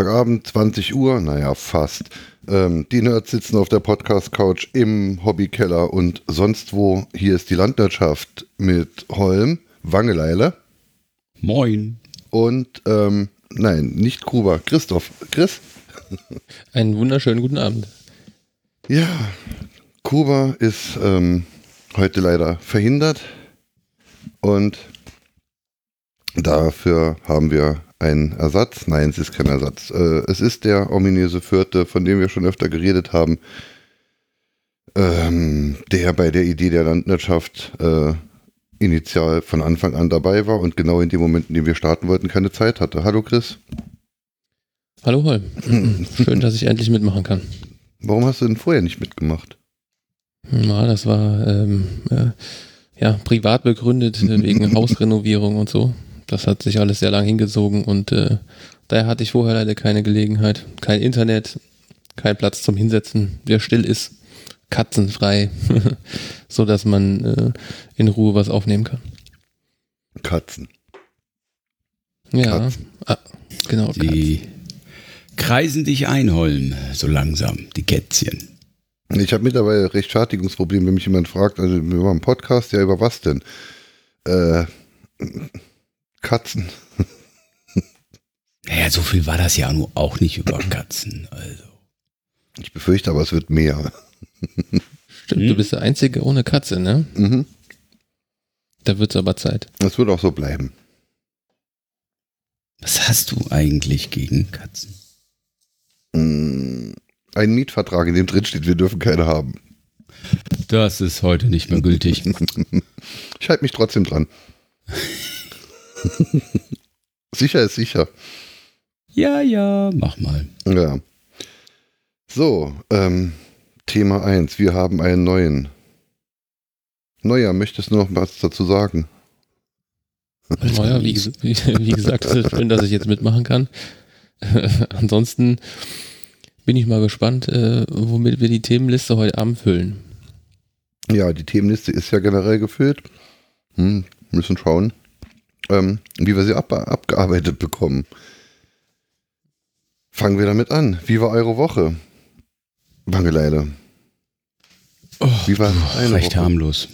Sonntagabend, 20 Uhr, naja, fast. Ähm, die Nerds sitzen auf der Podcast-Couch im Hobbykeller und sonst wo. Hier ist die Landwirtschaft mit Holm, Wangeleile. Moin. Und, ähm, nein, nicht Kuba, Christoph. Chris? Einen wunderschönen guten Abend. Ja, Kuba ist ähm, heute leider verhindert und dafür haben wir einen Ersatz. Nein, es ist kein Ersatz. Äh, es ist der ominöse Vierte, von dem wir schon öfter geredet haben, ähm, der bei der Idee der Landwirtschaft äh, initial von Anfang an dabei war und genau in dem Moment, in dem wir starten wollten, keine Zeit hatte. Hallo Chris. Hallo Holm. Schön, dass ich endlich mitmachen kann. Warum hast du denn vorher nicht mitgemacht? Ja, das war ähm, äh, ja privat begründet äh, wegen Hausrenovierung und so. Das hat sich alles sehr lang hingezogen und äh, daher hatte ich vorher leider keine Gelegenheit. Kein Internet, kein Platz zum Hinsetzen, der still ist, katzenfrei, so dass man äh, in Ruhe was aufnehmen kann. Katzen. Ja, Katzen. Ah, genau. Die Katzen. kreisen dich ein, Holm, so langsam, die Kätzchen. Ich habe mittlerweile Rechtfertigungsprobleme, wenn mich jemand fragt, also über einen Podcast, ja, über was denn? Äh, Katzen. Naja, so viel war das ja nur auch nicht über Katzen. Also. Ich befürchte aber, es wird mehr. Stimmt, hm? du bist der Einzige ohne Katze, ne? Mhm. Da wird es aber Zeit. Das wird auch so bleiben. Was hast du eigentlich gegen Katzen? Mm, ein Mietvertrag, in dem drin steht, wir dürfen keine haben. Das ist heute nicht mehr gültig. ich halte mich trotzdem dran. sicher ist sicher. Ja, ja, mach mal. Ja. So, ähm, Thema 1. Wir haben einen neuen. Neuer, möchtest du noch was dazu sagen? Neuer, wie, wie, wie gesagt, schön, dass ich jetzt mitmachen kann. Ansonsten bin ich mal gespannt, äh, womit wir die Themenliste heute Abend füllen. Ja, die Themenliste ist ja generell gefüllt. Hm, müssen schauen ähm, wie wir sie ab, abgearbeitet bekommen. Fangen wir damit an. Wie war eure Woche? Wangeleile. Oh, wie war eine recht Woche? harmlos.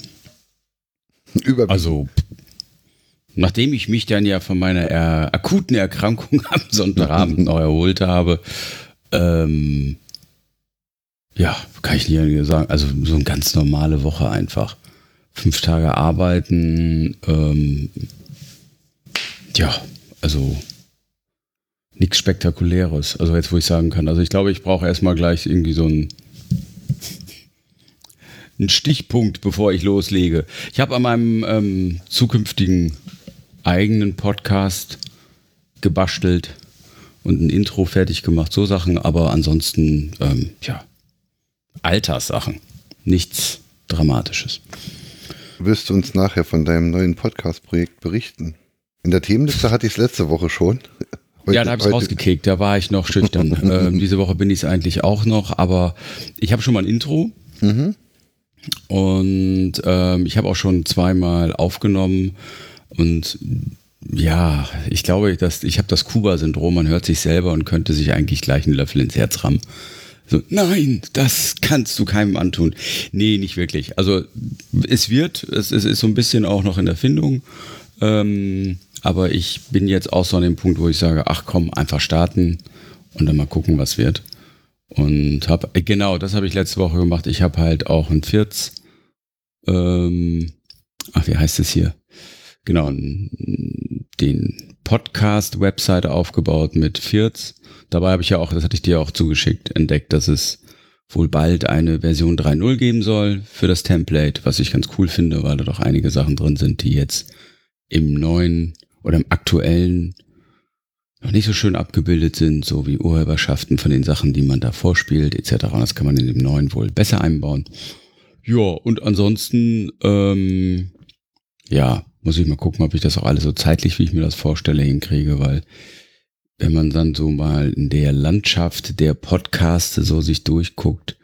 Überblick. Also, nachdem ich mich dann ja von meiner er akuten Erkrankung am Sonntagabend noch erholt habe, ähm, ja, kann ich nicht sagen. Also so eine ganz normale Woche einfach. Fünf Tage arbeiten, ähm, ja, also nichts Spektakuläres. Also jetzt, wo ich sagen kann. Also ich glaube, ich brauche erstmal gleich irgendwie so einen, einen Stichpunkt, bevor ich loslege. Ich habe an meinem ähm, zukünftigen eigenen Podcast gebastelt und ein Intro fertig gemacht, so Sachen, aber ansonsten, ähm, ja, Alterssachen. Nichts Dramatisches. Wirst du uns nachher von deinem neuen Podcast-Projekt berichten? In der Themenliste hatte ich es letzte Woche schon. Heute, ja, da habe ich rausgekickt, da war ich noch schüchtern. ähm, diese Woche bin ich es eigentlich auch noch, aber ich habe schon mal ein Intro. Mhm. Und ähm, ich habe auch schon zweimal aufgenommen. Und ja, ich glaube, dass ich habe das Kuba-Syndrom, man hört sich selber und könnte sich eigentlich gleich einen Löffel ins Herz rammen. So, nein, das kannst du keinem antun. Nee, nicht wirklich. Also es wird, es, es ist so ein bisschen auch noch in der Findung. Ähm, aber ich bin jetzt auch so an dem Punkt, wo ich sage, ach komm, einfach starten und dann mal gucken, was wird. Und habe, äh, genau, das habe ich letzte Woche gemacht. Ich habe halt auch ein Firz, ähm, ach, wie heißt es hier? Genau, den Podcast-Website aufgebaut mit Firz. Dabei habe ich ja auch, das hatte ich dir auch zugeschickt, entdeckt, dass es wohl bald eine Version 3.0 geben soll für das Template, was ich ganz cool finde, weil da doch einige Sachen drin sind, die jetzt im neuen oder im aktuellen noch nicht so schön abgebildet sind, so wie Urheberschaften von den Sachen, die man da vorspielt, etc. Das kann man in dem neuen wohl besser einbauen. Ja, und ansonsten, ähm, ja, muss ich mal gucken, ob ich das auch alles so zeitlich, wie ich mir das vorstelle, hinkriege, weil wenn man dann so mal in der Landschaft der Podcaste so sich durchguckt,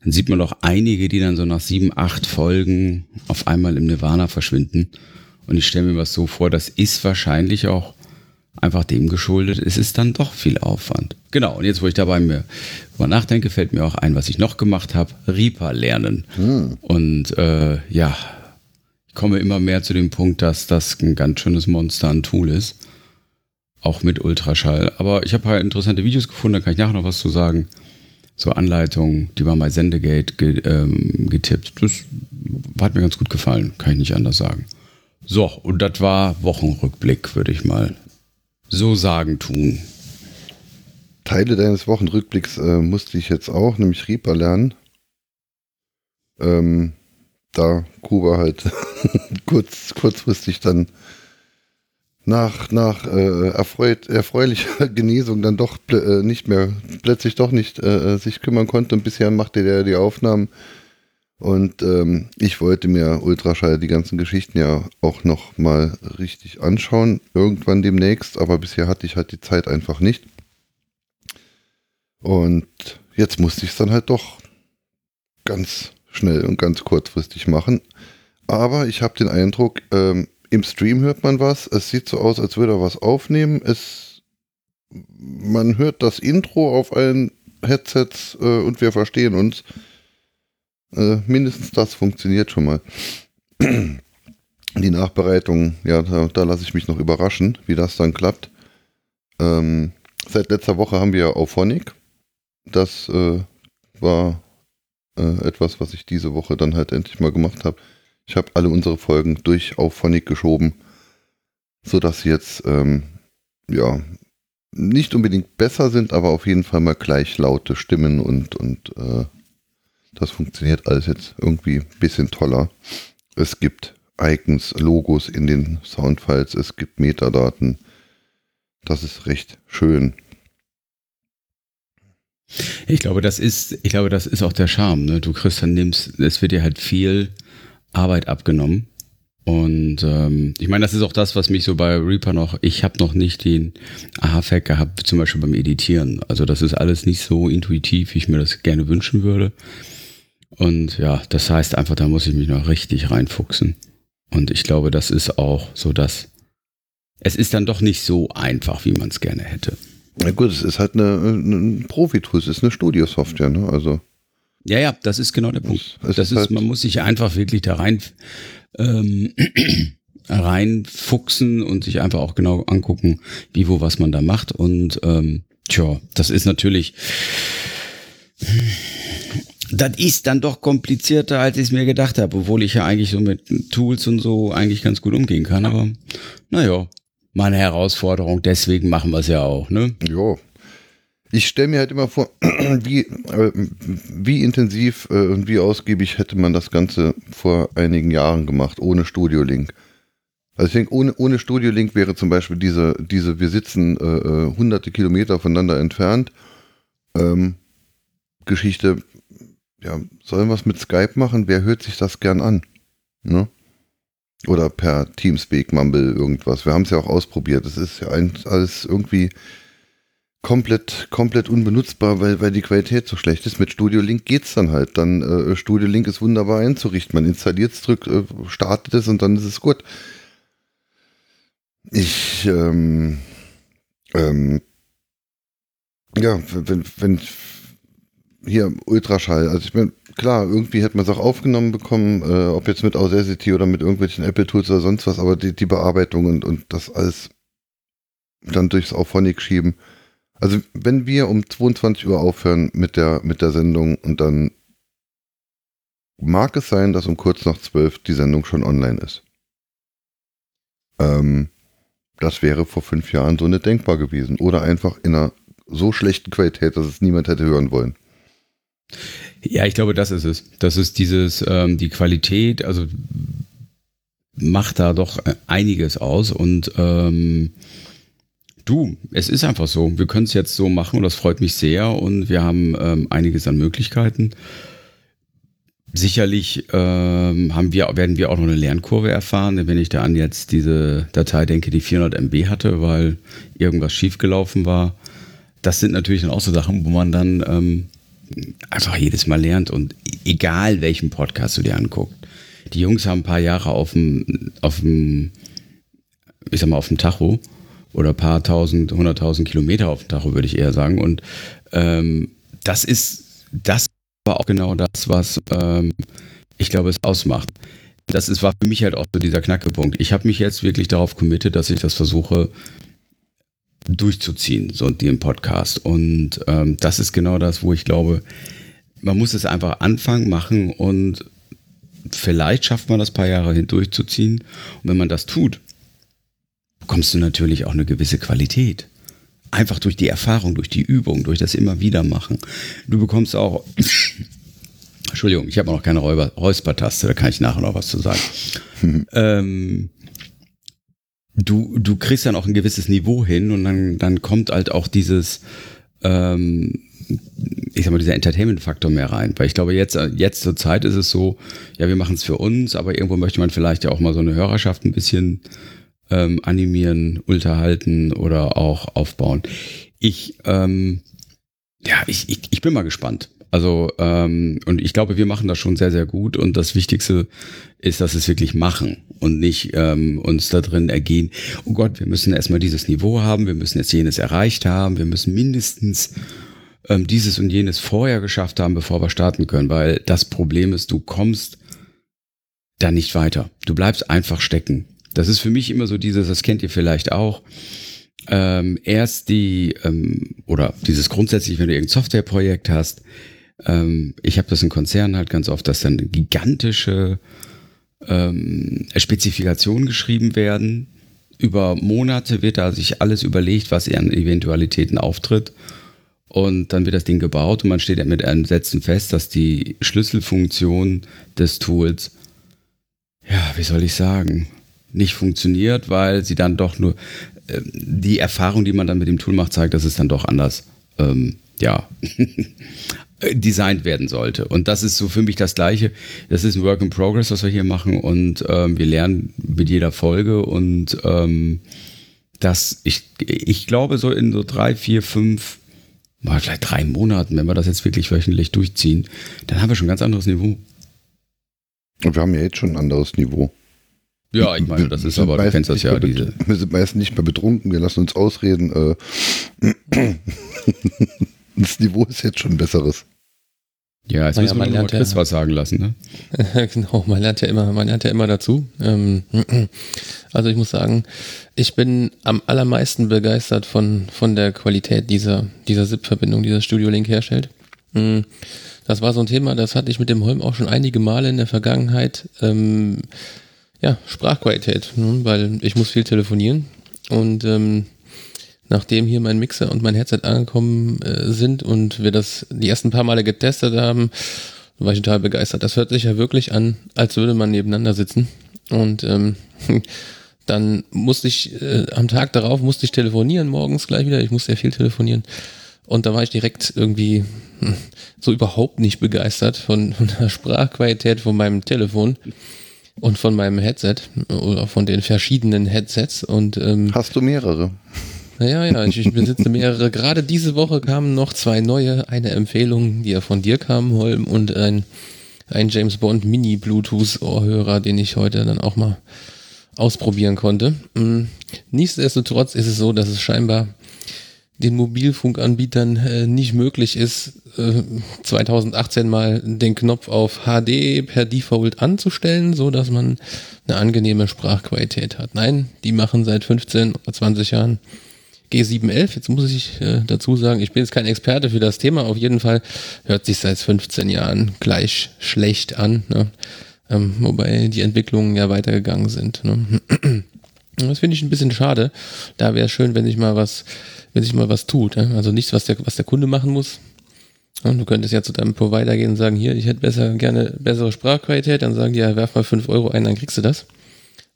dann sieht man doch einige, die dann so nach sieben, acht Folgen auf einmal im Nirvana verschwinden und ich stelle mir was so vor, das ist wahrscheinlich auch einfach dem geschuldet, es ist dann doch viel Aufwand. Genau, und jetzt, wo ich dabei mir über nachdenke, fällt mir auch ein, was ich noch gemacht habe, Reaper lernen. Hm. Und äh, ja, ich komme immer mehr zu dem Punkt, dass das ein ganz schönes Monster an Tool ist. Auch mit Ultraschall. Aber ich habe halt interessante Videos gefunden, da kann ich nachher noch was zu sagen. So Anleitungen, die waren bei Sendegate ge, ähm, getippt. Das hat mir ganz gut gefallen, kann ich nicht anders sagen. So, und das war Wochenrückblick, würde ich mal so sagen tun. Teile deines Wochenrückblicks äh, musste ich jetzt auch, nämlich Reaper lernen. Ähm, da Kuba halt kurz, kurzfristig dann nach, nach äh, erfreut, erfreulicher Genesung dann doch äh, nicht mehr, plötzlich doch nicht äh, sich kümmern konnte und bisher machte der die Aufnahmen und ähm, ich wollte mir Ultraschall, die ganzen Geschichten ja auch noch mal richtig anschauen, irgendwann demnächst, aber bisher hatte ich halt die Zeit einfach nicht. Und jetzt musste ich es dann halt doch ganz schnell und ganz kurzfristig machen. Aber ich habe den Eindruck, ähm, im Stream hört man was. Es sieht so aus, als würde er was aufnehmen. Es, man hört das Intro auf allen Headsets äh, und wir verstehen uns. Äh, mindestens das funktioniert schon mal. Die Nachbereitung, ja, da, da lasse ich mich noch überraschen, wie das dann klappt. Ähm, seit letzter Woche haben wir Auphonic. Das äh, war äh, etwas, was ich diese Woche dann halt endlich mal gemacht habe. Ich habe alle unsere Folgen durch Auphonic geschoben, sodass sie jetzt ähm, ja nicht unbedingt besser sind, aber auf jeden Fall mal gleich laute Stimmen und, und äh, das funktioniert alles jetzt irgendwie ein bisschen toller. Es gibt Icons, Logos in den Soundfiles, es gibt Metadaten. Das ist recht schön. Ich glaube, das ist, ich glaube, das ist auch der Charme. Ne? Du kriegst dann nimmst, es wird dir halt viel Arbeit abgenommen. Und ähm, ich meine, das ist auch das, was mich so bei Reaper noch, ich habe noch nicht den Aha-Fact gehabt, zum Beispiel beim Editieren. Also das ist alles nicht so intuitiv, wie ich mir das gerne wünschen würde. Und ja, das heißt einfach, da muss ich mich noch richtig reinfuchsen. Und ich glaube, das ist auch so, dass es ist dann doch nicht so einfach, wie man es gerne hätte. Na gut, es ist halt eine, eine Profi-Tool, es ist eine Studio-Software, ne? Also. Ja, ja, das ist genau der Punkt. Das ist, halt man muss sich einfach wirklich da rein ähm, reinfuchsen und sich einfach auch genau angucken, wie, wo, was man da macht. Und ähm, tja, das ist natürlich das ist dann doch komplizierter, als ich es mir gedacht habe, obwohl ich ja eigentlich so mit Tools und so eigentlich ganz gut umgehen kann. Aber naja, meine Herausforderung, deswegen machen wir es ja auch, ne? Ja. Ich stelle mir halt immer vor, wie, äh, wie intensiv äh, und wie ausgiebig hätte man das Ganze vor einigen Jahren gemacht, ohne Studio Link. Also ich denke, ohne, ohne Studio Link wäre zum Beispiel diese, diese wir sitzen äh, äh hunderte Kilometer voneinander entfernt, ähm, Geschichte ja, sollen wir es mit Skype machen? Wer hört sich das gern an? Ne? Oder per Teamspeak, Mumble, irgendwas. Wir haben es ja auch ausprobiert. Das ist ja alles irgendwie komplett, komplett unbenutzbar, weil, weil die Qualität so schlecht ist. Mit Studio Link geht es dann halt. Dann äh, Studio Link ist wunderbar einzurichten. Man installiert es, drückt, äh, startet es und dann ist es gut. Ich, ähm, ähm, ja, wenn, wenn, hier Ultraschall. Also ich meine, klar, irgendwie hätte man es auch aufgenommen bekommen, äh, ob jetzt mit Audacity oder mit irgendwelchen Apple-Tools oder sonst was, aber die, die Bearbeitung und, und das alles dann durchs Auphonic schieben. Also wenn wir um 22 Uhr aufhören mit der, mit der Sendung und dann mag es sein, dass um kurz nach 12 die Sendung schon online ist. Ähm, das wäre vor fünf Jahren so nicht denkbar gewesen. Oder einfach in einer so schlechten Qualität, dass es niemand hätte hören wollen. Ja, ich glaube, das ist es. Das ist dieses, ähm, die Qualität, also macht da doch einiges aus und ähm, du, es ist einfach so. Wir können es jetzt so machen und das freut mich sehr und wir haben ähm, einiges an Möglichkeiten. Sicherlich ähm, haben wir, werden wir auch noch eine Lernkurve erfahren, wenn ich da an jetzt diese Datei denke, die 400 MB hatte, weil irgendwas schiefgelaufen war. Das sind natürlich dann auch so Sachen, wo man dann ähm, einfach jedes Mal lernt und egal welchen Podcast du dir anguckst. Die Jungs haben ein paar Jahre auf dem, auf dem, ich sag mal, auf dem Tacho oder paar tausend, hunderttausend Kilometer auf dem Tacho, würde ich eher sagen. Und ähm, das ist, das war auch genau das, was ähm, ich glaube, es ausmacht. Das ist, war für mich halt auch so dieser Knackepunkt. Ich habe mich jetzt wirklich darauf committet, dass ich das versuche durchzuziehen, so den Podcast. Und ähm, das ist genau das, wo ich glaube, man muss es einfach anfangen, machen und vielleicht schafft man das paar Jahre hindurchzuziehen. Und wenn man das tut, bekommst du natürlich auch eine gewisse Qualität. Einfach durch die Erfahrung, durch die Übung, durch das immer wieder machen. Du bekommst auch, Entschuldigung, ich habe noch keine Räuspertaste, da kann ich nachher noch was zu sagen. ähm, du, du kriegst dann auch ein gewisses Niveau hin und dann, dann kommt halt auch dieses, ähm, ich sag mal, dieser Entertainment-Faktor mehr rein. Weil ich glaube, jetzt, jetzt zur Zeit ist es so, ja, wir machen es für uns, aber irgendwo möchte man vielleicht ja auch mal so eine Hörerschaft ein bisschen ähm, animieren, unterhalten oder auch aufbauen. Ich, ähm, ja, ich, ich, ich bin mal gespannt. Also, ähm, und ich glaube, wir machen das schon sehr, sehr gut. Und das Wichtigste ist, dass wir es wirklich machen und nicht ähm, uns da drin ergehen, oh Gott, wir müssen erstmal dieses Niveau haben, wir müssen jetzt jenes erreicht haben, wir müssen mindestens ähm, dieses und jenes vorher geschafft haben, bevor wir starten können. Weil das Problem ist, du kommst da nicht weiter. Du bleibst einfach stecken. Das ist für mich immer so dieses, das kennt ihr vielleicht auch. Ähm, erst die, ähm, oder dieses grundsätzlich, wenn du irgendein Softwareprojekt hast, ähm, ich habe das in Konzernen halt ganz oft, dass dann gigantische ähm, Spezifikationen geschrieben werden. Über Monate wird da sich alles überlegt, was an Eventualitäten auftritt. Und dann wird das Ding gebaut und man steht mit einem Sätzen fest, dass die Schlüsselfunktion des Tools, ja, wie soll ich sagen, nicht funktioniert, weil sie dann doch nur äh, die Erfahrung, die man dann mit dem Tool macht, zeigt, dass es dann doch anders, ähm, ja, designt werden sollte. Und das ist so für mich das Gleiche. Das ist ein Work in Progress, was wir hier machen und ähm, wir lernen mit jeder Folge und ähm, das, ich, ich glaube, so in so drei, vier, fünf, mal vielleicht drei Monaten, wenn wir das jetzt wirklich wöchentlich durchziehen, dann haben wir schon ein ganz anderes Niveau. Und wir haben ja jetzt schon ein anderes Niveau. Ja, ich meine, das ist aber, du kennst das ja. Diese. Wir sind meistens nicht mehr betrunken, wir lassen uns ausreden. Äh. das Niveau ist jetzt schon ein besseres. Ja, jetzt naja, müssen wir mal Chris ja, was sagen lassen, ne? genau, man lernt ja immer, man lernt ja immer dazu. Ähm, also ich muss sagen, ich bin am allermeisten begeistert von, von der Qualität dieser, dieser SIP-Verbindung, die das Studio Link herstellt. Mm, das war so ein Thema, das hatte ich mit dem Holm auch schon einige Male in der Vergangenheit. Ähm, ja, Sprachqualität, weil ich muss viel telefonieren und ähm, nachdem hier mein Mixer und mein Headset angekommen äh, sind und wir das die ersten paar Male getestet haben, war ich total begeistert. Das hört sich ja wirklich an, als würde man nebeneinander sitzen und ähm, dann musste ich äh, am Tag darauf musste ich telefonieren morgens gleich wieder. Ich musste ja viel telefonieren und da war ich direkt irgendwie hm, so überhaupt nicht begeistert von, von der Sprachqualität von meinem Telefon und von meinem Headset oder von den verschiedenen Headsets. Und ähm, hast du mehrere? Ja, ja, ich, ich besitze mehrere. Gerade diese Woche kamen noch zwei neue, eine Empfehlung, die ja von dir kam, Holm, und ein, ein James Bond Mini Bluetooth Ohrhörer, den ich heute dann auch mal ausprobieren konnte. Hm, nichtsdestotrotz ist es so, dass es scheinbar den Mobilfunkanbietern äh, nicht möglich ist, äh, 2018 mal den Knopf auf HD per Default anzustellen, so dass man eine angenehme Sprachqualität hat. Nein, die machen seit 15 oder 20 Jahren G711. Jetzt muss ich äh, dazu sagen, ich bin jetzt kein Experte für das Thema. Auf jeden Fall hört sich seit 15 Jahren gleich schlecht an, ne? ähm, wobei die Entwicklungen ja weitergegangen sind. Ne? Das finde ich ein bisschen schade. Da wäre es schön, wenn sich mal was wenn sich mal was tut. Ja? Also nichts, was der, was der Kunde machen muss. Und du könntest ja zu deinem Provider gehen und sagen, hier, ich hätte besser, gerne bessere Sprachqualität, dann sagen die, ja, werf mal fünf Euro ein, dann kriegst du das.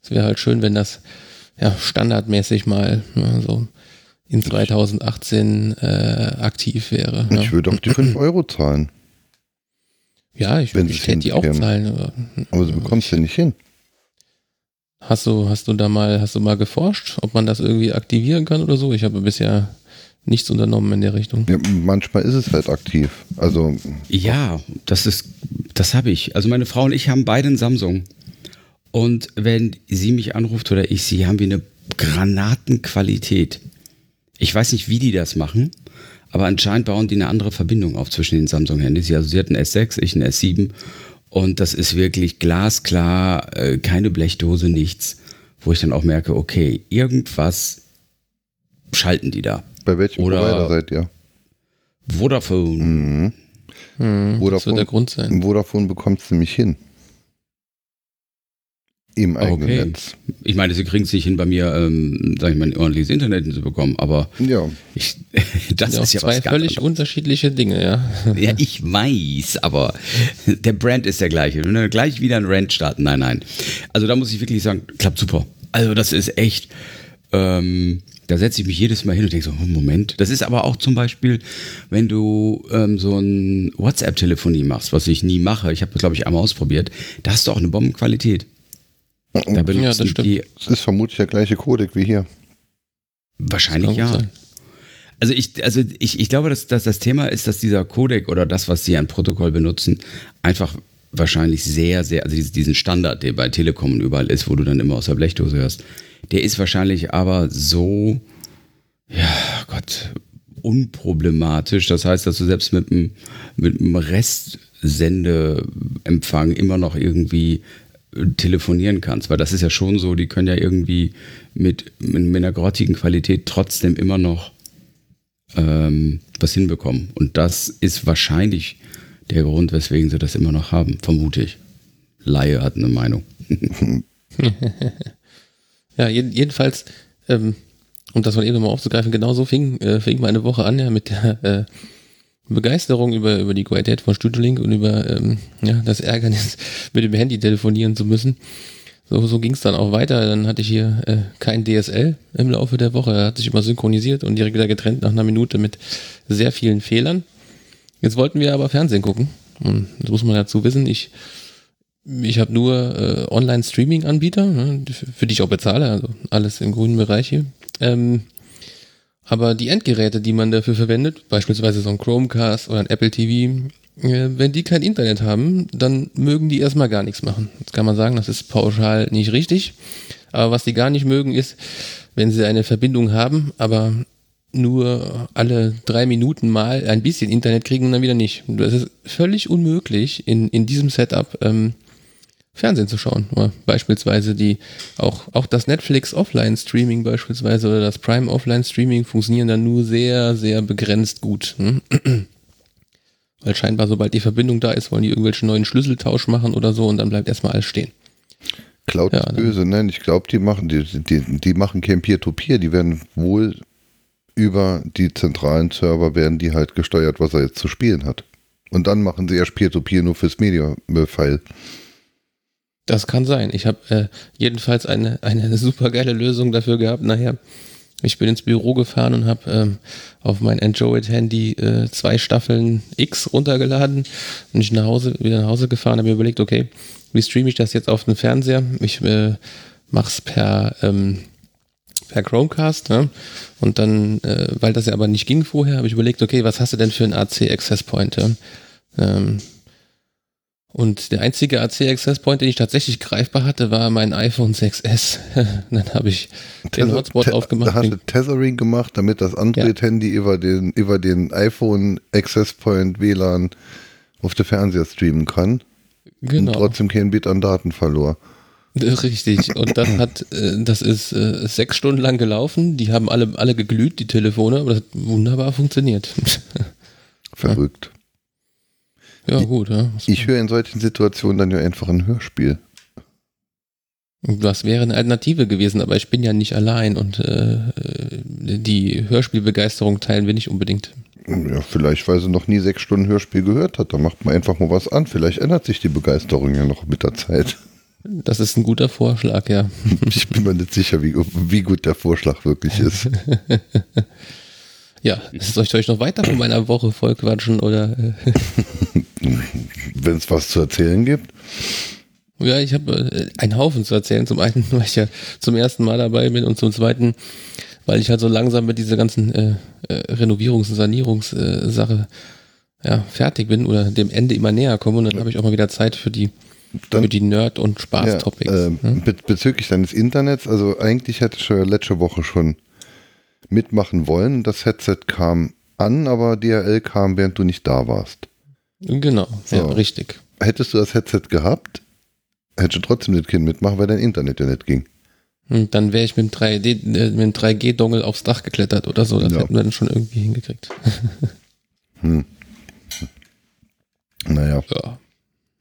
Es wäre halt schön, wenn das ja standardmäßig mal ja, so in 2018 äh, aktiv wäre. Ich ja. würde auch die fünf Euro zahlen. Ja, ich, ich hätte die auch zahlen. Aber, aber du bekommst ja nicht hin. Hast du, hast du da mal, hast du mal geforscht, ob man das irgendwie aktivieren kann oder so? Ich habe bisher nichts unternommen in der Richtung. Ja, manchmal ist es halt aktiv. Also ja, das ist, das habe ich. Also meine Frau und ich haben beide einen Samsung. Und wenn sie mich anruft oder ich sie, haben wir eine Granatenqualität. Ich weiß nicht, wie die das machen, aber anscheinend bauen die eine andere Verbindung auf zwischen den Samsung-Handys. Also sie hat ein S6, ich ein S7 und das ist wirklich glasklar, äh, keine Blechdose, nichts, wo ich dann auch merke, okay, irgendwas schalten die da. Bei welchem Oder Provider seid ihr? Vodafone. Mhm. Hm, Vodafone, das wird der Grund sein. Vodafone bekommt es nämlich hin. Im eigenen okay. Netz. Ich meine, sie kriegen es nicht hin, bei mir, ähm, sag ich mal, ein ordentliches Internet zu bekommen, aber ja. ich, das ja, ist ja zwei was völlig anderes. unterschiedliche Dinge, ja. Ja, ich weiß, aber der Brand ist der gleiche. Wenn wir gleich wieder ein Rant starten, nein, nein. Also da muss ich wirklich sagen, klappt super. Also das ist echt, ähm, da setze ich mich jedes Mal hin und denke so, hm, Moment. Das ist aber auch zum Beispiel, wenn du ähm, so ein WhatsApp-Telefonie machst, was ich nie mache. Ich habe das, glaube ich, einmal ausprobiert. Da hast du auch eine Bombenqualität. Da ja, das stimmt. Die, das ist vermutlich der gleiche Codec wie hier. Wahrscheinlich ja. Sein. Also ich, also ich, ich glaube, dass, dass das Thema ist, dass dieser Codec oder das, was sie an Protokoll benutzen, einfach wahrscheinlich sehr, sehr, also diesen Standard, der bei Telekom und überall ist, wo du dann immer aus der Blechdose hörst, der ist wahrscheinlich aber so, ja Gott, unproblematisch. Das heißt, dass du selbst mit einem, mit einem Restsendeempfang immer noch irgendwie telefonieren kannst, weil das ist ja schon so, die können ja irgendwie mit, mit einer grottigen Qualität trotzdem immer noch ähm, was hinbekommen. Und das ist wahrscheinlich der Grund, weswegen sie das immer noch haben, vermute ich. Laie hat eine Meinung. ja, jedenfalls, ähm, um das mal eben mal aufzugreifen, genau so fing, äh, fing meine Woche an, ja, mit der äh, Begeisterung über, über die Qualität von Studio Link und über ähm, ja, das Ärgernis, mit dem Handy telefonieren zu müssen. So, so ging es dann auch weiter. Dann hatte ich hier äh, kein DSL im Laufe der Woche. Er hat sich immer synchronisiert und direkt wieder getrennt nach einer Minute mit sehr vielen Fehlern. Jetzt wollten wir aber Fernsehen gucken. Und das muss man dazu wissen. Ich, ich habe nur äh, Online-Streaming-Anbieter, ne, für die ich auch bezahle, also alles im grünen Bereich hier. Ähm, aber die Endgeräte, die man dafür verwendet, beispielsweise so ein Chromecast oder ein Apple TV, äh, wenn die kein Internet haben, dann mögen die erstmal gar nichts machen. Jetzt kann man sagen, das ist pauschal nicht richtig. Aber was die gar nicht mögen, ist, wenn sie eine Verbindung haben, aber nur alle drei Minuten mal ein bisschen Internet kriegen und dann wieder nicht. Das ist völlig unmöglich in, in diesem Setup ähm, Fernsehen zu schauen. Beispielsweise die, auch, auch das Netflix Offline-Streaming beispielsweise oder das Prime Offline-Streaming funktionieren dann nur sehr, sehr begrenzt gut. Hm? Weil scheinbar, sobald die Verbindung da ist, wollen die irgendwelche neuen Schlüsseltausch machen oder so und dann bleibt erstmal alles stehen. Cloud ja, ist böse, nein, ich glaube, die machen, die, die, die machen kein Peer-to-Peer, -Peer. die werden wohl über die zentralen Server werden die halt gesteuert, was er jetzt zu spielen hat. Und dann machen sie erst Peer-to-Peer -Peer nur fürs Media-File. Das kann sein. Ich habe äh, jedenfalls eine, eine super geile Lösung dafür gehabt. Nachher, ich bin ins Büro gefahren und habe ähm, auf mein Android-Handy äh, zwei Staffeln X runtergeladen und ich nach Hause, wieder nach Hause gefahren, habe mir überlegt, okay, wie streame ich das jetzt auf den Fernseher? Ich äh, mache es per, ähm, per Chromecast. Ne? Und dann, äh, weil das ja aber nicht ging vorher, habe ich überlegt, okay, was hast du denn für einen AC Access Point? Ja? Ähm, und der einzige AC Access Point, den ich tatsächlich greifbar hatte, war mein iPhone 6S. dann habe ich den Hotspot Te aufgemacht. Da hast du Tethering gemacht, damit das Android-Handy ja. über, den, über den iPhone Access Point WLAN auf der Fernseher streamen kann. Genau. Und trotzdem kein Bit an Daten verlor. Richtig. Und das hat, äh, das ist äh, sechs Stunden lang gelaufen. Die haben alle, alle geglüht, die Telefone, aber das hat wunderbar funktioniert. Verrückt. Ja, gut, ja. Ich höre in solchen Situationen dann ja einfach ein Hörspiel. Das wäre eine Alternative gewesen, aber ich bin ja nicht allein und äh, die Hörspielbegeisterung teilen wir nicht unbedingt. Ja, vielleicht, weil sie noch nie sechs Stunden Hörspiel gehört hat. Da macht man einfach mal was an. Vielleicht ändert sich die Begeisterung ja noch mit der Zeit. Das ist ein guter Vorschlag, ja. Ich bin mir nicht sicher, wie, wie gut der Vorschlag wirklich ist. Ja, soll ich euch noch weiter von meiner Woche voll quatschen oder? Wenn es was zu erzählen gibt. Ja, ich habe äh, einen Haufen zu erzählen. Zum einen, weil ich ja zum ersten Mal dabei bin und zum zweiten, weil ich halt so langsam mit dieser ganzen äh, äh, Renovierungs- und Sanierungssache äh, ja, fertig bin oder dem Ende immer näher komme und dann habe ich auch mal wieder Zeit für die Dann, Für die Nerd- und Spaß-Topics. Ja, äh, hm? bezüglich deines Internets, also eigentlich hätte ich ja letzte Woche schon mitmachen wollen. Das Headset kam an, aber DRL kam, während du nicht da warst. Genau, so. ja, richtig. Hättest du das Headset gehabt, hättest du trotzdem das Kind mitmachen, weil dein Internet ja nicht ging. Und dann wäre ich mit dem, 3D, äh, mit dem 3G-Dongle aufs Dach geklettert oder so. Das ja. hätten wir dann schon irgendwie hingekriegt. hm. Naja. Ja.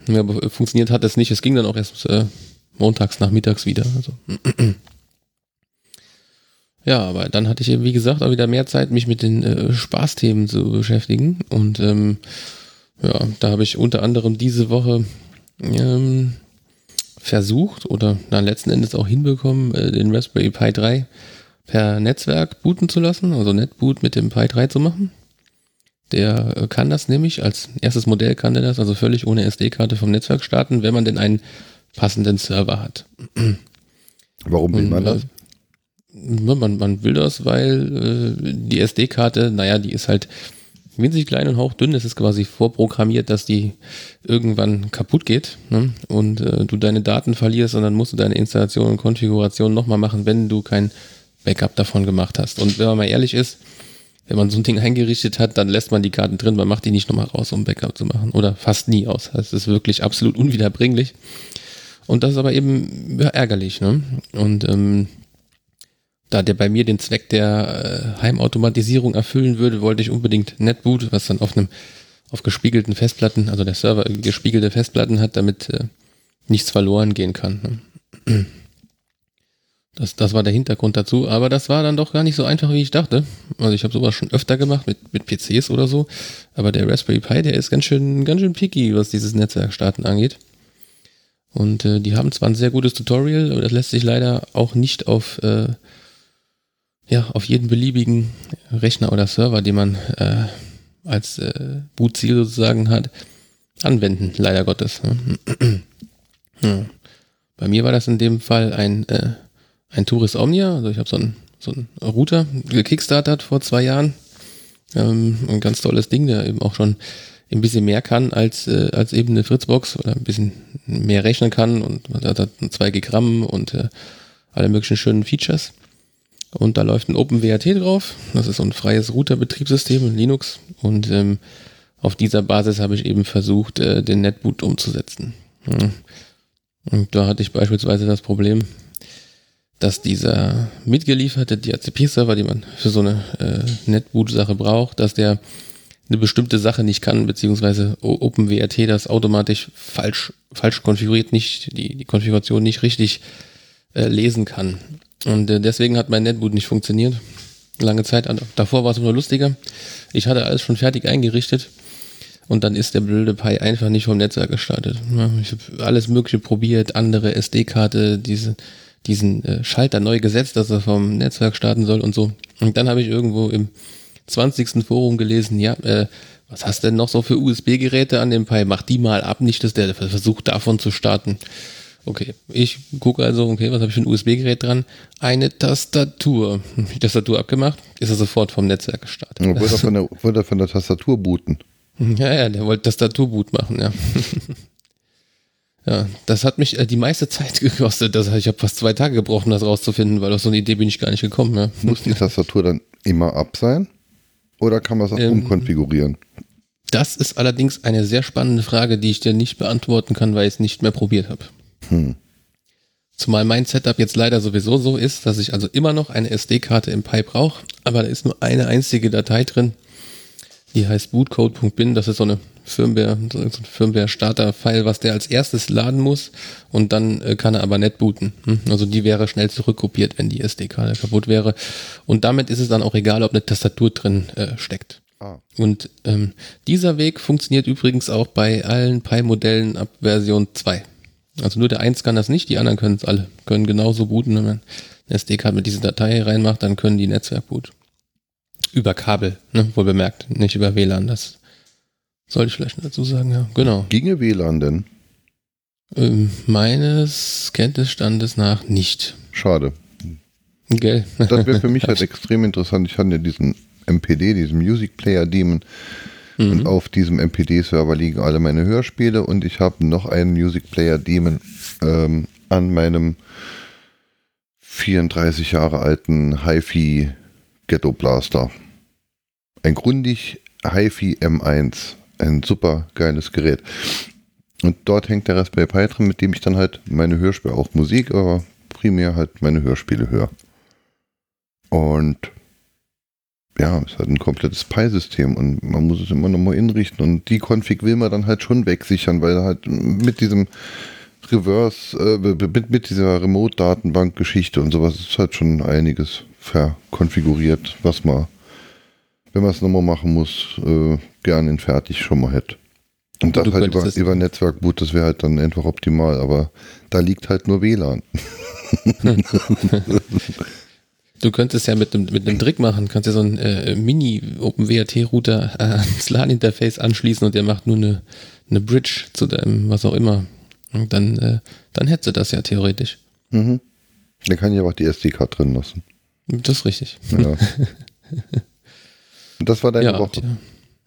ja. aber funktioniert hat es nicht. Es ging dann auch erst äh, montags nachmittags wieder. Also. Ja, aber dann hatte ich, wie gesagt, auch wieder mehr Zeit, mich mit den äh, Spaßthemen zu beschäftigen. Und ähm, ja, da habe ich unter anderem diese Woche ähm, versucht oder na, letzten Endes auch hinbekommen, äh, den Raspberry Pi 3 per Netzwerk booten zu lassen, also Netboot mit dem Pi 3 zu machen. Der äh, kann das nämlich, als erstes Modell kann der das, also völlig ohne SD-Karte vom Netzwerk starten, wenn man denn einen passenden Server hat. Warum will man das? Man, man will das, weil äh, die SD-Karte, naja, die ist halt winzig klein und hauchdünn. Es ist quasi vorprogrammiert, dass die irgendwann kaputt geht ne? und äh, du deine Daten verlierst und dann musst du deine Installation und Konfiguration nochmal machen, wenn du kein Backup davon gemacht hast. Und wenn man mal ehrlich ist, wenn man so ein Ding eingerichtet hat, dann lässt man die Karten drin, man macht die nicht nochmal raus, um Backup zu machen. Oder fast nie aus. Das ist wirklich absolut unwiederbringlich. Und das ist aber eben ärgerlich. Ne? Und ähm, da der bei mir den Zweck der äh, Heimautomatisierung erfüllen würde, wollte ich unbedingt Netboot, was dann auf einem auf gespiegelten Festplatten, also der Server gespiegelte Festplatten hat, damit äh, nichts verloren gehen kann. Ne? Das, das war der Hintergrund dazu, aber das war dann doch gar nicht so einfach, wie ich dachte. Also ich habe sowas schon öfter gemacht mit, mit PCs oder so, aber der Raspberry Pi, der ist ganz schön, ganz schön picky, was dieses Netzwerkstarten angeht. Und äh, die haben zwar ein sehr gutes Tutorial, aber das lässt sich leider auch nicht auf äh, ja, auf jeden beliebigen Rechner oder Server, den man äh, als äh, Bootziel sozusagen hat, anwenden, leider Gottes. Ne? ja. Bei mir war das in dem Fall ein, äh, ein Tourist Omnia, also ich habe so einen so einen Router gekickstartert vor zwei Jahren. Ähm, ein ganz tolles Ding, der eben auch schon ein bisschen mehr kann als, äh, als eben eine Fritzbox oder ein bisschen mehr rechnen kann und hat, hat 2 Gramm und äh, alle möglichen schönen Features. Und da läuft ein OpenWRT drauf. Das ist so ein freies Router-Betriebssystem in Linux. Und ähm, auf dieser Basis habe ich eben versucht, äh, den Netboot umzusetzen. Ja. Und da hatte ich beispielsweise das Problem, dass dieser mitgelieferte DHCP-Server, den man für so eine äh, Netboot-Sache braucht, dass der eine bestimmte Sache nicht kann, beziehungsweise OpenWRT das automatisch falsch, falsch konfiguriert, nicht, die, die Konfiguration nicht richtig äh, lesen kann. Und äh, deswegen hat mein Netboot nicht funktioniert. Lange Zeit. Davor war es nur lustiger. Ich hatte alles schon fertig eingerichtet. Und dann ist der blöde Pi einfach nicht vom Netzwerk gestartet. Ich habe alles Mögliche probiert, andere SD-Karte, diese, diesen äh, Schalter neu gesetzt, dass er vom Netzwerk starten soll und so. Und dann habe ich irgendwo im 20. Forum gelesen, ja, äh, was hast denn noch so für USB-Geräte an dem Pi? Mach die mal ab, nicht, dass der versucht davon zu starten. Okay, ich gucke also, okay, was habe ich für ein USB-Gerät dran? Eine Tastatur. Die Tastatur abgemacht, ist er sofort vom Netzwerk gestartet. Ja, wollte, er von der, wollte er von der Tastatur booten. Ja, ja, der wollte Tastaturboot machen, ja. ja, das hat mich äh, die meiste Zeit gekostet. Das, ich habe fast zwei Tage gebraucht, um das rauszufinden, weil auf so eine Idee bin ich gar nicht gekommen. Ja. Muss die Tastatur dann immer ab sein? Oder kann man es auch ähm, umkonfigurieren? Das ist allerdings eine sehr spannende Frage, die ich dir nicht beantworten kann, weil ich es nicht mehr probiert habe. Hm. Zumal mein Setup jetzt leider sowieso so ist, dass ich also immer noch eine SD-Karte im Pi brauche, aber da ist nur eine einzige Datei drin. Die heißt bootcode.bin. Das ist so eine Firmware, so ein Firmware-Starter-File, was der als erstes laden muss und dann äh, kann er aber nicht booten. Hm? Also die wäre schnell zurückkopiert, wenn die SD-Karte kaputt wäre. Und damit ist es dann auch egal, ob eine Tastatur drin äh, steckt. Ah. Und ähm, dieser Weg funktioniert übrigens auch bei allen Pi-Modellen ab Version 2. Also nur der eins kann das nicht, die anderen können es alle. Können genauso booten, wenn man eine SD-Karte mit dieser Datei reinmacht, dann können die Netzwerk boot. Über Kabel, ne? wohl bemerkt, nicht über WLAN. Das sollte ich vielleicht dazu sagen, ja. Genau. Ginge WLAN denn? Ähm, meines Kenntnisstandes nach nicht. Schade. Gell. Das wäre für mich halt extrem interessant. Ich hatte ja diesen MPD, diesen Music Player Demon Mhm. Und auf diesem MPD-Server liegen alle meine Hörspiele und ich habe noch einen Music Player Demon ähm, an meinem 34 Jahre alten HiFi Ghetto Blaster. Ein Grundig HiFi M1. Ein super geiles Gerät. Und dort hängt der Raspberry Pi drin, mit dem ich dann halt meine Hörspiele, auch Musik, aber primär halt meine Hörspiele höre. Und ja, es hat ein komplettes Pi-System und man muss es immer nochmal inrichten und die Config will man dann halt schon wegsichern, weil halt mit diesem Reverse, äh, mit, mit dieser Remote-Datenbank-Geschichte und sowas ist halt schon einiges verkonfiguriert, was man, wenn man es nochmal machen muss, äh, gerne in fertig schon mal hätte. Und das halt über, über Netzwerkboot, das wäre halt dann einfach optimal, aber da liegt halt nur WLAN. Du könntest ja mit einem, mit einem Trick machen, kannst ja so einen äh, Mini-OpenWRT-Router äh, ans LAN-Interface anschließen und der macht nur eine, eine Bridge zu deinem, was auch immer. Und dann, äh, dann hättest du das ja theoretisch. Mhm. Dann kann ich aber auch die SD-Card drin lassen. Das ist richtig. Ja. das war deine ja, Woche.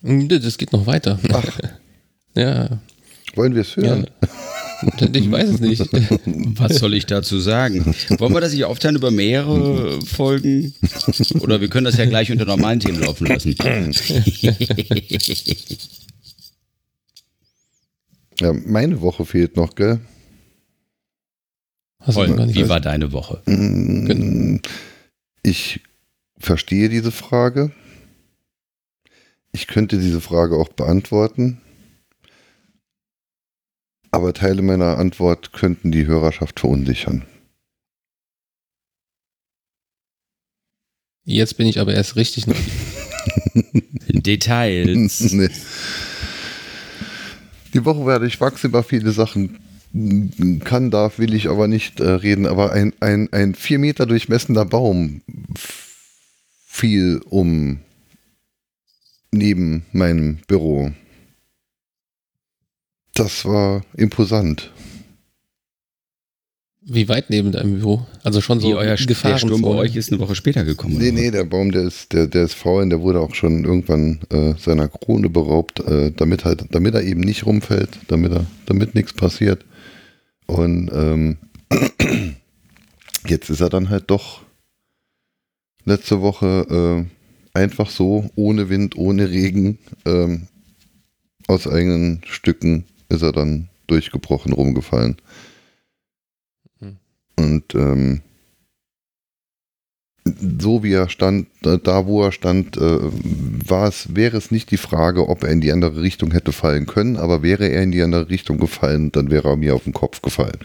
Ja. Das geht noch weiter. Ach. ja. Wollen wir es hören? Ja. Ich weiß es nicht. Was soll ich dazu sagen? Wollen wir das nicht aufteilen über mehrere Folgen? Oder wir können das ja gleich unter normalen Themen laufen lassen. Ja, meine Woche fehlt noch, gell? Toll, wie war deine Woche? Mm, ich verstehe diese Frage. Ich könnte diese Frage auch beantworten. Aber Teile meiner Antwort könnten die Hörerschaft verunsichern. Jetzt bin ich aber erst richtig Details. nee. Die Woche werde ich wachsen über viele Sachen. Kann, darf, will ich aber nicht äh, reden. Aber ein, ein, ein vier Meter durchmessender Baum fiel um neben meinem Büro. Das war imposant. Wie weit neben deinem Büro? Also schon so Wie euer Gefahrenssturm bei euch ist eine Woche später gekommen. Nee, nee, der Baum, der ist, der, der ist faul und der wurde auch schon irgendwann äh, seiner Krone beraubt, äh, damit halt, damit er eben nicht rumfällt, damit er, damit nichts passiert. Und ähm, jetzt ist er dann halt doch letzte Woche äh, einfach so, ohne Wind, ohne Regen, ähm, aus eigenen Stücken ist er dann durchgebrochen, rumgefallen. Mhm. Und ähm, so wie er stand, da wo er stand, äh, war es, wäre es nicht die Frage, ob er in die andere Richtung hätte fallen können, aber wäre er in die andere Richtung gefallen, dann wäre er mir auf den Kopf gefallen.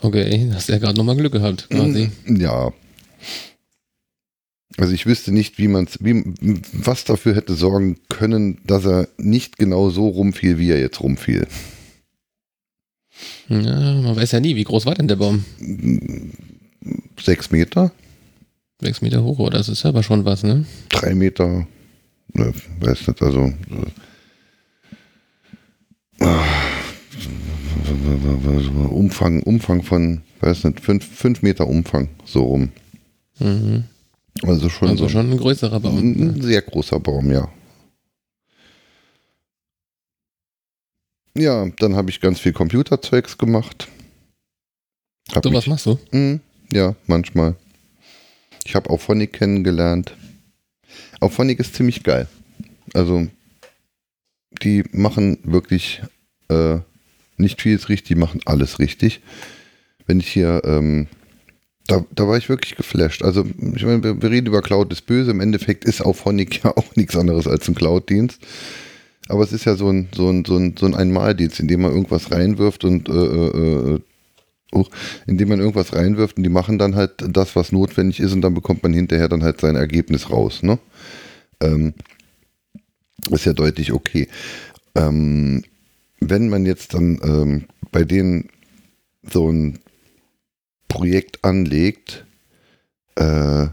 Okay, hast du ja gerade nochmal Glück gehabt, quasi. Ja, also ich wüsste nicht, wie man wie, was dafür hätte sorgen können, dass er nicht genau so rumfiel, wie er jetzt rumfiel. Ja, man weiß ja nie, wie groß war denn der Baum? Sechs Meter. Sechs Meter hoch, oder? Das ist aber schon was, ne? Drei Meter. Ne, weiß nicht, also. Äh, Umfang, Umfang von, weiß nicht, fünf, fünf Meter Umfang, so rum. Mhm. Also schon, also schon ein größerer Baum. Ein ne? sehr großer Baum, ja. Ja, dann habe ich ganz viel Computerzeugs gemacht. Hab so was machst du? Mh, ja, manchmal. Ich habe Auphonic kennengelernt. Auphonic ist ziemlich geil. Also, die machen wirklich äh, nicht vieles richtig, die machen alles richtig. Wenn ich hier ähm, da, da war ich wirklich geflasht. Also, ich meine, wir, wir, reden über Cloud ist böse. Im Endeffekt ist auf Honig ja auch nichts anderes als ein Cloud-Dienst. Aber es ist ja so ein, so ein, so ein, so ein Einmaldienst, in dem man irgendwas reinwirft und äh, äh, oh, indem man irgendwas reinwirft und die machen dann halt das, was notwendig ist und dann bekommt man hinterher dann halt sein Ergebnis raus. Ne? Ähm, ist ja deutlich okay. Ähm, wenn man jetzt dann ähm, bei denen so ein Projekt anlegt, äh,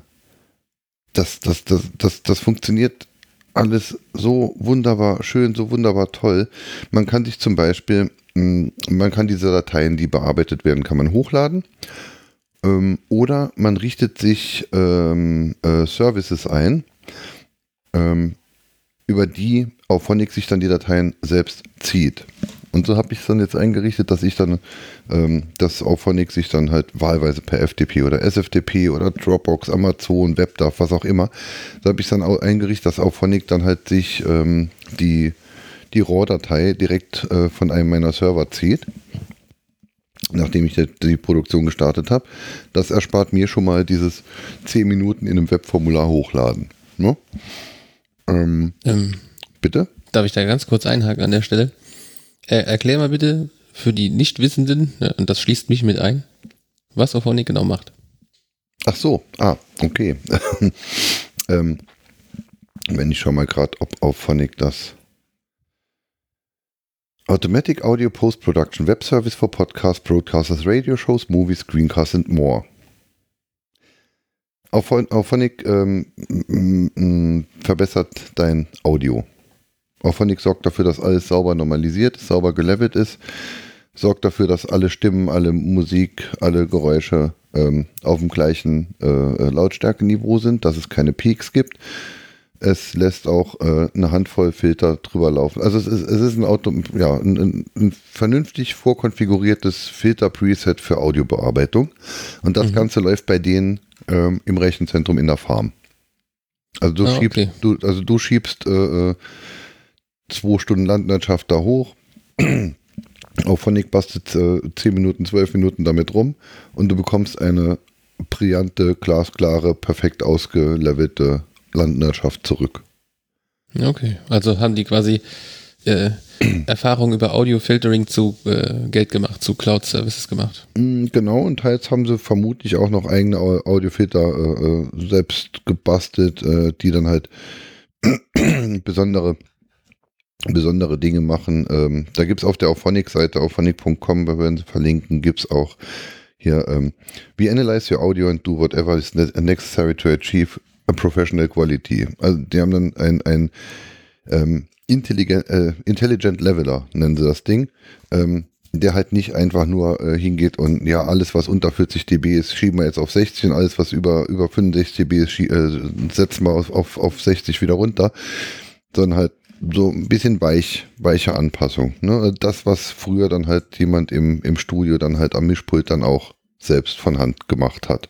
das, das, das, das, das funktioniert alles so wunderbar schön, so wunderbar toll. Man kann sich zum Beispiel, mm, man kann diese Dateien, die bearbeitet werden, kann man hochladen. Ähm, oder man richtet sich ähm, äh, Services ein, ähm, über die Auphonic sich dann die Dateien selbst zieht. Und so habe ich es dann jetzt eingerichtet, dass ich dann, ähm, dass Auphonic sich dann halt wahlweise per FTP oder SFTP oder Dropbox, Amazon, WebDAV, was auch immer, so habe ich es dann auch eingerichtet, dass Auphonic dann halt sich ähm, die, die RAW-Datei direkt äh, von einem meiner Server zieht nachdem ich die Produktion gestartet habe. Das erspart mir schon mal dieses 10 Minuten in einem Webformular hochladen. Ne? Ähm, ähm, bitte? Darf ich da ganz kurz einhaken an der Stelle? Äh, erklär mal bitte für die Nichtwissenden, ne, und das schließt mich mit ein, was Auphonic genau macht. Ach so, ah, okay. ähm, wenn ich schon mal gerade, ob Auphonic das Automatic Audio Post-Production Web Service for Podcasts, Broadcasters, Radio Shows, Movies, Screencasts and more. Auphonic ähm, verbessert dein Audio. Auphonic sorgt dafür, dass alles sauber normalisiert, sauber gelevelt ist, sorgt dafür, dass alle Stimmen, alle Musik, alle Geräusche ähm, auf dem gleichen äh, äh Lautstärkeniveau sind, dass es keine Peaks gibt es lässt auch äh, eine Handvoll Filter drüber laufen. Also es ist, es ist ein, Auto, ja, ein, ein vernünftig vorkonfiguriertes Filter-Preset für Audiobearbeitung. Und das mhm. Ganze läuft bei denen ähm, im Rechenzentrum in der Farm. Also du ah, schiebst, okay. du, also du schiebst äh, äh zwei Stunden Landwirtschaft da hoch. Auf Phonic bastet äh, 10 Minuten, 12 Minuten damit rum und du bekommst eine brillante, glasklare, perfekt ausgelevelte Landwirtschaft zurück. Okay, also haben die quasi äh, Erfahrung über Audio-Filtering zu äh, Geld gemacht, zu Cloud-Services gemacht. Mm, genau, und teils haben sie vermutlich auch noch eigene Audiofilter äh, äh, selbst gebastelt, äh, die dann halt besondere besondere Dinge machen. Ähm, da gibt es auf der Auphonic-Seite, auphonic.com, wir werden sie verlinken, gibt es auch hier, ähm, we analyze your audio and do whatever is necessary to achieve a professional quality. Also die haben dann ein, ein ähm, intelligent, äh, intelligent Leveler, nennen sie das Ding, ähm, der halt nicht einfach nur äh, hingeht und ja, alles was unter 40 dB ist, schieben wir jetzt auf 60 und alles was über, über 65 dB ist, äh, setzen wir auf, auf, auf 60 wieder runter, sondern halt so ein bisschen weich, weiche Anpassung. Ne? Das, was früher dann halt jemand im, im Studio dann halt am Mischpult dann auch selbst von Hand gemacht hat.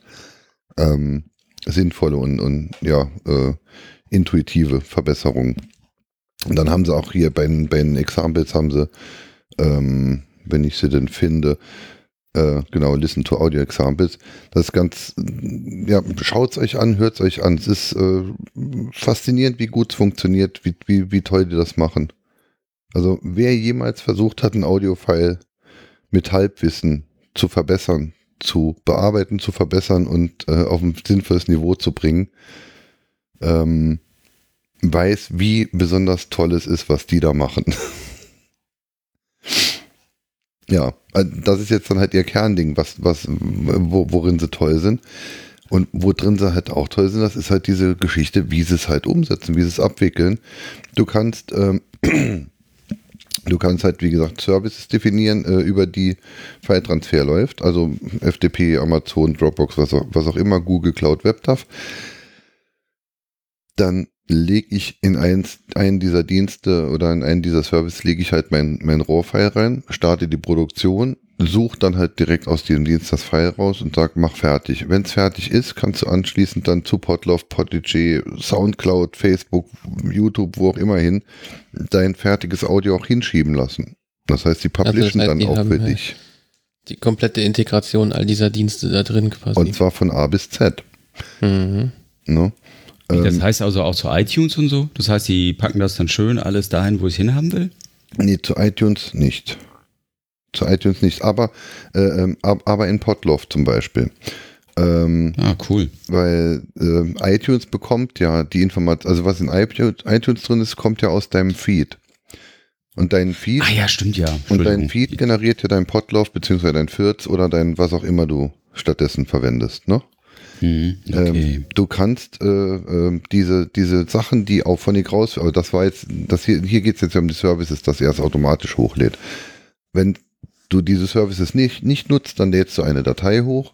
Ähm, sinnvolle und, und ja, äh, intuitive Verbesserungen. Und dann haben sie auch hier bei, bei den Examples haben sie, ähm, wenn ich sie denn finde, äh, genau, Listen to Audio Examples. Das ist ganz, ja, schaut es euch an, hört es euch an. Es ist äh, faszinierend, wie gut es funktioniert, wie, wie, wie toll die das machen. Also wer jemals versucht hat, ein Audiofile mit Halbwissen zu verbessern, zu bearbeiten, zu verbessern und äh, auf ein sinnvolles Niveau zu bringen, ähm, weiß, wie besonders toll es ist, was die da machen. ja, also das ist jetzt dann halt ihr Kernding, was, was, wo, worin sie toll sind. Und wo drin sie halt auch toll sind, das ist halt diese Geschichte, wie sie es halt umsetzen, wie sie es abwickeln. Du kannst ähm, Du kannst halt, wie gesagt, Services definieren, äh, über die File-Transfer läuft. Also FTP, Amazon, Dropbox, was auch, was auch immer, Google Cloud WebDAV. Dann lege ich in eins, einen dieser Dienste oder in einen dieser Services lege ich halt mein, mein RAW-File rein, starte die Produktion, suche dann halt direkt aus diesem Dienst das File raus und sage, mach fertig. Wenn es fertig ist, kannst du anschließend dann zu Podlove, Podigy, Soundcloud, Facebook, YouTube, wo auch immer hin, dein fertiges Audio auch hinschieben lassen. Das heißt, die publishen also das heißt, dann auch für dich. Die komplette Integration all dieser Dienste da drin quasi. Und zwar von A bis Z. Mhm. Ne? Das ähm, heißt also auch zu iTunes und so? Das heißt, die packen das dann schön alles dahin, wo ich es hinhaben will? Nee, zu iTunes nicht. Zu iTunes nicht, aber, äh, ähm, aber in Podlove zum Beispiel. Ähm, ah, cool. Weil äh, iTunes bekommt ja die Information, also was in iTunes drin ist, kommt ja aus deinem Feed. Und dein Feed. Ah ja, stimmt ja. Und dein Feed generiert ja dein Podlove, beziehungsweise dein Fürz oder dein, was auch immer du stattdessen verwendest, ne? Hm, okay. ähm, du kannst äh, äh, diese, diese Sachen, die auch von dir raus, aber das war jetzt, das hier, hier geht es jetzt um die Services, dass er es automatisch hochlädt. Wenn du diese Services nicht, nicht nutzt, dann lädst du eine Datei hoch,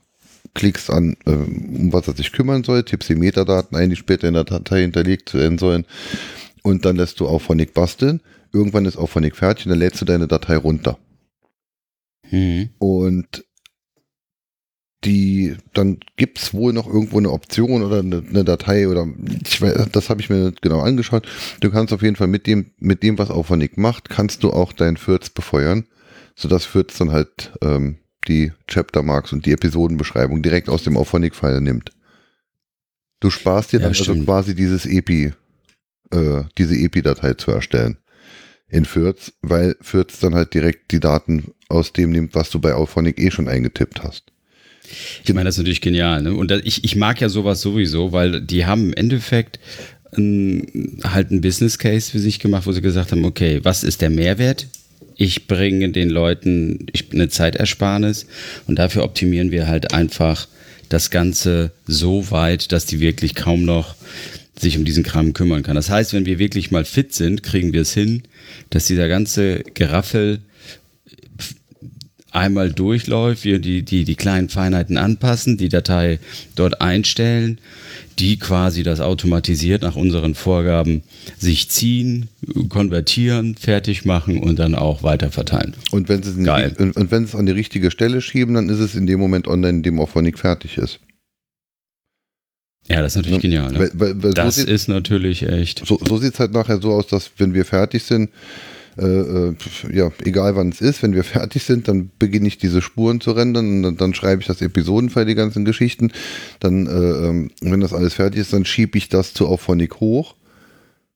klickst an, äh, um was er sich kümmern soll, tippst die Metadaten ein, die später in der Datei hinterlegt werden sollen und dann lässt du Auphonic basteln. Irgendwann ist Auphonic fertig und dann lädst du deine Datei runter. Mhm. Und die, dann gibt es wohl noch irgendwo eine Option oder eine, eine Datei oder ich weiß, das habe ich mir nicht genau angeschaut. Du kannst auf jeden Fall mit dem, mit dem, was Auphonic macht, kannst du auch dein Fürz befeuern, sodass Fürz dann halt ähm, die Chapter Marks und die Episodenbeschreibung direkt aus dem Auphonic-File nimmt. Du sparst dir ja, dann also quasi dieses EPI, äh, diese EPI-Datei zu erstellen in Fürz, weil Fürz dann halt direkt die Daten aus dem nimmt, was du bei Auphonic eh schon eingetippt hast. Ich meine, das ist natürlich genial. Ne? Und ich, ich mag ja sowas sowieso, weil die haben im Endeffekt ein, halt einen Business Case für sich gemacht, wo sie gesagt haben, okay, was ist der Mehrwert? Ich bringe den Leuten eine Zeitersparnis und dafür optimieren wir halt einfach das Ganze so weit, dass die wirklich kaum noch sich um diesen Kram kümmern kann. Das heißt, wenn wir wirklich mal fit sind, kriegen wir es hin, dass dieser ganze Geraffel einmal durchläuft, wir die, die, die kleinen Feinheiten anpassen, die Datei dort einstellen, die quasi das automatisiert nach unseren Vorgaben sich ziehen, konvertieren, fertig machen und dann auch weiter verteilen. Und wenn sie es. Die, und wenn sie es an die richtige Stelle schieben, dann ist es in dem Moment online, in dem Auphonic fertig ist. Ja, das ist natürlich ja, genial. Ne? Weil, weil, weil das so ist natürlich echt. So, so sieht es halt nachher so aus, dass wenn wir fertig sind, äh, äh, ja, egal wann es ist, wenn wir fertig sind, dann beginne ich diese Spuren zu rendern und dann, schreibe ich das Episodenfall, die ganzen Geschichten. Dann, äh, ähm, wenn das alles fertig ist, dann schiebe ich das zu Auphonic hoch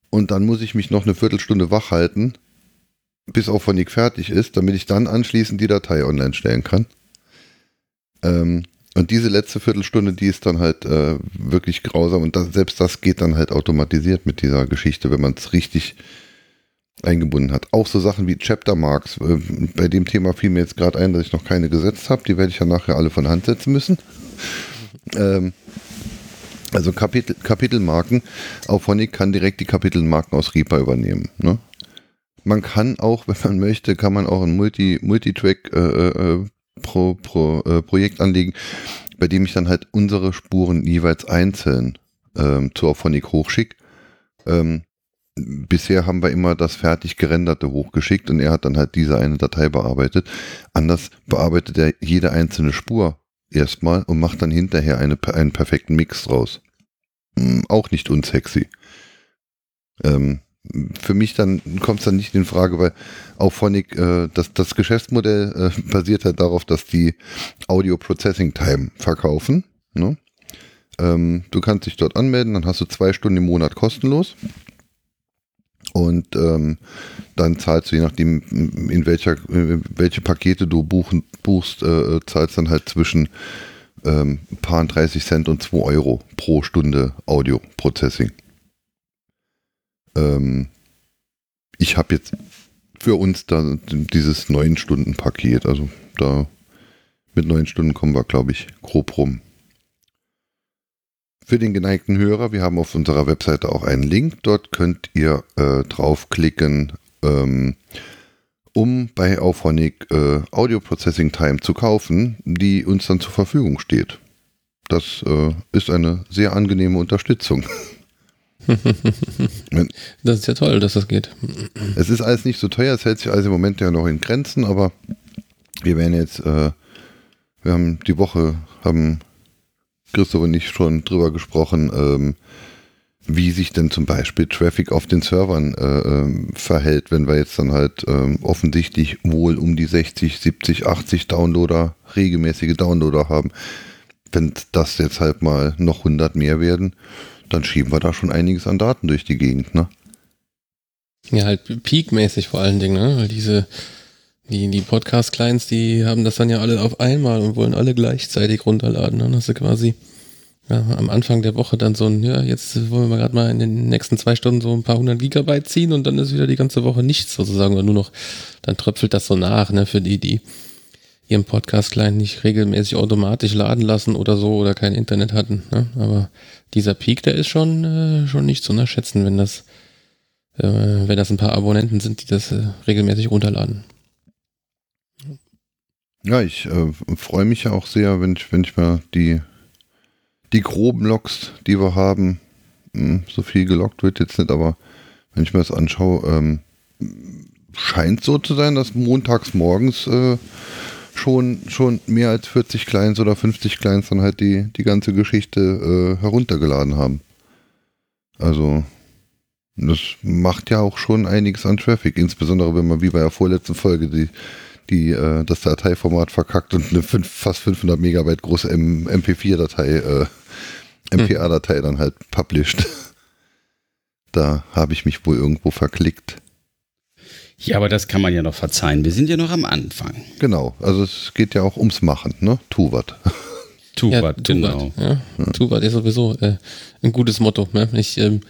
und dann muss ich mich noch eine Viertelstunde wach halten, bis Auphonic fertig ist, damit ich dann anschließend die Datei online stellen kann. Ähm, und diese letzte Viertelstunde, die ist dann halt äh, wirklich grausam und das, selbst das geht dann halt automatisiert mit dieser Geschichte, wenn man es richtig eingebunden hat. Auch so Sachen wie Chapter Marks. Äh, bei dem Thema fiel mir jetzt gerade ein, dass ich noch keine gesetzt habe. Die werde ich ja nachher alle von Hand setzen müssen. Ähm, also Kapitel, Kapitelmarken. Auphonic kann direkt die Kapitelmarken aus Reaper übernehmen. Ne? Man kann auch, wenn man möchte, kann man auch ein Multi, Multitrack äh, äh, pro, pro äh, Projekt anlegen, bei dem ich dann halt unsere Spuren jeweils einzeln ähm, zu Auphonic hochschicke. Ähm, bisher haben wir immer das fertig gerenderte hochgeschickt und er hat dann halt diese eine Datei bearbeitet. Anders bearbeitet er jede einzelne Spur erstmal und macht dann hinterher eine, einen perfekten Mix draus. Hm, auch nicht unsexy. Ähm, für mich dann kommt es dann nicht in Frage, weil Auphonic, äh, das, das Geschäftsmodell äh, basiert halt darauf, dass die Audio Processing Time verkaufen. Ne? Ähm, du kannst dich dort anmelden, dann hast du zwei Stunden im Monat kostenlos. Und ähm, dann zahlst du, je nachdem, in welcher, welche Pakete du buchen, buchst, äh, zahlst dann halt zwischen ähm, paar 30 Cent und 2 Euro pro Stunde Audio-Processing. Ähm, ich habe jetzt für uns da dieses 9-Stunden-Paket, also da mit 9 Stunden kommen wir, glaube ich, grob rum für den geneigten Hörer, wir haben auf unserer Webseite auch einen Link. Dort könnt ihr äh, draufklicken, ähm, um bei Auphonic äh, Audio Processing Time zu kaufen, die uns dann zur Verfügung steht. Das äh, ist eine sehr angenehme Unterstützung. das ist ja toll, dass das geht. Es ist alles nicht so teuer, es hält sich also im Moment ja noch in Grenzen, aber wir werden jetzt, äh, wir haben die Woche, haben Christoph und ich schon drüber gesprochen, ähm, wie sich denn zum Beispiel Traffic auf den Servern äh, ähm, verhält, wenn wir jetzt dann halt ähm, offensichtlich wohl um die 60, 70, 80 Downloader, regelmäßige Downloader haben. Wenn das jetzt halt mal noch 100 mehr werden, dann schieben wir da schon einiges an Daten durch die Gegend, ne? Ja, halt peakmäßig vor allen Dingen, ne? Weil diese, die, die Podcast-Clients, die haben das dann ja alle auf einmal und wollen alle gleichzeitig runterladen. Dann hast du quasi ja, am Anfang der Woche dann so ein, ja, jetzt wollen wir gerade mal in den nächsten zwei Stunden so ein paar hundert Gigabyte ziehen und dann ist wieder die ganze Woche nichts sozusagen, oder nur noch, dann tröpfelt das so nach, ne, für die, die ihren Podcast-Client nicht regelmäßig automatisch laden lassen oder so oder kein Internet hatten. Ne? Aber dieser Peak, der ist schon, äh, schon nicht zu unterschätzen, wenn das, äh, wenn das ein paar Abonnenten sind, die das äh, regelmäßig runterladen. Ja, ich äh, freue mich ja auch sehr, wenn ich, wenn ich mal die, die groben Logs, die wir haben, hm, so viel gelockt wird jetzt nicht, aber wenn ich mir das anschaue, ähm, scheint so zu sein, dass montags morgens äh, schon, schon mehr als 40 Clients oder 50 Clients dann halt die, die ganze Geschichte äh, heruntergeladen haben. Also, das macht ja auch schon einiges an Traffic, insbesondere wenn man wie bei der vorletzten Folge die, die äh, das Dateiformat verkackt und eine fünf, fast 500 Megabyte große MP4-Datei, äh, MPA-Datei dann halt published. Da habe ich mich wohl irgendwo verklickt. Ja, aber das kann man ja noch verzeihen. Wir sind ja noch am Anfang. Genau, also es geht ja auch ums Machen, ne? Tu was. Tu ja, wat, genau. Ja. ja. Tu was ist sowieso äh, ein gutes Motto. Ne? Ich ähm,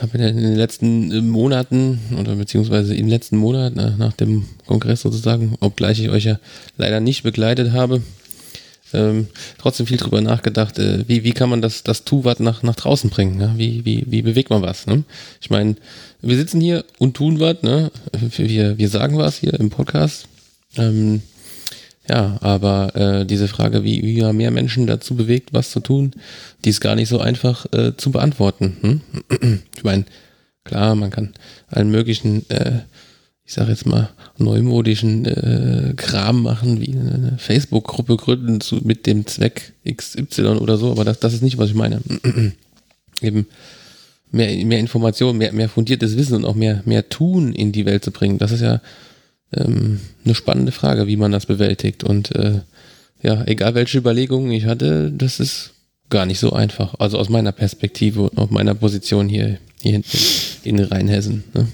habe in den letzten äh, Monaten oder beziehungsweise im letzten Monat nach, nach dem Kongress sozusagen, obgleich ich euch ja leider nicht begleitet habe, ähm, trotzdem viel drüber nachgedacht, äh, wie, wie kann man das, das Tu-Wat nach, nach draußen bringen? Ne? Wie, wie, wie bewegt man was? Ne? Ich meine, wir sitzen hier und tun was, ne? wir, wir sagen was hier im Podcast. Ähm, ja, aber äh, diese Frage, wie, wie man mehr Menschen dazu bewegt, was zu tun, die ist gar nicht so einfach äh, zu beantworten. Hm? Ich meine, klar, man kann allen möglichen äh, ich sage jetzt mal, neumodischen äh, Kram machen, wie eine Facebook-Gruppe gründen zu, mit dem Zweck XY oder so, aber das, das ist nicht, was ich meine. Eben mehr, mehr Informationen, mehr, mehr fundiertes Wissen und auch mehr, mehr Tun in die Welt zu bringen, das ist ja ähm, eine spannende Frage, wie man das bewältigt. Und äh, ja, egal welche Überlegungen ich hatte, das ist gar nicht so einfach. Also aus meiner Perspektive und aus meiner Position hier, hier hinten in Rheinhessen. Ne?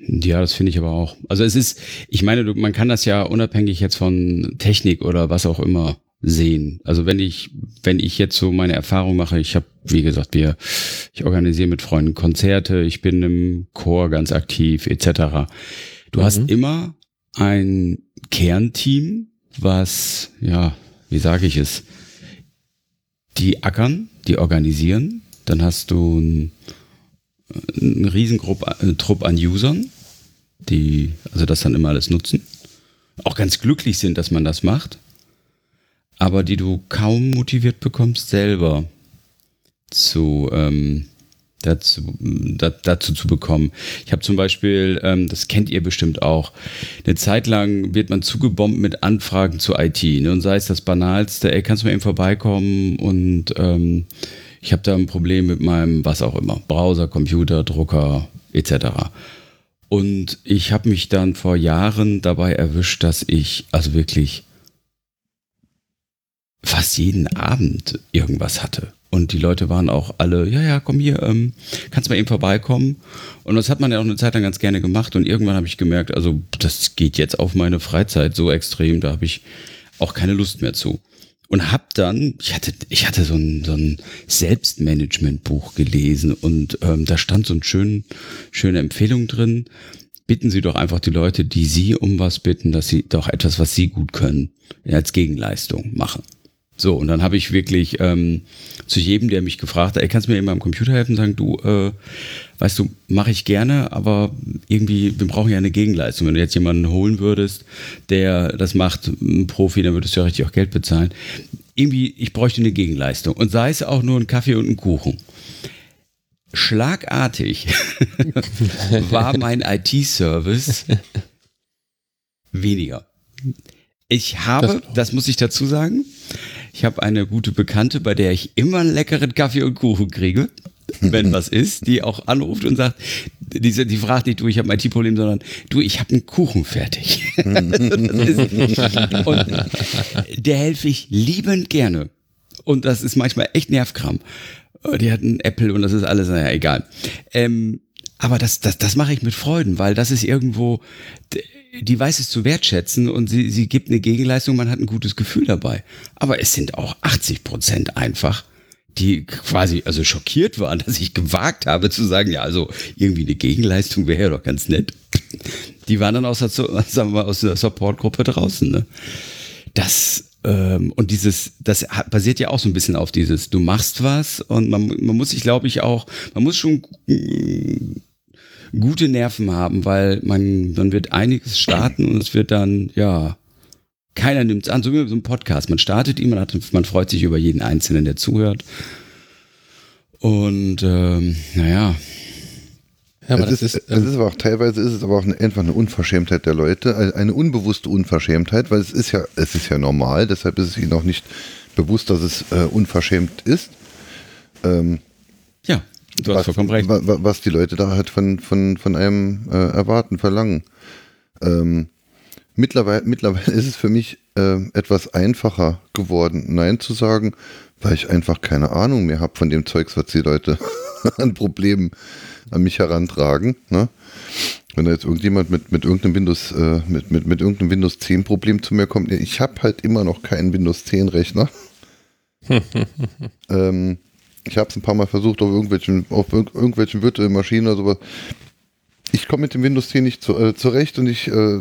Ja, das finde ich aber auch. Also es ist, ich meine, man kann das ja unabhängig jetzt von Technik oder was auch immer sehen. Also wenn ich, wenn ich jetzt so meine Erfahrung mache, ich habe, wie gesagt, wir, ich organisiere mit Freunden Konzerte, ich bin im Chor ganz aktiv, etc. Du mhm. hast immer ein Kernteam, was, ja, wie sage ich es, die ackern, die organisieren. Dann hast du ein ein Riesengrupp äh, an Usern, die also das dann immer alles nutzen, auch ganz glücklich sind, dass man das macht, aber die du kaum motiviert bekommst, selber zu ähm, dazu, da, dazu zu bekommen. Ich habe zum Beispiel, ähm, das kennt ihr bestimmt auch, eine Zeit lang wird man zugebombt mit Anfragen zu IT. Ne? Und sei es das Banalste, ey, kannst du mal eben vorbeikommen und ähm, ich habe da ein Problem mit meinem, was auch immer, Browser, Computer, Drucker etc. Und ich habe mich dann vor Jahren dabei erwischt, dass ich also wirklich fast jeden Abend irgendwas hatte. Und die Leute waren auch alle, ja, ja, komm hier, ähm, kannst mal eben vorbeikommen. Und das hat man ja auch eine Zeit lang ganz gerne gemacht. Und irgendwann habe ich gemerkt, also das geht jetzt auf meine Freizeit so extrem, da habe ich auch keine Lust mehr zu und hab dann, ich hatte, ich hatte so ein, so ein Selbstmanagement-Buch gelesen und ähm, da stand so eine schön, schöne Empfehlung drin. Bitten Sie doch einfach die Leute, die Sie um was bitten, dass Sie doch etwas, was Sie gut können, als Gegenleistung machen. So, und dann habe ich wirklich ähm, zu jedem, der mich gefragt hat, ey, kannst du mir eben am Computer helfen, sagen, du, äh, weißt du, mache ich gerne, aber irgendwie, wir brauchen ja eine Gegenleistung. Wenn du jetzt jemanden holen würdest, der das macht, ein Profi, dann würdest du ja richtig auch Geld bezahlen. Irgendwie, ich bräuchte eine Gegenleistung. Und sei es auch nur ein Kaffee und ein Kuchen. Schlagartig war mein IT-Service weniger. Ich habe, das, das muss ich dazu sagen, ich habe eine gute Bekannte, bei der ich immer einen leckeren Kaffee und Kuchen kriege, wenn was ist, die auch anruft und sagt, die, die fragt nicht, du, ich habe ein IT-Problem, sondern du, ich habe einen Kuchen fertig. und der helfe ich liebend gerne. Und das ist manchmal echt Nervkram. Die hat einen Apple und das ist alles, naja, egal. Ähm, aber das, das, das mache ich mit Freuden, weil das ist irgendwo, die weiß es zu wertschätzen und sie, sie gibt eine Gegenleistung, man hat ein gutes Gefühl dabei. Aber es sind auch 80 Prozent einfach, die quasi also schockiert waren, dass ich gewagt habe zu sagen, ja, also irgendwie eine Gegenleistung wäre ja doch ganz nett. Die waren dann aus der, sagen wir mal, aus der Supportgruppe draußen. Ne? Das ähm, und dieses, das basiert ja auch so ein bisschen auf dieses, du machst was und man, man muss sich, glaube ich, auch, man muss schon gute Nerven haben, weil man, man wird einiges starten und es wird dann, ja, keiner nimmt es an, so wie so ein Podcast. Man startet ihn, man, hat, man freut sich über jeden Einzelnen, der zuhört. Und ähm, naja. Ja, aber es, ist, ist, ähm, es ist aber auch teilweise ist es aber auch eine, einfach eine Unverschämtheit der Leute, also eine unbewusste Unverschämtheit, weil es ist ja, es ist ja normal, deshalb ist es ihnen auch nicht bewusst, dass es äh, unverschämt ist. Ähm, ja, du hast was, vollkommen recht. Was die Leute da halt von, von, von einem äh, erwarten, verlangen. Ähm, mittlerweile, mittlerweile ist es für mich äh, etwas einfacher geworden, Nein zu sagen, weil ich einfach keine Ahnung mehr habe von dem Zeugs, was die Leute an Problemen an mich herantragen. Ne? Wenn da jetzt irgendjemand mit, mit irgendeinem Windows, äh, mit, mit, mit irgendeinem Windows 10 Problem zu mir kommt, ich habe halt immer noch keinen Windows 10 Rechner. ähm, ich habe es ein paar Mal versucht auf irgendwelchen, auf irg irgendwelchen virtuellen Maschinen oder sowas. Ich komme mit dem Windows 10 nicht zu, äh, zurecht und ich äh,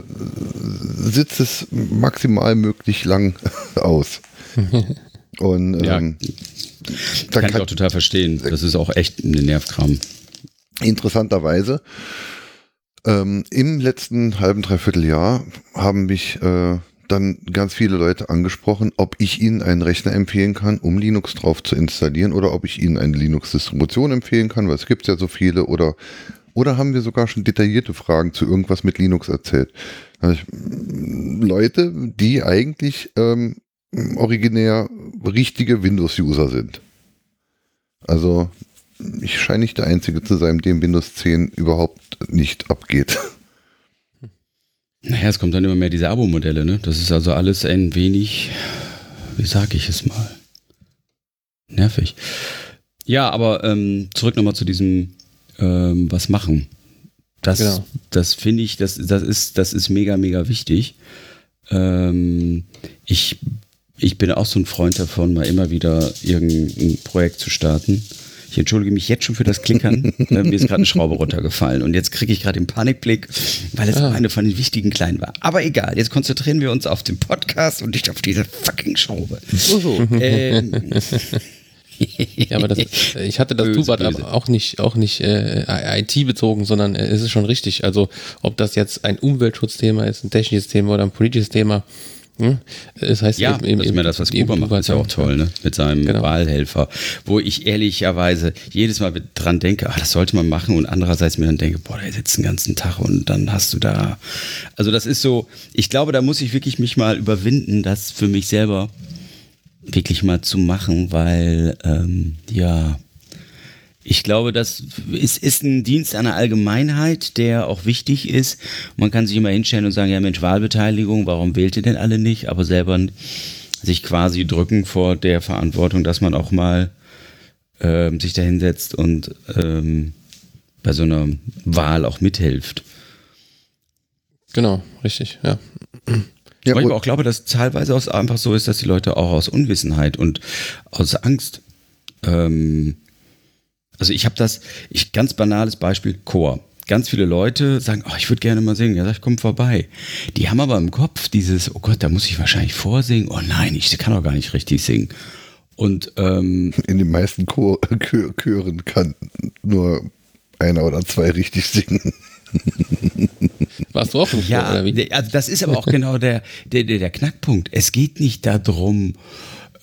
sitze es maximal möglich lang aus. und ähm, ja, kann, kann ich auch total verstehen. Das ist auch echt eine Nervkram interessanterweise ähm, im letzten halben, dreiviertel Jahr haben mich äh, dann ganz viele Leute angesprochen, ob ich ihnen einen Rechner empfehlen kann, um Linux drauf zu installieren oder ob ich ihnen eine Linux-Distribution empfehlen kann, weil es gibt ja so viele oder oder haben wir sogar schon detaillierte Fragen zu irgendwas mit Linux erzählt? Also Leute, die eigentlich ähm, originär richtige Windows-User sind. Also ich scheine nicht der Einzige zu sein, dem Windows 10 überhaupt nicht abgeht. Naja, es kommt dann immer mehr diese Abo-Modelle, ne? Das ist also alles ein wenig, wie sage ich es mal, nervig. Ja, aber ähm, zurück nochmal zu diesem ähm, was machen. Das, genau. das finde ich, das, das, ist, das ist mega, mega wichtig. Ähm, ich, ich bin auch so ein Freund davon, mal immer wieder irgendein Projekt zu starten ich entschuldige mich jetzt schon für das Klickern. Äh, mir ist gerade eine Schraube runtergefallen und jetzt kriege ich gerade den Panikblick, weil es ah. eine von den wichtigen kleinen war. Aber egal, jetzt konzentrieren wir uns auf den Podcast und nicht auf diese fucking Schraube. ähm, ja, aber das, ich hatte das Tubat aber auch nicht, auch nicht äh, IT-bezogen, sondern äh, es ist schon richtig. Also ob das jetzt ein Umweltschutzthema ist, ein technisches Thema oder ein politisches Thema, hm? Das heißt, ja, eben, eben, das ist mir das, was Kuba macht, ist ja auch toll, ne? Mit seinem genau. Wahlhelfer. Wo ich ehrlicherweise jedes Mal dran denke, ach, das sollte man machen und andererseits mir dann denke, boah, der sitzt den ganzen Tag und dann hast du da. Also das ist so, ich glaube, da muss ich wirklich mich mal überwinden, das für mich selber wirklich mal zu machen, weil, ähm, ja, ich glaube, das ist, ist ein Dienst an der Allgemeinheit, der auch wichtig ist. Man kann sich immer hinstellen und sagen, ja Mensch, Wahlbeteiligung, warum wählt ihr denn alle nicht? Aber selber sich quasi drücken vor der Verantwortung, dass man auch mal ähm, sich da hinsetzt und ähm, bei so einer Wahl auch mithilft. Genau, richtig, ja. Ja, Weil ich auch glaube, dass teilweise auch einfach so ist, dass die Leute auch aus Unwissenheit und aus Angst ähm, also ich habe das, ich ganz banales Beispiel, Chor. Ganz viele Leute sagen, oh, ich würde gerne mal singen. Ja, sag ich, komm vorbei. Die haben aber im Kopf dieses, oh Gott, da muss ich wahrscheinlich vorsingen. Oh nein, ich kann doch gar nicht richtig singen. Und ähm, in den meisten Chor Chö Chören kann nur einer oder zwei richtig singen. Warst du auch im Chor, ja, also das ist aber auch genau der, der, der Knackpunkt. Es geht nicht darum,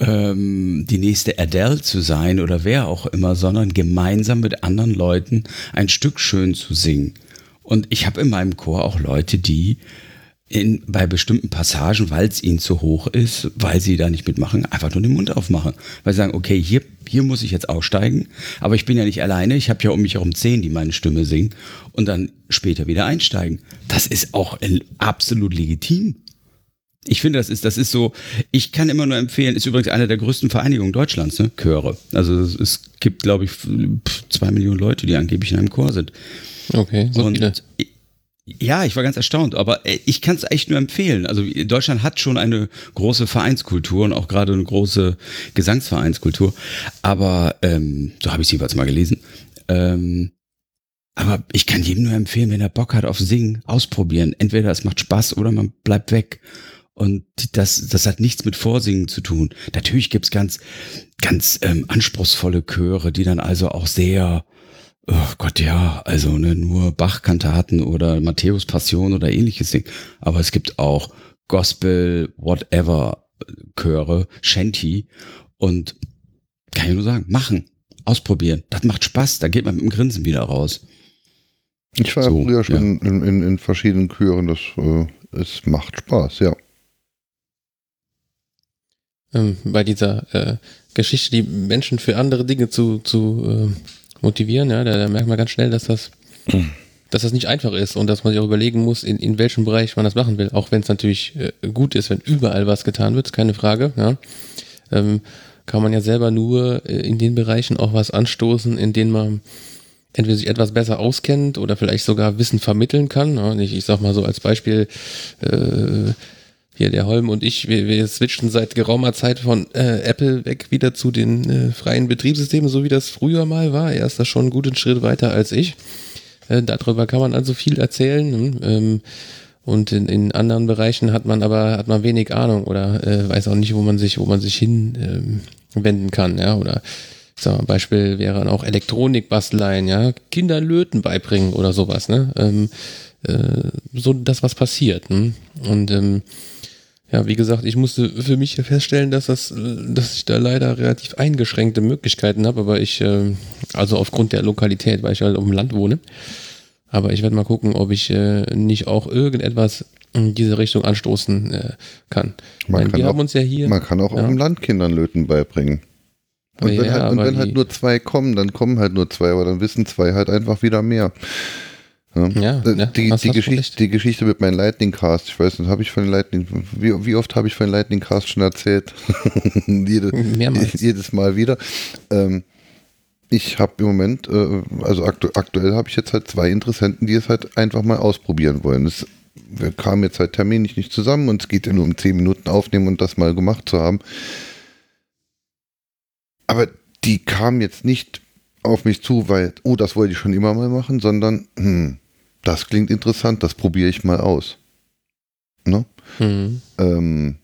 ähm, die nächste Adele zu sein oder wer auch immer, sondern gemeinsam mit anderen Leuten ein Stück schön zu singen. Und ich habe in meinem Chor auch Leute, die in, bei bestimmten Passagen, weil es ihnen zu hoch ist, weil sie da nicht mitmachen, einfach nur den Mund aufmachen. Weil sie sagen, okay, hier, hier muss ich jetzt aussteigen, aber ich bin ja nicht alleine, ich habe ja um mich herum zehn, die meine Stimme singen und dann später wieder einsteigen. Das ist auch absolut legitim. Ich finde, das ist, das ist so, ich kann immer nur empfehlen, ist übrigens eine der größten Vereinigungen Deutschlands, ne? Chöre. Also es gibt, glaube ich, zwei Millionen Leute, die angeblich in einem Chor sind. Okay, so Und viele. Ja, ich war ganz erstaunt, aber äh, ich kann es echt nur empfehlen. Also Deutschland hat schon eine große Vereinskultur und auch gerade eine große Gesangsvereinskultur. Aber ähm, so habe ich es jeweils mal gelesen. Ähm, aber ich kann jedem nur empfehlen, wenn er Bock hat auf Singen, ausprobieren. Entweder es macht Spaß oder man bleibt weg. Und das, das hat nichts mit Vorsingen zu tun. Natürlich gibt's ganz, ganz ähm, anspruchsvolle Chöre, die dann also auch sehr, oh Gott, ja, also ne, nur Bach-Kantaten oder Matthäus-Passion oder ähnliches singen. Aber es gibt auch Gospel, whatever Chöre, Shanty und kann ich nur sagen, machen, ausprobieren. Das macht Spaß, da geht man mit dem Grinsen wieder raus. Ich war so, früher schon ja. in, in, in, verschiedenen Chören, das äh, es macht Spaß, ja. Ähm, bei dieser äh, Geschichte, die Menschen für andere Dinge zu, zu äh, motivieren, ja, da, da, merkt man ganz schnell, dass das, hm. dass das nicht einfach ist und dass man sich auch überlegen muss, in, in welchem Bereich man das machen will. Auch wenn es natürlich äh, gut ist, wenn überall was getan wird, keine Frage, ja. Ähm, kann man ja selber nur äh, in den Bereichen auch was anstoßen, in denen man entweder sich etwas besser auskennt oder vielleicht sogar Wissen vermitteln kann. Ich, ich sag mal so als Beispiel, äh, hier der Holm und ich, wir, wir switchen seit geraumer Zeit von äh, Apple weg wieder zu den äh, freien Betriebssystemen, so wie das früher mal war. Er ist da schon einen guten Schritt weiter als ich. Äh, darüber kann man also viel erzählen. Hm, ähm, und in, in anderen Bereichen hat man aber hat man wenig Ahnung oder äh, weiß auch nicht, wo man sich wo man sich hinwenden ähm, kann, ja oder so, Beispiel wäre auch Elektronikbasteleien, ja, Kindern Löten beibringen oder sowas, ne? Ähm, äh, so das, was passiert. Ne? Und ähm, ja, wie gesagt, ich musste für mich feststellen, dass das, dass ich da leider relativ eingeschränkte Möglichkeiten habe, aber ich, äh, also aufgrund der Lokalität, weil ich halt auf dem Land wohne. Aber ich werde mal gucken, ob ich äh, nicht auch irgendetwas in diese Richtung anstoßen äh, kann. Man Nein, kann wir auch, haben uns ja hier. Man kann auch ja. auf dem Land Kindern Löten beibringen. Und wenn, ja, halt, und wenn halt nur zwei kommen, dann kommen halt nur zwei, aber dann wissen zwei halt einfach wieder mehr. Ja, ja, äh, ja die, die, Geschichte, die Geschichte mit meinem Lightning Cast, ich weiß nicht, habe ich von Lightning, wie, wie oft habe ich von Lightning Cast schon erzählt? Jede, jedes Mal wieder. Ähm, ich habe im Moment, äh, also aktu aktuell habe ich jetzt halt zwei Interessenten, die es halt einfach mal ausprobieren wollen. Es, wir kamen jetzt halt terminlich nicht zusammen und es geht ja nur um zehn Minuten aufnehmen und das mal gemacht zu haben. Aber die kamen jetzt nicht auf mich zu, weil, oh, das wollte ich schon immer mal machen, sondern, hm, das klingt interessant, das probiere ich mal aus. Ne? Mhm. Ähm,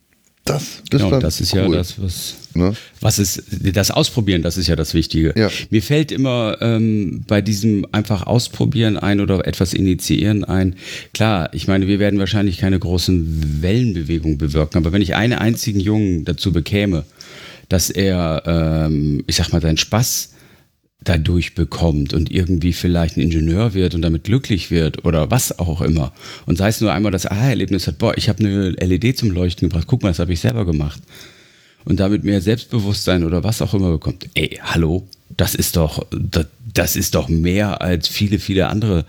das, das, genau, das ist cool. ja das, was, ne? was ist, das Ausprobieren, das ist ja das Wichtige. Ja. Mir fällt immer ähm, bei diesem einfach Ausprobieren ein oder etwas initiieren ein. Klar, ich meine, wir werden wahrscheinlich keine großen Wellenbewegungen bewirken, aber wenn ich einen einzigen Jungen dazu bekäme, dass er, ähm, ich sag mal, seinen Spaß dadurch bekommt und irgendwie vielleicht ein Ingenieur wird und damit glücklich wird oder was auch immer. Und sei es nur einmal das Aha-Erlebnis hat, boah, ich habe eine LED zum Leuchten gebracht, guck mal, das habe ich selber gemacht. Und damit mehr Selbstbewusstsein oder was auch immer bekommt. Ey, hallo, das ist doch, das, das ist doch mehr als viele, viele andere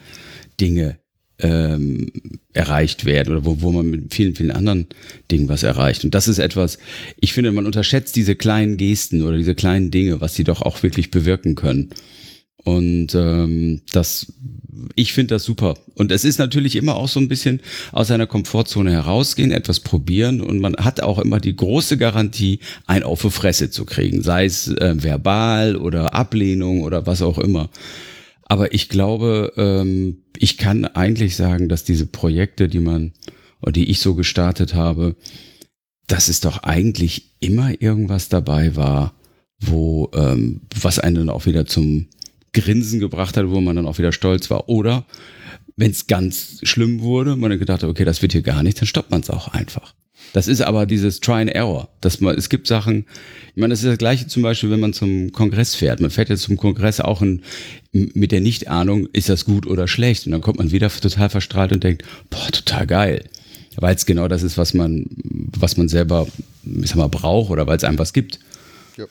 Dinge ähm, erreicht werden oder wo, wo man mit vielen, vielen anderen Dingen was erreicht. Und das ist etwas, ich finde, man unterschätzt diese kleinen Gesten oder diese kleinen Dinge, was sie doch auch wirklich bewirken können. Und ähm, das, ich finde das super. Und es ist natürlich immer auch so ein bisschen aus seiner Komfortzone herausgehen, etwas probieren. Und man hat auch immer die große Garantie, ein auf die Fresse zu kriegen, sei es äh, verbal oder Ablehnung oder was auch immer. Aber ich glaube, ähm, ich kann eigentlich sagen, dass diese Projekte, die man oder die ich so gestartet habe, dass es doch eigentlich immer irgendwas dabei war, wo ähm, was einen dann auch wieder zum Grinsen gebracht hat, wo man dann auch wieder stolz war. Oder wenn es ganz schlimm wurde, man dann gedacht hat, okay, das wird hier gar nichts, dann stoppt man es auch einfach. Das ist aber dieses Try and Error. Dass man, es gibt Sachen, ich meine, das ist das gleiche zum Beispiel, wenn man zum Kongress fährt. Man fährt jetzt zum Kongress auch in, mit der Nicht-Ahnung, ist das gut oder schlecht? Und dann kommt man wieder total verstrahlt und denkt, boah, total geil. Weil es genau das ist, was man, was man selber, ich sag mal, braucht oder weil es einem was gibt. Ja.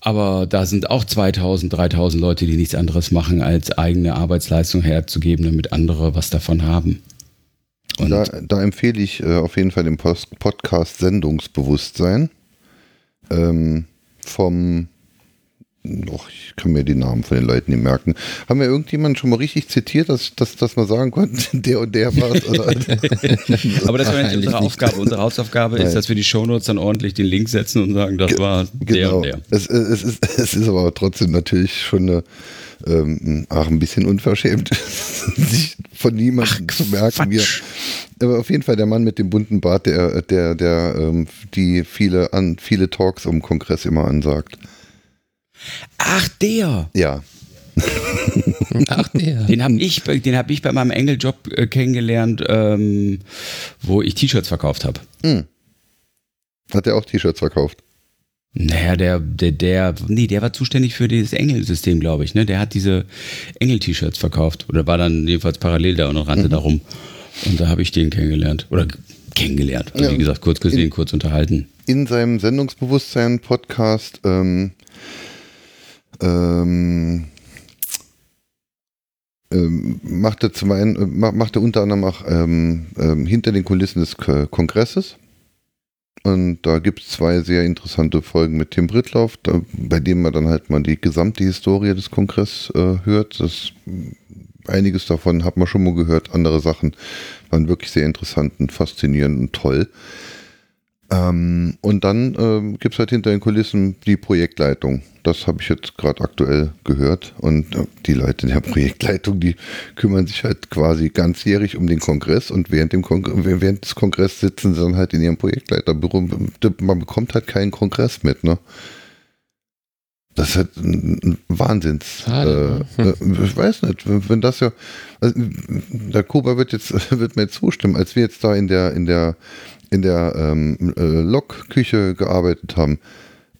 Aber da sind auch 2000, 3000 Leute, die nichts anderes machen, als eigene Arbeitsleistung herzugeben, damit andere was davon haben. Und da, da empfehle ich äh, auf jeden Fall den Post Podcast Sendungsbewusstsein ähm, vom Och, ich kann mir die Namen von den Leuten nicht merken. Haben wir irgendjemanden schon mal richtig zitiert, dass, dass, dass man sagen konnten, der und der war es? Aber das war nicht unsere Aufgabe. Unsere Hausaufgabe Nein. ist, dass wir die Shownotes dann ordentlich den Link setzen und sagen, das war genau. der und der. Es, es, ist, es ist aber trotzdem natürlich schon eine ähm, auch ein bisschen unverschämt, sich von niemandem zu merken. Wie aber auf jeden Fall der Mann mit dem bunten Bart, der, der, der ähm, die viele, an, viele Talks um Kongress immer ansagt. Ach, der. Ja. Ach, der. Den habe ich, hab ich bei meinem Engeljob äh, kennengelernt, ähm, wo ich T-Shirts verkauft habe. Hm. Hat er auch T-Shirts verkauft? Naja, der, der, der, nee, der war zuständig für dieses Engel-System, glaube ich, ne? Der hat diese Engel-T-Shirts verkauft. Oder war dann jedenfalls parallel da und rannte mhm. darum. Und da habe ich den kennengelernt. Oder kennengelernt. Also, ja, wie gesagt, kurz gesehen, in, kurz unterhalten. In seinem Sendungsbewusstsein-Podcast ähm, ähm, ähm, macht er zum einen, äh, macht er unter anderem auch ähm, ähm, hinter den Kulissen des Kongresses. Und da gibt es zwei sehr interessante Folgen mit Tim Brittlauf, da, bei denen man dann halt mal die gesamte Historie des Kongresses äh, hört. Das, einiges davon hat man schon mal gehört, andere Sachen waren wirklich sehr interessant und faszinierend und toll. Ähm, und dann ähm, gibt es halt hinter den Kulissen die Projektleitung. Das habe ich jetzt gerade aktuell gehört. Und äh, die Leute der Projektleitung, die kümmern sich halt quasi ganzjährig um den Kongress und während, dem Kong während des Kongresses sitzen sie dann halt in ihrem Projektleiterbüro. Man bekommt halt keinen Kongress mit, ne? Das ist halt ein Wahnsinns. Schade, äh, ne? äh, ich weiß nicht, wenn das ja. Also, der Kuba wird jetzt wird mir jetzt zustimmen, als wir jetzt da in der in der in der ähm, äh, Lokküche gearbeitet haben.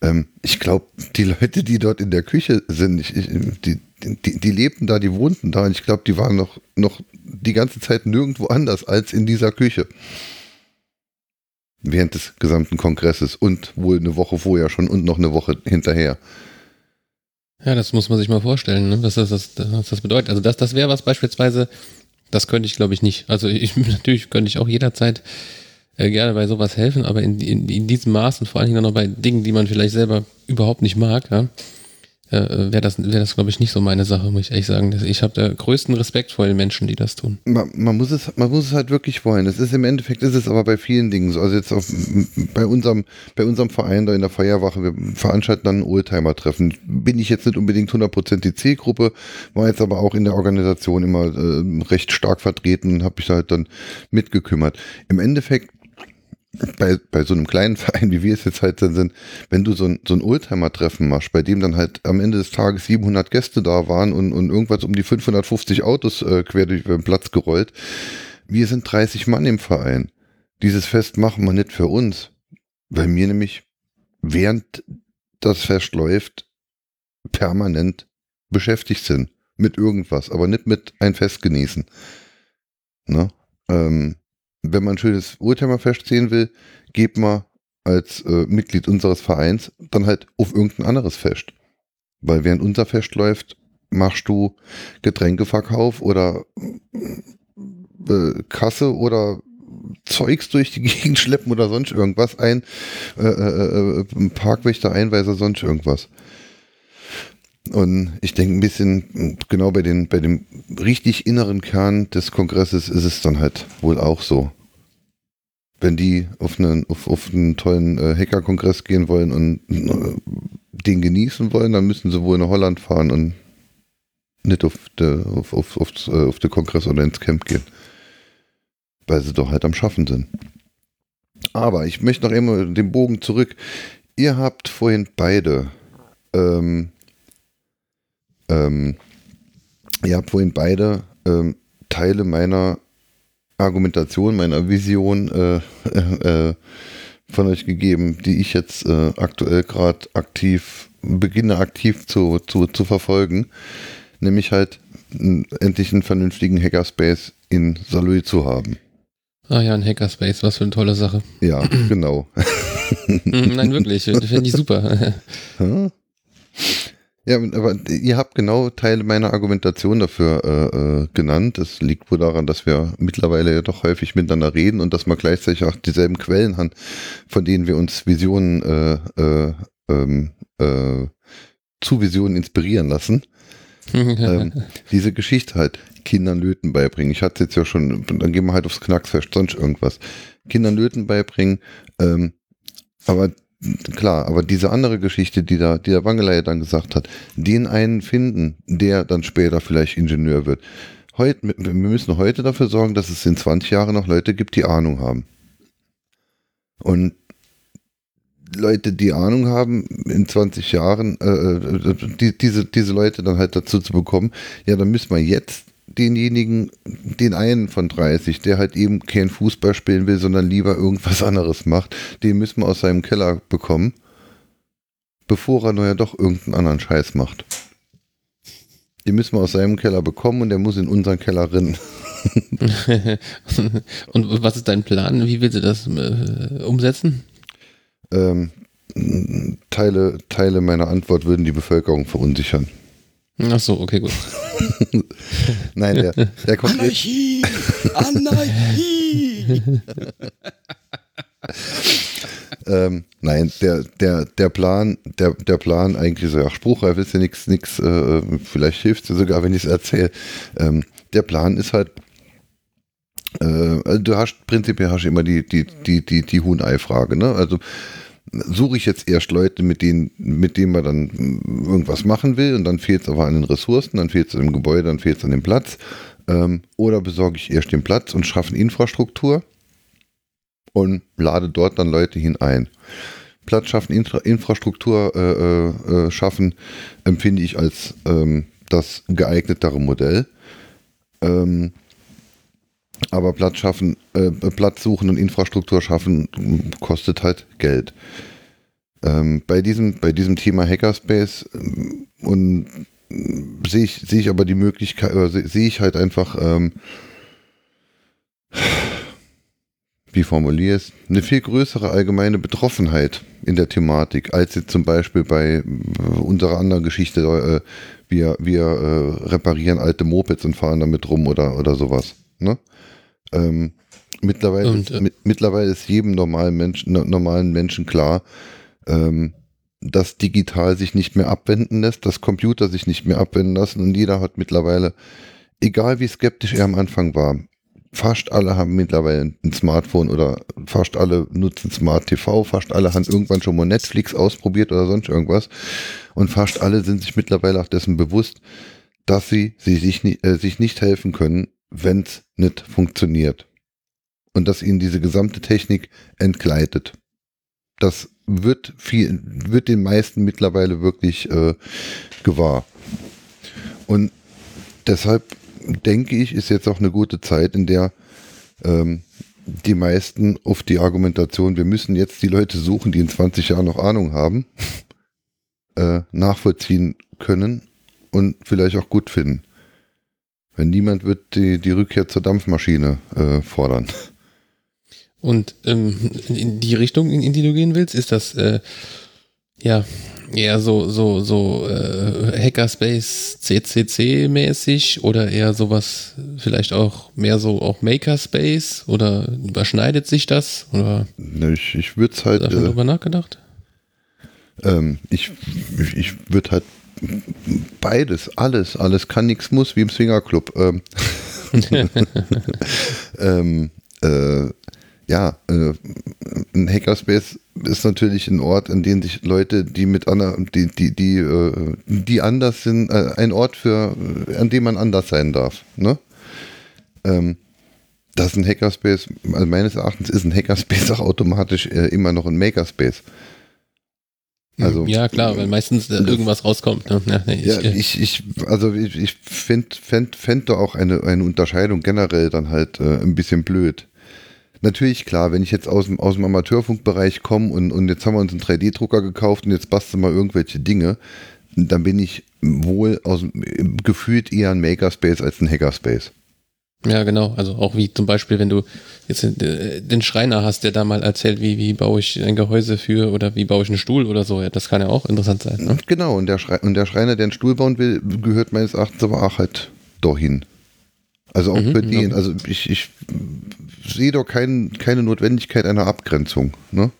Ähm, ich glaube, die Leute, die dort in der Küche sind, ich, ich, die, die, die lebten da, die wohnten da und ich glaube, die waren noch, noch die ganze Zeit nirgendwo anders als in dieser Küche. Während des gesamten Kongresses und wohl eine Woche vorher schon und noch eine Woche hinterher. Ja, das muss man sich mal vorstellen, ne? was, das, was das bedeutet. Also das, das wäre was beispielsweise, das könnte ich glaube ich nicht. Also ich, natürlich könnte ich auch jederzeit äh, gerne bei sowas helfen, aber in, in, in diesem Maß und vor allen Dingen dann noch bei Dingen, die man vielleicht selber überhaupt nicht mag, ja, äh, wäre das, wär das glaube ich, nicht so meine Sache, muss ich ehrlich sagen. Ich habe da größten Respekt vor den Menschen, die das tun. Man, man, muss es, man muss es halt wirklich wollen. Das ist im Endeffekt ist es aber bei vielen Dingen so. Also jetzt auf, bei unserem, bei unserem Verein da in der Feierwache, wir veranstalten dann ein Oldtimer-Treffen. Bin ich jetzt nicht unbedingt 100% die Zielgruppe, war jetzt aber auch in der Organisation immer äh, recht stark vertreten, habe ich da halt dann mitgekümmert. Im Endeffekt bei, bei so einem kleinen Verein, wie wir es jetzt halt sind, wenn du so ein, so ein Oldtimer-Treffen machst, bei dem dann halt am Ende des Tages 700 Gäste da waren und, und irgendwas um die 550 Autos äh, quer durch den Platz gerollt. Wir sind 30 Mann im Verein. Dieses Fest machen wir nicht für uns, weil mir nämlich während das Fest läuft permanent beschäftigt sind mit irgendwas, aber nicht mit ein Fest genießen. Ne? Ähm, wenn man ein schönes Oldtimerfest sehen will, geht man als äh, Mitglied unseres Vereins dann halt auf irgendein anderes Fest. Weil während unser Fest läuft, machst du Getränkeverkauf oder äh, Kasse oder Zeugs durch die Gegend schleppen oder sonst irgendwas ein, äh, äh, äh Parkwächter, Einweiser, sonst irgendwas. Und ich denke ein bisschen, genau bei, den, bei dem richtig inneren Kern des Kongresses ist es dann halt wohl auch so wenn die auf einen, auf, auf einen tollen äh, Hacker-Kongress gehen wollen und äh, den genießen wollen, dann müssen sie wohl nach Holland fahren und nicht auf der auf, auf, auf, äh, auf den Kongress oder ins Camp gehen. Weil sie doch halt am Schaffen sind. Aber ich möchte noch immer den Bogen zurück. Ihr habt vorhin beide ähm, ähm, ihr habt vorhin beide ähm, Teile meiner Argumentation, meiner Vision äh, äh, von euch gegeben, die ich jetzt äh, aktuell gerade aktiv, beginne aktiv zu, zu, zu verfolgen. Nämlich halt endlich einen vernünftigen Hackerspace in Salui zu haben. Ah ja, ein Hackerspace, was für eine tolle Sache. Ja, genau. Nein, wirklich, finde ich super. Ja, aber ihr habt genau Teile meiner Argumentation dafür äh, äh, genannt. Das liegt wohl daran, dass wir mittlerweile ja doch häufig miteinander reden und dass wir gleichzeitig auch dieselben Quellen haben, von denen wir uns Visionen äh, äh, ähm, äh, zu Visionen inspirieren lassen. ähm, diese Geschichte halt Kindern Löten beibringen. Ich hatte jetzt ja schon, dann gehen wir halt aufs Knacksfest, sonst irgendwas. Kindern Löten beibringen, ähm, aber klar, aber diese andere Geschichte, die da, die der Wangelei dann gesagt hat, den einen finden, der dann später vielleicht Ingenieur wird. Heute, wir müssen heute dafür sorgen, dass es in 20 Jahren noch Leute gibt, die Ahnung haben. Und Leute, die Ahnung haben, in 20 Jahren, äh, äh, die, diese, diese Leute dann halt dazu zu bekommen, ja, dann müssen wir jetzt denjenigen, den einen von 30, der halt eben kein Fußball spielen will, sondern lieber irgendwas anderes macht, den müssen wir aus seinem Keller bekommen bevor er nur ja doch irgendeinen anderen Scheiß macht. Die müssen wir aus seinem Keller bekommen und der muss in unseren Keller rennen. und was ist dein Plan? Wie willst du das äh, umsetzen? Ähm, Teile, Teile meiner Antwort würden die Bevölkerung verunsichern. Ach so, okay, gut. Nein, der, der kommt Anarchie! Anarchie! ähm, nein, der, der, der Plan, der, der Plan eigentlich so, ja, spruchreif ist ja nichts, nichts, äh, vielleicht hilft es dir sogar, wenn ich es erzähle. Ähm, der Plan ist halt, äh, also du hast prinzipiell hast immer die, die, die, die, die Huhn-Ei-Frage, ne? Also suche ich jetzt erst Leute, mit denen, mit denen man dann irgendwas machen will und dann fehlt es aber an den Ressourcen, dann fehlt es an dem Gebäude, dann fehlt es an dem Platz. Ähm, oder besorge ich erst den Platz und schaffe Infrastruktur und lade dort dann Leute hinein. Platz schaffen, Infra Infrastruktur äh, äh, äh, schaffen, empfinde ich als ähm, das geeignetere Modell. Ähm, aber Platz schaffen, äh, Platz suchen und Infrastruktur schaffen kostet halt Geld. Ähm, bei, diesem, bei diesem Thema Hackerspace ähm, und sehe ich, sehe ich aber die Möglichkeit, sehe ich halt einfach, ähm, wie formuliere es, eine viel größere allgemeine Betroffenheit in der Thematik, als jetzt zum Beispiel bei äh, unserer anderen Geschichte, äh, wir, wir äh, reparieren alte Mopeds und fahren damit rum oder, oder sowas. Ne? Ähm, mittlerweile, und, äh, mit, mittlerweile ist jedem normalen Menschen, normalen Menschen klar, ähm, dass digital sich nicht mehr abwenden lässt, dass Computer sich nicht mehr abwenden lassen. Und jeder hat mittlerweile, egal wie skeptisch er am Anfang war, fast alle haben mittlerweile ein Smartphone oder fast alle nutzen Smart TV, fast alle haben irgendwann schon mal Netflix ausprobiert oder sonst irgendwas. Und fast alle sind sich mittlerweile auch dessen bewusst, dass sie, sie sich, nicht, äh, sich nicht helfen können, wenn es nicht funktioniert. Und dass ihnen diese gesamte Technik entgleitet. Das wird viel, wird den meisten mittlerweile wirklich äh, gewahr. Und deshalb denke ich, ist jetzt auch eine gute Zeit, in der ähm, die meisten auf die Argumentation, wir müssen jetzt die Leute suchen, die in 20 Jahren noch Ahnung haben, äh, nachvollziehen können und vielleicht auch gut finden. Wenn niemand wird die, die Rückkehr zur Dampfmaschine äh, fordern. Und ähm, in die Richtung, in, die du gehen willst, ist das äh, ja eher so so so äh, Hackerspace CCC mäßig oder eher sowas vielleicht auch mehr so auch Makerspace oder überschneidet sich das oder? Ich, ich würde es halt. Hast du äh, darüber nachgedacht? Ähm, ich ich würde halt beides, alles, alles kann, nichts muss, wie im Swingerclub. Ähm, ähm, äh, ja, äh, ein Hackerspace ist natürlich ein Ort, an dem sich Leute, die mit einer, die, die, die, äh, die anders sind, äh, ein Ort für, an dem man anders sein darf. Ne? Ähm, das ist ein Hackerspace, also meines Erachtens ist ein Hackerspace auch automatisch äh, immer noch ein Makerspace. Also, ja, klar, weil meistens äh, irgendwas rauskommt. Ne? Ja, ich, ja, ich, ich, also ich, ich fände fänd, fänd da auch eine, eine Unterscheidung generell dann halt äh, ein bisschen blöd. Natürlich, klar, wenn ich jetzt aus dem, aus dem Amateurfunkbereich komme und, und jetzt haben wir uns einen 3D-Drucker gekauft und jetzt basteln wir irgendwelche Dinge, dann bin ich wohl aus, gefühlt eher ein Makerspace als ein Hackerspace. Ja, genau. Also auch wie zum Beispiel, wenn du jetzt äh, den Schreiner hast, der da mal erzählt, wie, wie baue ich ein Gehäuse für oder wie baue ich einen Stuhl oder so. Ja, das kann ja auch interessant sein. Ne? Genau, und der, Schrei und der Schreiner, der einen Stuhl bauen will, gehört meines Erachtens aber auch halt dahin. Also auch mhm, für den, also ich, ich sehe doch kein, keine Notwendigkeit einer Abgrenzung. Ne?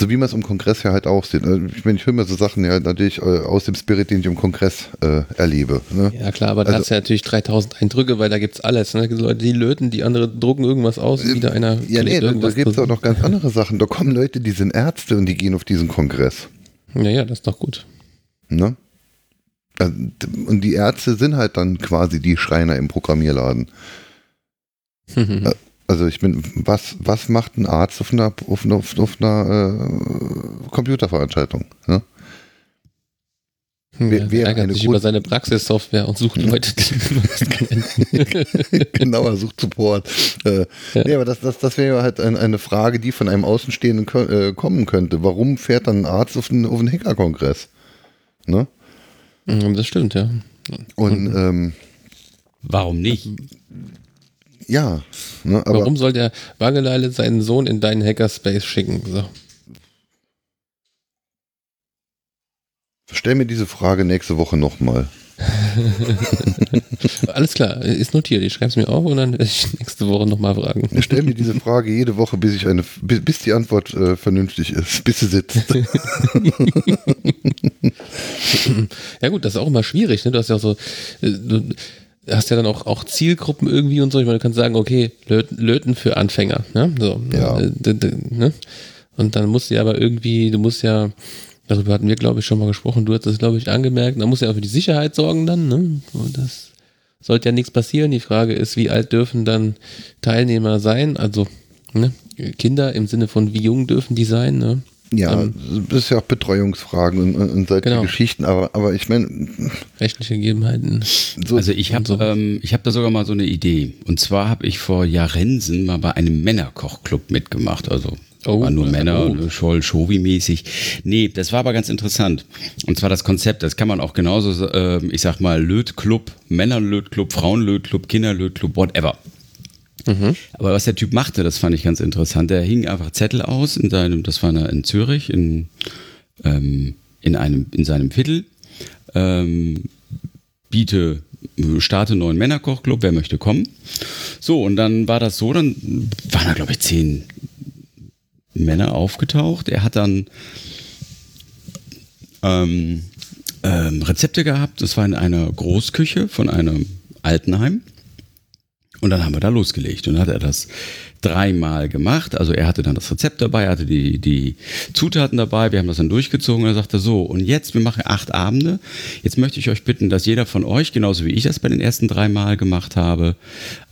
So wie man es im Kongress ja halt auch sieht. Also ich meine, ich höre mir so Sachen ja natürlich äh, aus dem Spirit, den ich im Kongress äh, erlebe. Ne? Ja klar, aber da also, hast du ja natürlich 3000 Eindrücke, weil da gibt es alles. Ne? Leute, die löten, die andere drucken irgendwas aus, äh, wieder einer Ja, nee, da, da gibt es auch noch ganz andere Sachen. Da kommen Leute, die sind Ärzte und die gehen auf diesen Kongress. Ja, ja, das ist doch gut. Ne? Also, und die Ärzte sind halt dann quasi die Schreiner im Programmierladen. Also ich bin, was, was macht ein Arzt auf einer, auf einer, auf einer äh, Computerveranstaltung? Ne? Wer, wer ärgert sich über seine Praxissoftware und sucht Leute, die Genau, er sucht Support. Äh, ja. Nee, aber das, das, das wäre halt ein, eine Frage, die von einem Außenstehenden äh, kommen könnte. Warum fährt dann ein Arzt auf den, auf den Hackerkongress? Ne? Das stimmt, ja. Und ähm, warum nicht? Ja. Ne, warum soll der Wageleile seinen Sohn in deinen Hackerspace schicken? So. Stell mir diese Frage nächste Woche nochmal. Alles klar, ist notiert. Ich schreibe es mir auf und dann werde ich nächste Woche nochmal fragen. Ich stelle mir diese Frage jede Woche, bis ich eine, bis die Antwort äh, vernünftig ist, bis sie sitzt. ja gut, das ist auch immer schwierig. Ne? Du hast ja auch so, äh, du hast ja dann auch, auch Zielgruppen irgendwie und so. Ich meine, du kannst sagen, okay, Löten, Löten für Anfänger. Ne? So, ja. Äh, ne? Und dann musst du ja aber irgendwie, du musst ja Darüber hatten wir, glaube ich, schon mal gesprochen. Du hast das, glaube ich, angemerkt. Da muss ja auch für die Sicherheit sorgen dann. Ne? Und das sollte ja nichts passieren. Die Frage ist, wie alt dürfen dann Teilnehmer sein? Also ne? Kinder im Sinne von, wie jung dürfen die sein? Ne? Ja, ähm, das ist ja auch Betreuungsfragen und, und solche genau. Geschichten, aber, aber ich meine. Rechtliche Gegebenheiten. So also ich habe so. ähm, hab da sogar mal so eine Idee. Und zwar habe ich vor Jahren mal bei einem Männerkochclub mitgemacht. Also Oh, war nur Männer, oh. Scholl, Shovi-mäßig. Nee, das war aber ganz interessant. Und zwar das Konzept, das kann man auch genauso, äh, ich sag mal, Lötclub, Männerlötclub, Frauenlötclub, Kinderlötclub, whatever. Mhm. Aber was der Typ machte, das fand ich ganz interessant. Der hing einfach Zettel aus in seinem, das war in Zürich, in, ähm, in, einem, in seinem Viertel. Ähm, biete, starte neuen Männerkochclub, wer möchte kommen. So, und dann war das so, dann waren da, glaube ich, zehn, Männer aufgetaucht. Er hat dann ähm, ähm, Rezepte gehabt. Das war in einer Großküche von einem Altenheim. Und dann haben wir da losgelegt. Und dann hat er das dreimal gemacht. Also er hatte dann das Rezept dabei, hatte die, die Zutaten dabei. Wir haben das dann durchgezogen. Und er sagte so, und jetzt, wir machen acht Abende. Jetzt möchte ich euch bitten, dass jeder von euch, genauso wie ich das bei den ersten drei Mal gemacht habe,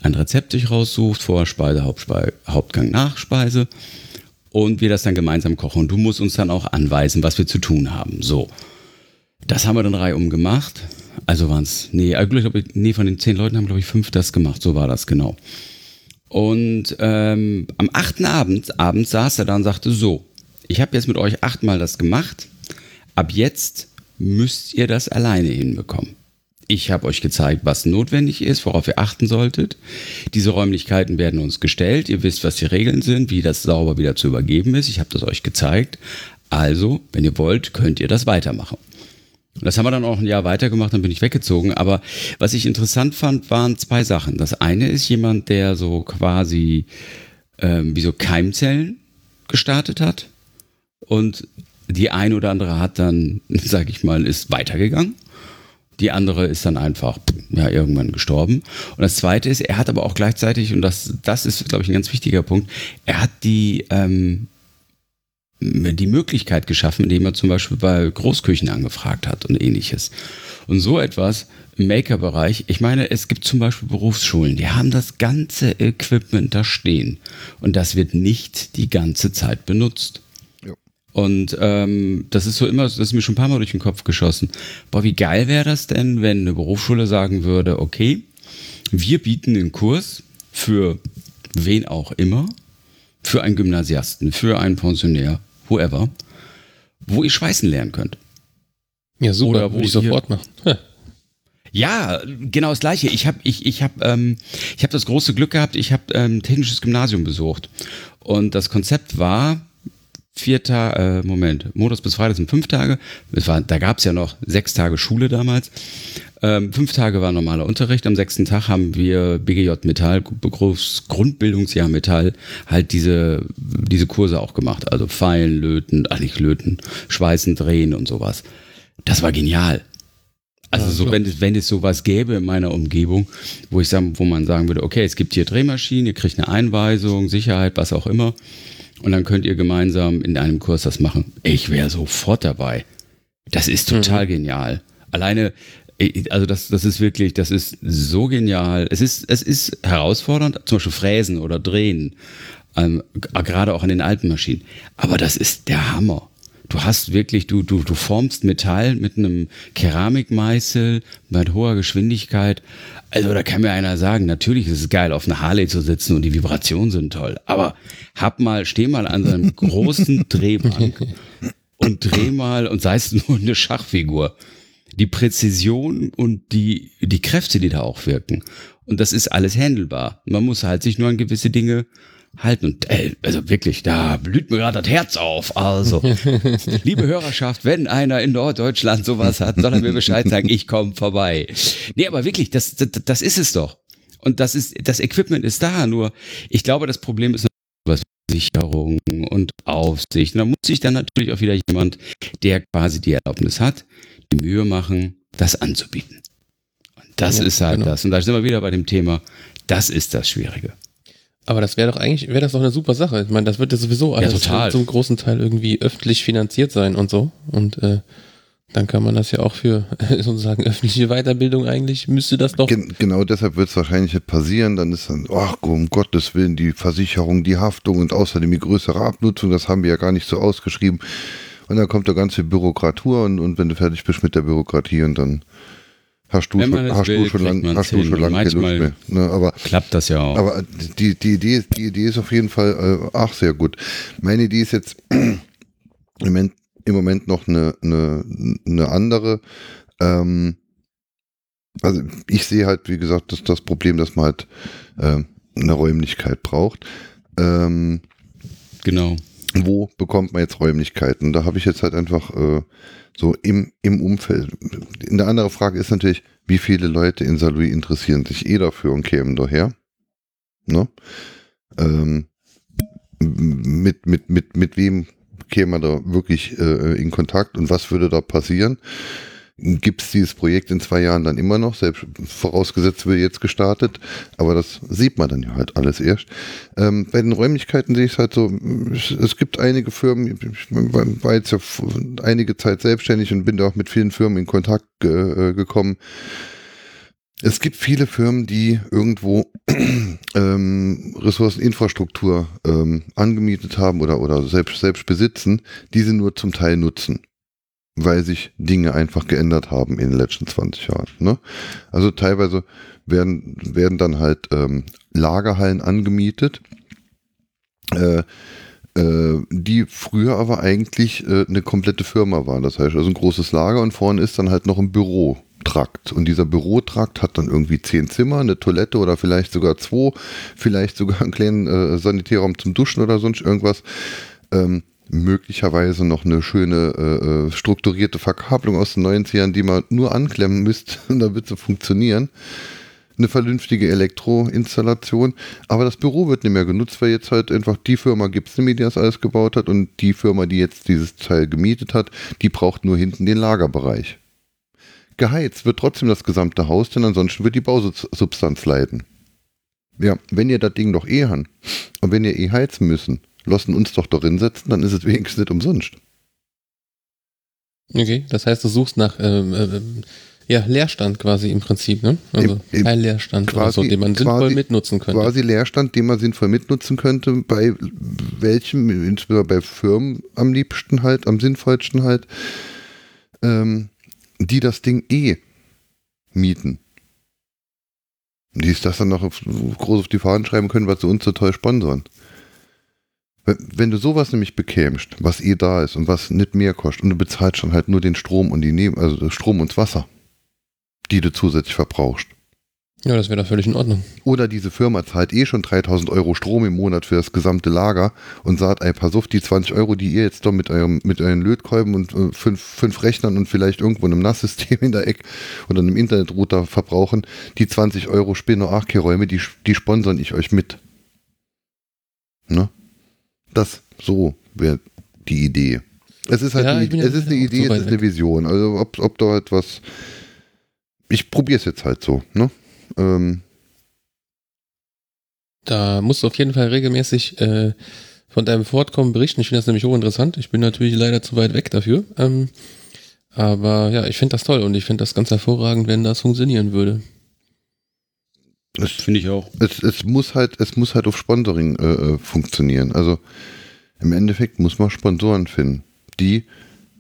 ein Rezept sich raussucht. Vorspeise, Hauptspeise, Hauptgang, Nachspeise und wir das dann gemeinsam kochen. Und du musst uns dann auch anweisen, was wir zu tun haben. So. Das haben wir dann reihum gemacht. Also waren es, nee, ich glaube, nee, von den zehn Leuten haben, glaube ich, fünf das gemacht. So war das, genau. Und ähm, am achten Abend, abends saß er da und sagte, so, ich habe jetzt mit euch achtmal das gemacht. Ab jetzt müsst ihr das alleine hinbekommen. Ich habe euch gezeigt, was notwendig ist, worauf ihr achten solltet. Diese Räumlichkeiten werden uns gestellt. Ihr wisst, was die Regeln sind, wie das sauber wieder zu übergeben ist. Ich habe das euch gezeigt. Also, wenn ihr wollt, könnt ihr das weitermachen. Das haben wir dann auch ein Jahr weitergemacht, dann bin ich weggezogen. Aber was ich interessant fand, waren zwei Sachen. Das eine ist jemand, der so quasi ähm, wie so Keimzellen gestartet hat. Und die eine oder andere hat dann, sag ich mal, ist weitergegangen. Die andere ist dann einfach ja, irgendwann gestorben. Und das Zweite ist, er hat aber auch gleichzeitig, und das, das ist, glaube ich, ein ganz wichtiger Punkt, er hat die, ähm, die Möglichkeit geschaffen, indem er zum Beispiel bei Großküchen angefragt hat und ähnliches. Und so etwas im Maker-Bereich, ich meine, es gibt zum Beispiel Berufsschulen, die haben das ganze Equipment da stehen. Und das wird nicht die ganze Zeit benutzt. Und ähm, das ist so immer, das ist mir schon ein paar Mal durch den Kopf geschossen. Boah, wie geil wäre das denn, wenn eine Berufsschule sagen würde, okay, wir bieten einen Kurs für wen auch immer, für einen Gymnasiasten, für einen Pensionär, whoever, wo ihr schweißen lernen könnt. Ja, super, Oder wo ich sofort machen. Ja, genau das gleiche. Ich habe ich, ich hab, ähm, ich hab das große Glück gehabt, ich habe ähm, technisches Gymnasium besucht. Und das Konzept war, vier Tage, äh, Moment, Modus bis Freitag sind fünf Tage. Es war, da gab es ja noch sechs Tage Schule damals. Ähm, fünf Tage war normaler Unterricht. Am sechsten Tag haben wir BGJ Metall, Grundbildungsjahr Metall, halt diese, diese Kurse auch gemacht. Also Feilen, Löten, ach nicht Löten, Schweißen, Drehen und sowas. Das war genial. Also so, wenn es, wenn es sowas gäbe in meiner Umgebung, wo ich sagen, wo man sagen würde, okay, es gibt hier Drehmaschinen, ihr kriegt eine Einweisung, Sicherheit, was auch immer. Und dann könnt ihr gemeinsam in einem Kurs das machen. Ich wäre sofort dabei. Das ist total mhm. genial. Alleine, also das, das ist wirklich, das ist so genial. Es ist, es ist herausfordernd, zum Beispiel Fräsen oder Drehen, ähm, gerade auch an den alten Maschinen. Aber das ist der Hammer. Du hast wirklich, du, du, du formst Metall mit einem Keramikmeißel mit hoher Geschwindigkeit. Also da kann mir einer sagen, natürlich ist es geil, auf einer Harley zu sitzen und die Vibrationen sind toll. Aber hab mal, steh mal an seinem großen Drehbank und dreh mal und sei es nur eine Schachfigur. Die Präzision und die, die Kräfte, die da auch wirken. Und das ist alles handelbar. Man muss halt sich nur an gewisse Dinge halten. Und äh, also wirklich, da blüht mir gerade das Herz auf. Also, liebe Hörerschaft, wenn einer in Norddeutschland sowas hat, soll er mir Bescheid sagen, ich komme vorbei. Nee, aber wirklich, das, das, das ist es doch. Und das ist, das Equipment ist da, nur ich glaube, das Problem ist was Sicherung und Aufsicht. Und da muss sich dann natürlich auch wieder jemand, der quasi die Erlaubnis hat, die Mühe machen, das anzubieten. Und das ja, ist halt genau. das. Und da sind wir wieder bei dem Thema, das ist das Schwierige. Aber das wäre doch eigentlich, wäre das doch eine super Sache. Ich meine, das wird ja sowieso alles ja, zum großen Teil irgendwie öffentlich finanziert sein und so. Und äh, dann kann man das ja auch für sozusagen öffentliche Weiterbildung eigentlich, müsste das doch. Gen genau deshalb wird es wahrscheinlich nicht passieren. Dann ist dann, ach um Gottes Willen, die Versicherung, die Haftung und außerdem die größere Abnutzung, das haben wir ja gar nicht so ausgeschrieben. Und dann kommt da ganz viel Bürokratur und, und wenn du fertig bist mit der Bürokratie und dann Hast du, schon, hast will, du schon lang, hast du schon lange keine Lust mehr. Ne, aber, klappt das ja auch. Aber die, die, Idee, die Idee ist auf jeden Fall äh, ach sehr gut. Meine Idee ist jetzt im Moment, im Moment noch eine, eine, eine andere. Ähm, also ich sehe halt, wie gesagt, das, das Problem, dass man halt äh, eine Räumlichkeit braucht. Ähm, genau. Wo bekommt man jetzt Räumlichkeiten? Da habe ich jetzt halt einfach äh, so im, im Umfeld. Eine andere Frage ist natürlich, wie viele Leute in Saarlouis interessieren sich eh dafür und kämen daher? Ne? Ähm, mit, mit, mit, mit wem käme man da wirklich äh, in Kontakt und was würde da passieren? Gibt es dieses Projekt in zwei Jahren dann immer noch, selbst vorausgesetzt wird jetzt gestartet, aber das sieht man dann ja halt alles erst. Ähm, bei den Räumlichkeiten sehe ich es halt so, es gibt einige Firmen, ich war jetzt ja einige Zeit selbstständig und bin da auch mit vielen Firmen in Kontakt äh, gekommen. Es gibt viele Firmen, die irgendwo ähm, Ressourceninfrastruktur ähm, angemietet haben oder, oder selbst, selbst besitzen, diese nur zum Teil nutzen weil sich Dinge einfach geändert haben in den letzten 20 Jahren. Ne? Also teilweise werden, werden dann halt ähm, Lagerhallen angemietet, äh, äh, die früher aber eigentlich äh, eine komplette Firma waren. Das heißt also ein großes Lager und vorne ist dann halt noch ein Bürotrakt. Und dieser Bürotrakt hat dann irgendwie zehn Zimmer, eine Toilette oder vielleicht sogar zwei, vielleicht sogar einen kleinen äh, Sanitärraum zum Duschen oder sonst irgendwas. Ähm, möglicherweise noch eine schöne äh, äh strukturierte Verkabelung aus den 90ern, die man nur anklemmen müsste, damit sie funktionieren. Eine vernünftige Elektroinstallation. Aber das Büro wird nicht mehr genutzt, weil jetzt halt einfach die Firma Gibson die das alles gebaut hat und die Firma, die jetzt dieses Teil gemietet hat, die braucht nur hinten den Lagerbereich. Geheizt wird trotzdem das gesamte Haus, denn ansonsten wird die Bausubstanz leiden. Ja, wenn ihr das Ding doch eh habt und wenn ihr eh heizen müssen, lassen uns doch darin setzen, dann ist es wenigstens nicht umsonst. Okay, das heißt, du suchst nach ähm, äh, ja, Leerstand quasi im Prinzip, ne? Also kein Leerstand quasi, so, den man sinnvoll quasi, mitnutzen könnte. Quasi Leerstand, den man sinnvoll mitnutzen könnte, bei welchem, insbesondere bei Firmen am liebsten halt, am sinnvollsten halt, ähm, die das Ding eh mieten. Die ist das dann noch auf, groß auf die Fahnen schreiben können, was sie uns so toll sponsern. Wenn du sowas nämlich bekämst, was eh da ist und was nicht mehr kostet und du bezahlst dann halt nur den Strom und die Neben also Strom und das Wasser, die du zusätzlich verbrauchst. Ja, das wäre doch völlig in Ordnung. Oder diese Firma zahlt eh schon 3000 Euro Strom im Monat für das gesamte Lager und sagt, ey, pass auf, die 20 Euro, die ihr jetzt doch mit eurem, mit euren Lötkolben und äh, fünf, fünf Rechnern und vielleicht irgendwo einem NAS-System in der Ecke oder einem Internetrouter verbrauchen, die 20 Euro Spinner Räume, die, die sponsern ich euch mit. Ne? Das so wäre die Idee. Es ist halt ja, eine, es ist eine Idee, es ist eine Vision. Also ob, ob da etwas. Ich probiere es jetzt halt so, ne? Ähm. Da musst du auf jeden Fall regelmäßig äh, von deinem Fortkommen berichten. Ich finde das nämlich hochinteressant. Ich bin natürlich leider zu weit weg dafür. Ähm, aber ja, ich finde das toll und ich finde das ganz hervorragend, wenn das funktionieren würde. Das finde ich auch. Es, es, muss halt, es muss halt auf Sponsoring äh, äh, funktionieren. Also im Endeffekt muss man Sponsoren finden. die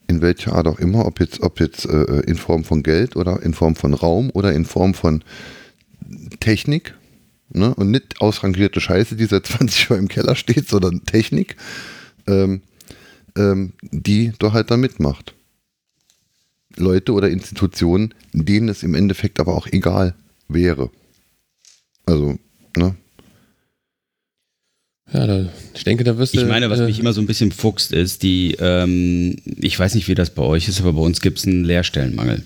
in welcher Art auch immer, ob jetzt, ob jetzt äh, in Form von Geld oder in Form von Raum oder in Form von Technik, ne? und nicht ausrangierte Scheiße, die seit 20 Jahren im Keller steht, sondern Technik, ähm, ähm, die da halt da mitmacht. Leute oder Institutionen, denen es im Endeffekt aber auch egal wäre. Also, ne? Ja, da, ich denke, da wirst du. Ich meine, was äh, mich immer so ein bisschen fuchst, ist die, ähm, ich weiß nicht, wie das bei euch ist, aber bei uns gibt es einen Lehrstellenmangel.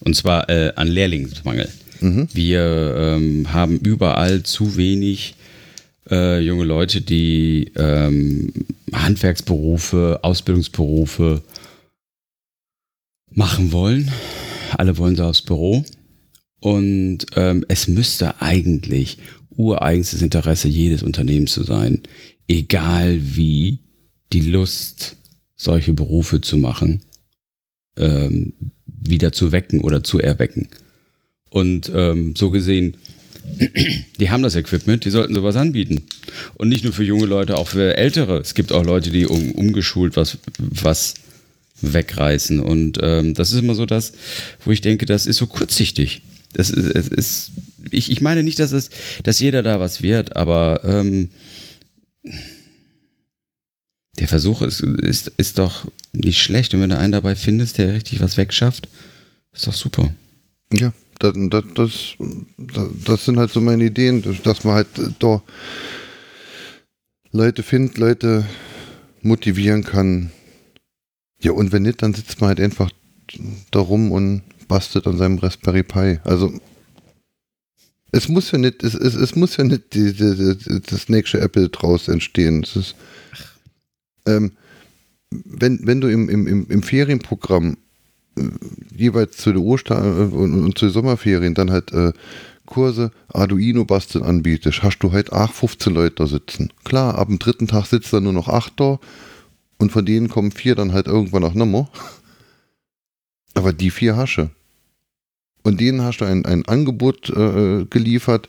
Und zwar äh, an Lehrlingsmangel. Mhm. Wir ähm, haben überall zu wenig äh, junge Leute, die ähm, Handwerksberufe, Ausbildungsberufe machen wollen. Alle wollen sie aufs Büro. Und ähm, es müsste eigentlich ureigenstes Interesse jedes Unternehmens zu sein, egal wie die Lust, solche Berufe zu machen, ähm, wieder zu wecken oder zu erwecken. Und ähm, so gesehen, die haben das Equipment, die sollten sowas anbieten. Und nicht nur für junge Leute, auch für ältere. Es gibt auch Leute, die um, umgeschult was, was wegreißen. Und ähm, das ist immer so das, wo ich denke, das ist so kurzsichtig. Das ist, es ist ich, ich meine nicht, dass es, dass jeder da was wird, aber ähm, der Versuch ist, ist, ist doch nicht schlecht. Und wenn du einen dabei findest, der richtig was wegschafft, ist doch super. Ja, das, das, das, sind halt so meine Ideen, dass man halt da Leute findet, Leute motivieren kann. Ja, und wenn nicht, dann sitzt man halt einfach da rum und bastelt an seinem Raspberry Pi. Also es muss ja nicht, es, es, es muss ja nicht die, die, die, das nächste Apple draus entstehen. Es ist, ähm, wenn, wenn du im, im, im Ferienprogramm äh, jeweils zu der Ostern äh, und, und zu den Sommerferien dann halt äh, Kurse Arduino basteln anbietest, hast du halt auch 15 Leute da sitzen. Klar, ab dem dritten Tag sitzt dann nur noch 8 da und von denen kommen vier dann halt irgendwann nach Nummer. Aber die vier Hasche. Und denen hast du ein, ein Angebot äh, geliefert,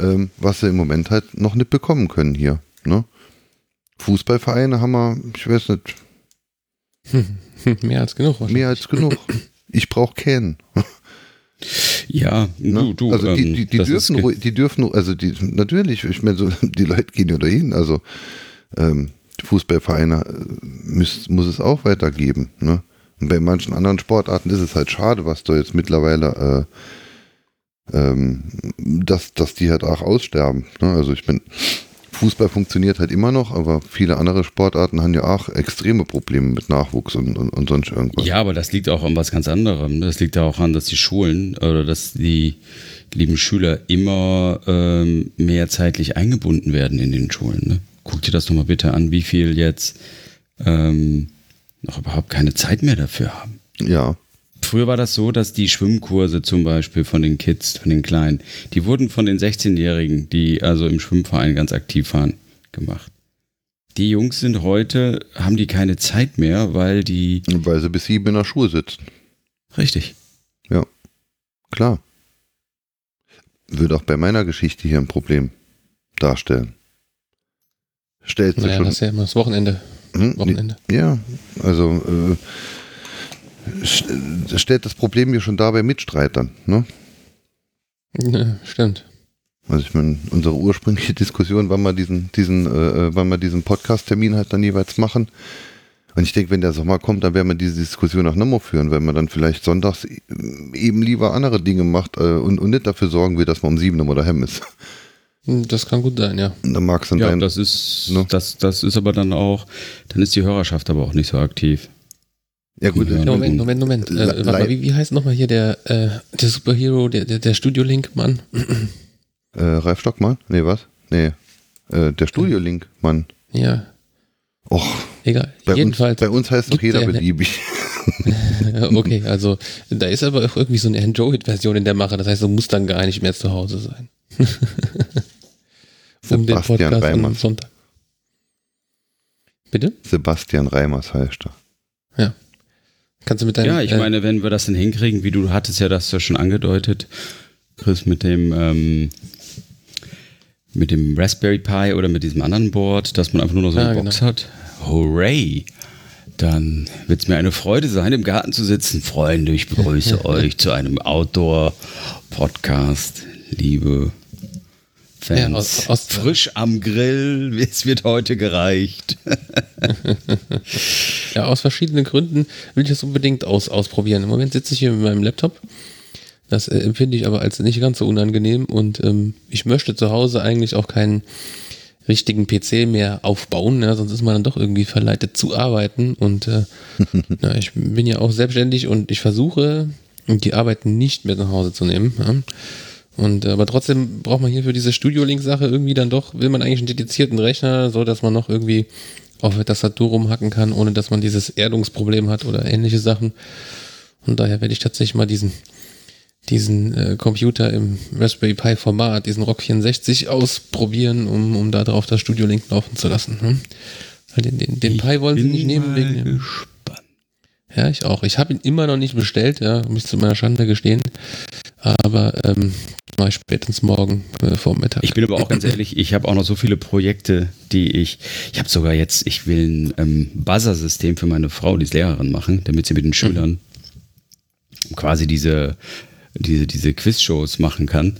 ähm, was sie im Moment halt noch nicht bekommen können hier. Ne? Fußballvereine haben wir, ich weiß nicht. Mehr als genug. Mehr als genug. Ich brauche keinen. Ja, ne? du, du. Also die, die, die dürfen, die dürfen, also die, natürlich, ich meine, so, die Leute gehen ja dahin. Also ähm, Fußballvereine äh, muss, muss es auch weitergeben. Ne? Und bei manchen anderen Sportarten ist es halt schade, was da jetzt mittlerweile, äh, ähm, dass, dass die halt auch aussterben. Ne? Also ich bin, Fußball funktioniert halt immer noch, aber viele andere Sportarten haben ja auch extreme Probleme mit Nachwuchs und, und, und sonst irgendwas. Ja, aber das liegt auch an was ganz anderem. Das liegt auch an, dass die Schulen oder dass die lieben Schüler immer ähm, mehr zeitlich eingebunden werden in den Schulen. Ne? Guck dir das doch mal bitte an, wie viel jetzt ähm, noch überhaupt keine Zeit mehr dafür haben. Ja. Früher war das so, dass die Schwimmkurse zum Beispiel von den Kids, von den Kleinen, die wurden von den 16-Jährigen, die also im Schwimmverein ganz aktiv waren, gemacht. Die Jungs sind heute, haben die keine Zeit mehr, weil die. Weil sie bis sieben in der Schule sitzen. Richtig. Ja. Klar. Wird auch bei meiner Geschichte hier ein Problem darstellen. Stellt sich naja, schon. Das ist ja immer das Wochenende. Hm? Wochenende. Ja, also äh, stellt das Problem hier schon dabei Mitstreitern, ne? Ja, stimmt. Also ich meine, unsere ursprüngliche Diskussion, wann wir diesen, diesen, äh, wann wir diesen Podcast-Termin halt dann jeweils machen. Und ich denke, wenn der Sommer kommt, dann werden wir diese Diskussion auch nochmal führen, weil man dann vielleicht sonntags eben lieber andere Dinge macht äh, und, und nicht dafür sorgen will, dass man um sieben nochmal daheim ist. Hm, das kann gut sein, ja. Und dann magst du ja, dein, das ist, ne? das, das ist aber dann auch, dann ist die Hörerschaft aber auch nicht so aktiv. Ja gut. Ja, Moment, Moment, Moment. Äh, warte mal, wie, wie heißt nochmal hier der, äh, der Superhero, der, der, der Studio-Link-Mann? Äh, Ralf Stockmann? Nee, was? Nee. Äh, der Studio-Link-Mann. Ja. Och. Egal. Bei Jedenfalls. Uns, bei uns heißt doch jeder beliebig. okay, also da ist aber auch irgendwie so eine Android-Version in der Mache. Das heißt, du musst dann gar nicht mehr zu Hause sein. um den Podcast Reimers. am Sonntag. Bitte? Sebastian Reimers heißt er. Ja. Kannst du mit deinem. Ja, ich äh, meine, wenn wir das denn hinkriegen, wie du hattest ja das ja schon angedeutet, Chris, mit dem, ähm, mit dem Raspberry Pi oder mit diesem anderen Board, dass man einfach nur noch so eine ah, Box genau. hat. Hooray! Dann wird es mir eine Freude sein, im Garten zu sitzen. Freunde, ich begrüße euch zu einem Outdoor-Podcast. Liebe Fans. Ja, aus, aus Frisch am Grill, es wird heute gereicht. ja, aus verschiedenen Gründen will ich das unbedingt aus, ausprobieren. Im Moment sitze ich hier mit meinem Laptop. Das äh, empfinde ich aber als nicht ganz so unangenehm und ähm, ich möchte zu Hause eigentlich auch keinen richtigen PC mehr aufbauen, ja, sonst ist man dann doch irgendwie verleitet zu arbeiten und äh, ja, ich bin ja auch selbstständig und ich versuche die Arbeit nicht mit nach Hause zu nehmen. Ja. Und äh, aber trotzdem braucht man hier für diese Studio-Link-Sache irgendwie dann doch, will man eigentlich einen dedizierten Rechner, so dass man noch irgendwie auf der Tastatur rumhacken kann, ohne dass man dieses Erdungsproblem hat oder ähnliche Sachen. Und daher werde ich tatsächlich mal diesen diesen äh, Computer im Raspberry Pi Format, diesen Rock 64 ausprobieren, um, um da drauf das Studio Link laufen zu lassen. Hm? Den, den, den Pi wollen sie nicht nehmen wegen dem. Gespannt. Ja, ich auch. Ich habe ihn immer noch nicht bestellt, ja, muss zu meiner Schande gestehen. Aber ähm, mal spätestens morgen äh, vor Mittag. Ich bin aber auch ganz ehrlich, ich habe auch noch so viele Projekte, die ich. Ich habe sogar jetzt, ich will ein ähm, Buzzer-System für meine Frau, die ist Lehrerin, machen, damit sie mit den Schülern mhm. quasi diese diese, diese Quizshows machen kann.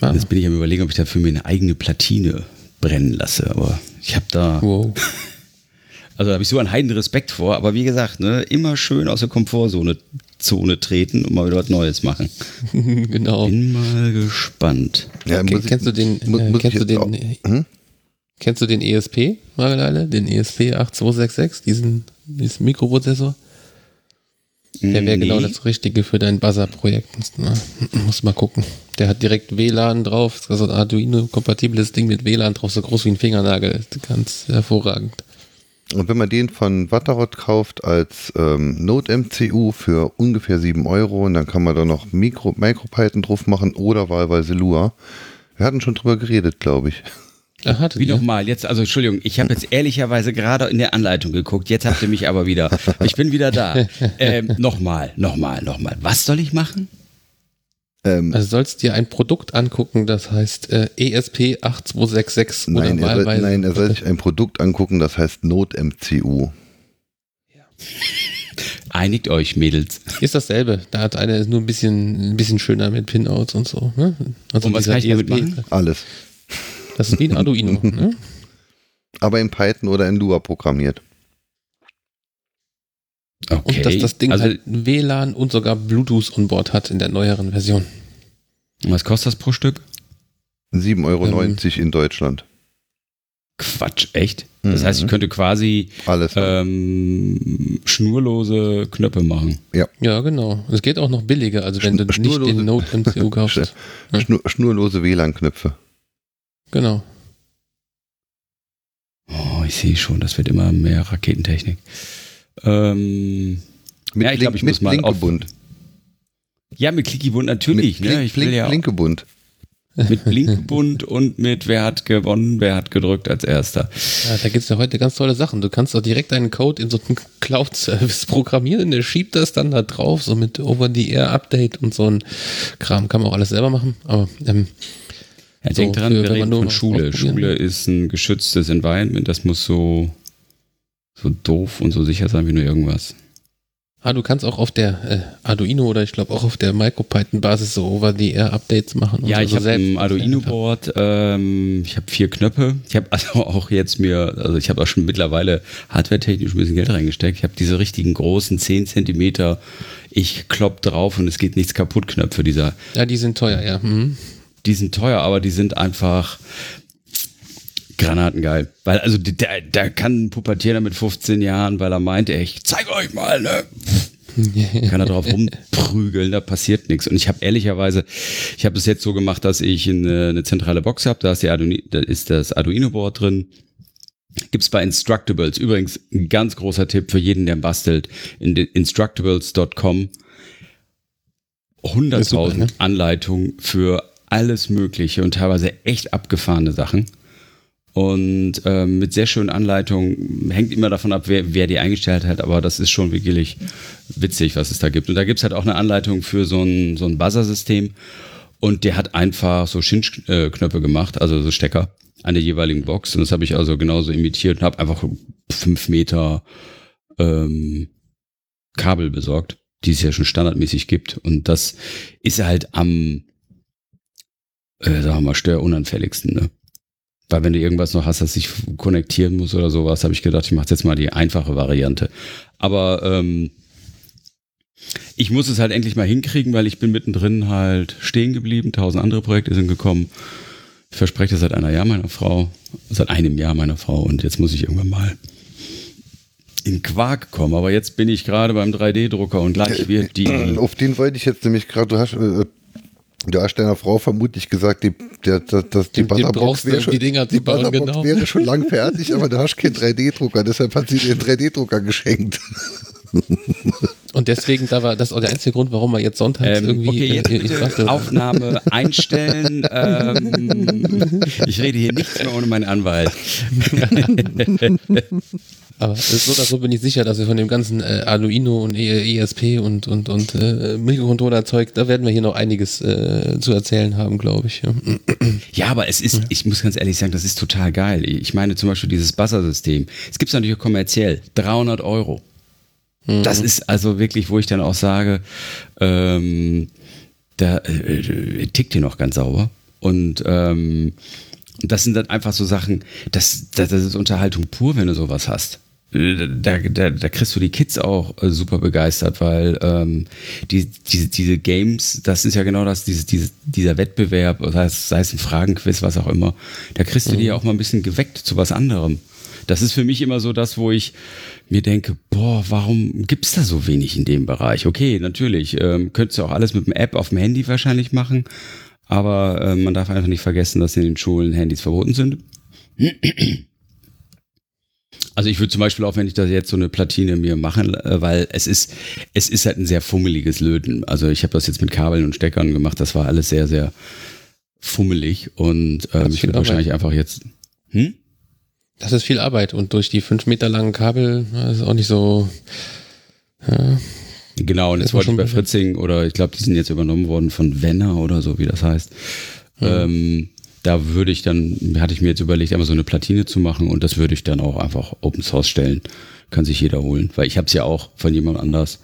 Ah. Jetzt bin ich am überlegen, ob ich dafür mir eine eigene Platine brennen lasse. Aber ich habe da. Wow. Also da habe ich so einen heiden Respekt vor. Aber wie gesagt, ne, immer schön aus der Komfortzone Zone treten und mal wieder was Neues machen. genau. Bin mal gespannt. Ja, okay, kennst du den, äh, kennst du den, hm? kennst du den ESP, Margeleile? Den ESP 8266, diesen, diesen Mikroprozessor? Der wäre genau nee. genau das Richtige für dein Buzzer-Projekt. Muss, muss mal gucken. Der hat direkt WLAN drauf, also ein Arduino-kompatibles Ding mit WLAN drauf, so groß wie ein Fingernagel. Ganz hervorragend. Und wenn man den von Watterott kauft als ähm, Node-MCU für ungefähr 7 Euro, und dann kann man da noch Mikro, MicroPython drauf machen oder wahlweise Lua. Wir hatten schon drüber geredet, glaube ich. Aha, Wie nochmal? Jetzt, also Entschuldigung, ich habe jetzt ehrlicherweise gerade in der Anleitung geguckt. Jetzt habt ihr mich aber wieder. Ich bin wieder da. Ähm, nochmal, nochmal, nochmal. Was soll ich machen? Ähm, also sollst dir ein Produkt angucken, das heißt äh, ESP8266 nein, oder er soll, Nein, er soll sich ein Produkt angucken, das heißt NodeMCU. Ja. Einigt euch, Mädels. Ist dasselbe. Da hat einer nur ein bisschen, ein bisschen schöner mit Pinouts und so. Ne? Also und was kann ich damit machen? Alles. Das ist wie ein Arduino. ne? Aber in Python oder in Lua programmiert. Okay. Und dass das Ding also, halt WLAN und sogar Bluetooth on Board hat in der neueren Version. Was kostet das pro Stück? 7,90 Euro ähm, in Deutschland. Quatsch, echt? Das mhm. heißt, ich könnte quasi Alles ähm, schnurlose Knöpfe machen. Ja. Ja, genau. Es geht auch noch billiger, also wenn Schn du nicht den Node MCU kaufst. Schnur schnurlose WLAN-Knöpfe. Genau. Oh, ich sehe schon, das wird immer mehr Raketentechnik. Ähm, mit ja, ich glaube, ich muss mal auf. Ja, mit Klickibund natürlich. Mit ne? ich will ja Blinkebund. Mit Blinkebund und mit wer hat gewonnen, wer hat gedrückt als erster. Ja, da gibt es ja heute ganz tolle Sachen. Du kannst doch direkt deinen Code in so einen Cloud-Service programmieren, der schiebt das dann da drauf, so mit Over-the-Air-Update und so ein Kram. Kann man auch alles selber machen. Aber ähm, ja, so, denk dran, wir reden von Schule. Schule ist ein geschütztes Environment, das muss so, so doof und so sicher sein wie nur irgendwas. Ah, du kannst auch auf der äh, Arduino oder ich glaube auch auf der MicroPython-Basis so Over-the-Air-Updates machen. ja, so ich habe ein Arduino-Board, ähm, ich habe vier Knöpfe. Ich habe also auch jetzt mir, also ich habe auch schon mittlerweile hardware-technisch ein bisschen Geld reingesteckt. Ich habe diese richtigen großen 10 Zentimeter, ich klopp drauf und es geht nichts kaputt Knöpfe dieser. Ja, die sind teuer, ja. Mhm die sind teuer, aber die sind einfach granatengeil. Weil, also, der, der kann ein Pubertierer mit 15 Jahren, weil er meint, ey, ich zeig euch mal, ne? kann er drauf rumprügeln, da passiert nichts. Und ich habe ehrlicherweise, ich habe es jetzt so gemacht, dass ich eine, eine zentrale Box habe, da ist, die Arduino, da ist das Arduino-Board drin. Gibt's bei Instructables. Übrigens ein ganz großer Tipp für jeden, der bastelt. In instructables.com 100.000 ne? Anleitungen für alles Mögliche und teilweise echt abgefahrene Sachen. Und ähm, mit sehr schönen Anleitungen, hängt immer davon ab, wer, wer die eingestellt hat, aber das ist schon wirklich witzig, was es da gibt. Und da gibt es halt auch eine Anleitung für so ein, so ein Buzzer-System. Und der hat einfach so Schinschknöpfe gemacht, also so Stecker an der jeweiligen Box. Und das habe ich also genauso imitiert und habe einfach fünf Meter ähm, Kabel besorgt, die es ja schon standardmäßig gibt. Und das ist halt am, äh, sagen wir mal, störunanfälligsten. Ne? Weil wenn du irgendwas noch hast, das sich konnektieren muss oder sowas, habe ich gedacht, ich mache jetzt mal die einfache Variante. Aber ähm, ich muss es halt endlich mal hinkriegen, weil ich bin mittendrin halt stehen geblieben. Tausend andere Projekte sind gekommen. Ich verspreche das seit einer Jahr meiner Frau, seit einem Jahr meiner Frau und jetzt muss ich irgendwann mal in Quark kommen. Aber jetzt bin ich gerade beim 3D-Drucker und gleich wird die. Auf den wollte ich jetzt nämlich gerade, du hast, du hast deiner Frau vermutlich gesagt, die, der, das, das, die Butterbox, wäre schon, die Dinger die bauen, genau. wäre schon lang fertig, aber du hast keinen 3D-Drucker, deshalb hat sie dir einen 3D-Drucker geschenkt. Und deswegen, da war das auch der einzige Grund, warum wir jetzt sonntags Ähm, irgendwie. okay, jetzt äh, dachte, Aufnahme einstellen. ähm, ich rede hier nichts mehr ohne meinen Anwalt. aber so oder so bin ich sicher, dass wir von dem ganzen äh, Arduino und E- ESP und, und, und äh, Mikrocontroller-Zeug, da werden wir hier noch einiges äh, zu erzählen haben, glaube ich. Ja. Ja, aber es ist, ich muss ganz ehrlich sagen, das ist total geil. Ich meine zum Beispiel dieses Buzzer-System. Es gibt es natürlich auch kommerziell. 300 Euro. Das ist also wirklich, wo ich dann auch sage, ähm, da äh, tickt hier noch ganz sauber. Und ähm, das sind dann einfach so Sachen, das, das, das ist Unterhaltung pur, wenn du sowas hast. Da, da, da kriegst du die Kids auch äh, super begeistert, weil ähm, die, diese, diese Games, das ist ja genau das, diese, diese, dieser Wettbewerb, sei es, sei es ein Fragenquiz, was auch immer, da kriegst du die ja auch mal ein bisschen geweckt zu was anderem. Das ist für mich immer so das, wo ich mir denke, boah, warum gibt's da so wenig in dem Bereich? Okay, natürlich, ähm, könntest du auch alles mit einer App auf dem Handy wahrscheinlich machen, aber äh, man darf einfach nicht vergessen, dass in den Schulen Handys verboten sind. Also ich würde zum Beispiel auch, wenn ich da jetzt so eine Platine mir machen, äh, weil es ist, es ist halt ein sehr fummeliges Löten. Also ich habe das jetzt mit Kabeln und Steckern gemacht, das war alles sehr, sehr fummelig und ähm, ich würde wahrscheinlich einfach jetzt. Hm? Das ist viel Arbeit und durch die fünf Meter langen Kabel ist auch nicht so. Ja, Genau, und jetzt wollte ich schon bei. Fritzing oder ich glaube, die sind jetzt übernommen worden von Wenner oder so, wie das heißt. Ähm, da würde ich dann, hatte ich mir jetzt überlegt, einmal so eine Platine zu machen und das würde ich dann auch einfach Open Source stellen. Kann sich jeder holen, weil ich habe es ja auch von jemand anders.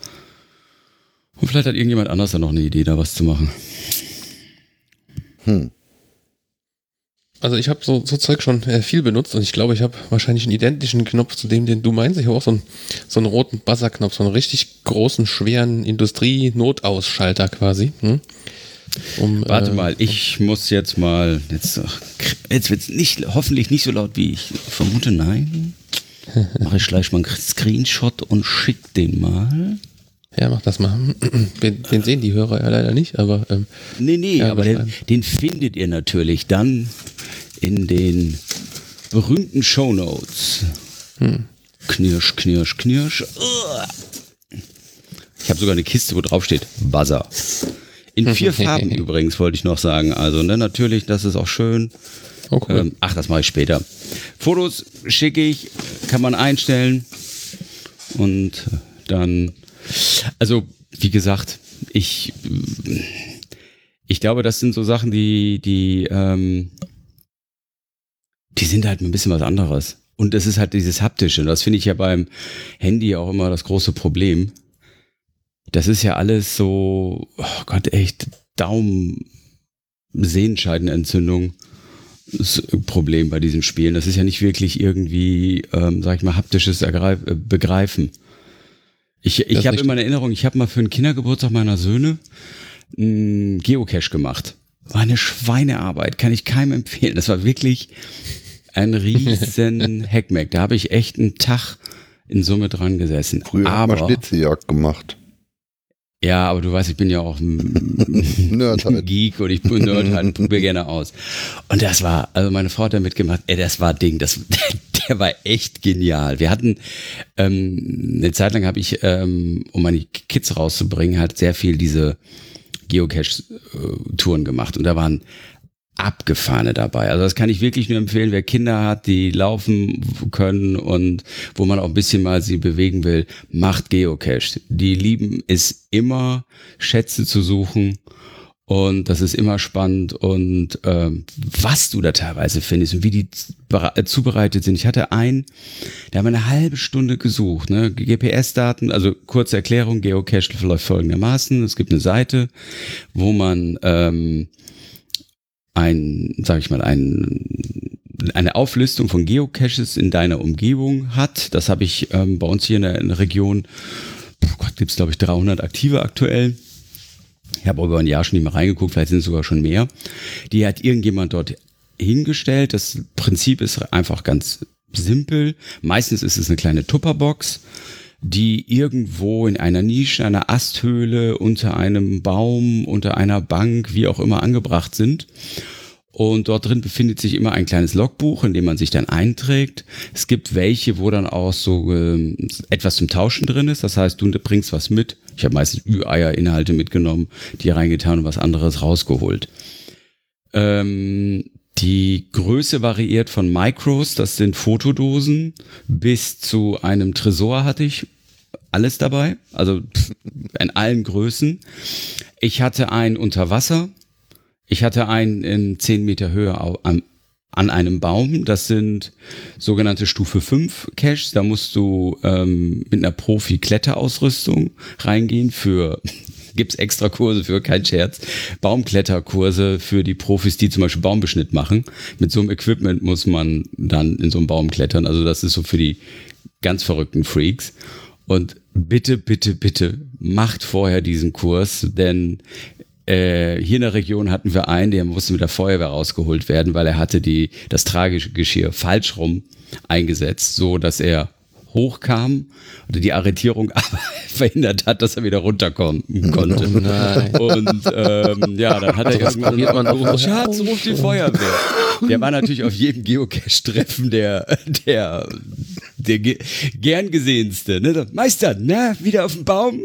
Und vielleicht hat irgendjemand anders dann noch eine Idee, da was zu machen. Also ich habe so, so Zeug schon äh, viel benutzt und ich glaube, ich habe wahrscheinlich einen identischen Knopf zu dem, den du meinst. Ich habe auch so einen, so einen roten Buzzerknopf, so einen richtig großen, schweren Industrie-Notausschalter quasi. Hm? Um, Warte äh, mal, ich muss jetzt mal, jetzt, jetzt wird es nicht, hoffentlich nicht so laut, wie ich vermute, nein. Mache ich gleich mal einen Screenshot und schick den mal. Ja, mach das mal. Den, den sehen die Hörer ja leider nicht, aber ähm, Nee, nee, Ja, aber den, den findet ihr natürlich dann in den berühmten Shownotes. Knirsch, knirsch, knirsch. Uah. Ich habe sogar eine Kiste, wo drauf steht Buzzer. In vier Farben übrigens, wollte ich noch sagen. Also, ne, natürlich, das ist auch schön. oh cool. Ähm, ach, das mache ich später. Fotos schicke ich, kann man einstellen. Und dann, also, wie gesagt, ich, ich glaube, das sind so Sachen, die, die, ähm, die sind halt ein bisschen was anderes. Und das ist halt dieses Haptische. Und das finde ich ja beim Handy auch immer das große Problem. Das ist ja alles so, oh Gott, echt, Daumen, Sehenscheidenentzündung das Problem bei diesen Spielen. Das ist ja nicht wirklich irgendwie, ähm, sag ich mal, haptisches Ergreif äh, Begreifen. Ich, ich habe immer in Erinnerung, ich habe mal für den Kindergeburtstag meiner Söhne einen Geocache gemacht. War eine Schweinearbeit, kann ich keinem empfehlen. Das war wirklich ein riesen Hackmack. Da habe ich echt einen Tag in Summe dran gesessen. Früher haben wir aber, Schnitzeljagd gemacht. Ja, aber du weißt, ich bin ja auch ein Nerd halt. Geek und ich bin Nerd halt, probiere gerne aus. Und das war, also meine Frau hat da mitgemacht, ey, das war Ding, das, der war echt genial. Wir hatten, ähm, eine Zeit lang habe ich, ähm, um meine Kids rauszubringen, halt sehr viel diese Geocache-Touren gemacht und da waren abgefahrene dabei. Also das kann ich wirklich nur empfehlen, wer Kinder hat, die laufen können und wo man auch ein bisschen mal sie bewegen will, macht Geocache. Die lieben es immer, Schätze zu suchen Und das ist immer spannend und ähm, was du da teilweise findest und wie die äh, zubereitet sind. Ich hatte einen, der haben eine halbe Stunde gesucht. Ne? GPS-Daten, also kurze Erklärung, Geocache verläuft folgendermaßen. Es gibt eine Seite, wo man ähm, ein, sag ich mal, ein eine Auflistung von Geocaches in deiner Umgebung hat. Das habe ich ähm, bei uns hier in der, in der Region, oh Gott, gibt es glaube ich 300 aktive aktuell. Ich habe über ein Jahr schon nicht mehr reingeguckt, vielleicht sind es sogar schon mehr. Die hat irgendjemand dort hingestellt. Das Prinzip ist einfach ganz simpel. Meistens ist es eine kleine Tupperbox, die irgendwo in einer Nische, einer Asthöhle, unter einem Baum, unter einer Bank, wie auch immer angebracht sind. Und dort drin befindet sich immer ein kleines Logbuch, in dem man sich dann einträgt. Es gibt welche, wo dann auch so äh, etwas zum Tauschen drin ist. Das heißt, du bringst was mit. Ich habe meistens Ü-Eier-Inhalte mitgenommen, die reingetan und was anderes rausgeholt. Ähm, die Größe variiert von Micros, das sind Fotodosen, bis zu einem Tresor hatte ich alles dabei, also in allen Größen. Ich hatte ein Unter ich hatte einen in 10 Meter Höhe an, an einem Baum. Das sind sogenannte Stufe 5 Caches. Da musst du ähm, mit einer Profi-Kletterausrüstung reingehen für gibt's extra Kurse für, kein Scherz. Baumkletterkurse für die Profis, die zum Beispiel Baumbeschnitt machen. Mit so einem Equipment muss man dann in so einem Baum klettern. Also das ist so für die ganz verrückten Freaks. Und bitte, bitte, bitte macht vorher diesen Kurs, denn äh, hier in der Region hatten wir einen, der musste mit der Feuerwehr rausgeholt werden, weil er hatte die, das tragische Geschirr falsch rum eingesetzt, so dass er hochkam oder die Arretierung verhindert hat, dass er wieder runterkommen konnte. Oh und ähm, ja, dann hat er irgendwann man auch, Schatz, ruf die Feuerwehr. Der war natürlich auf jedem Geocache-Treffen der, der, der gern gesehenste. Ne? Meister, na, wieder auf dem Baum?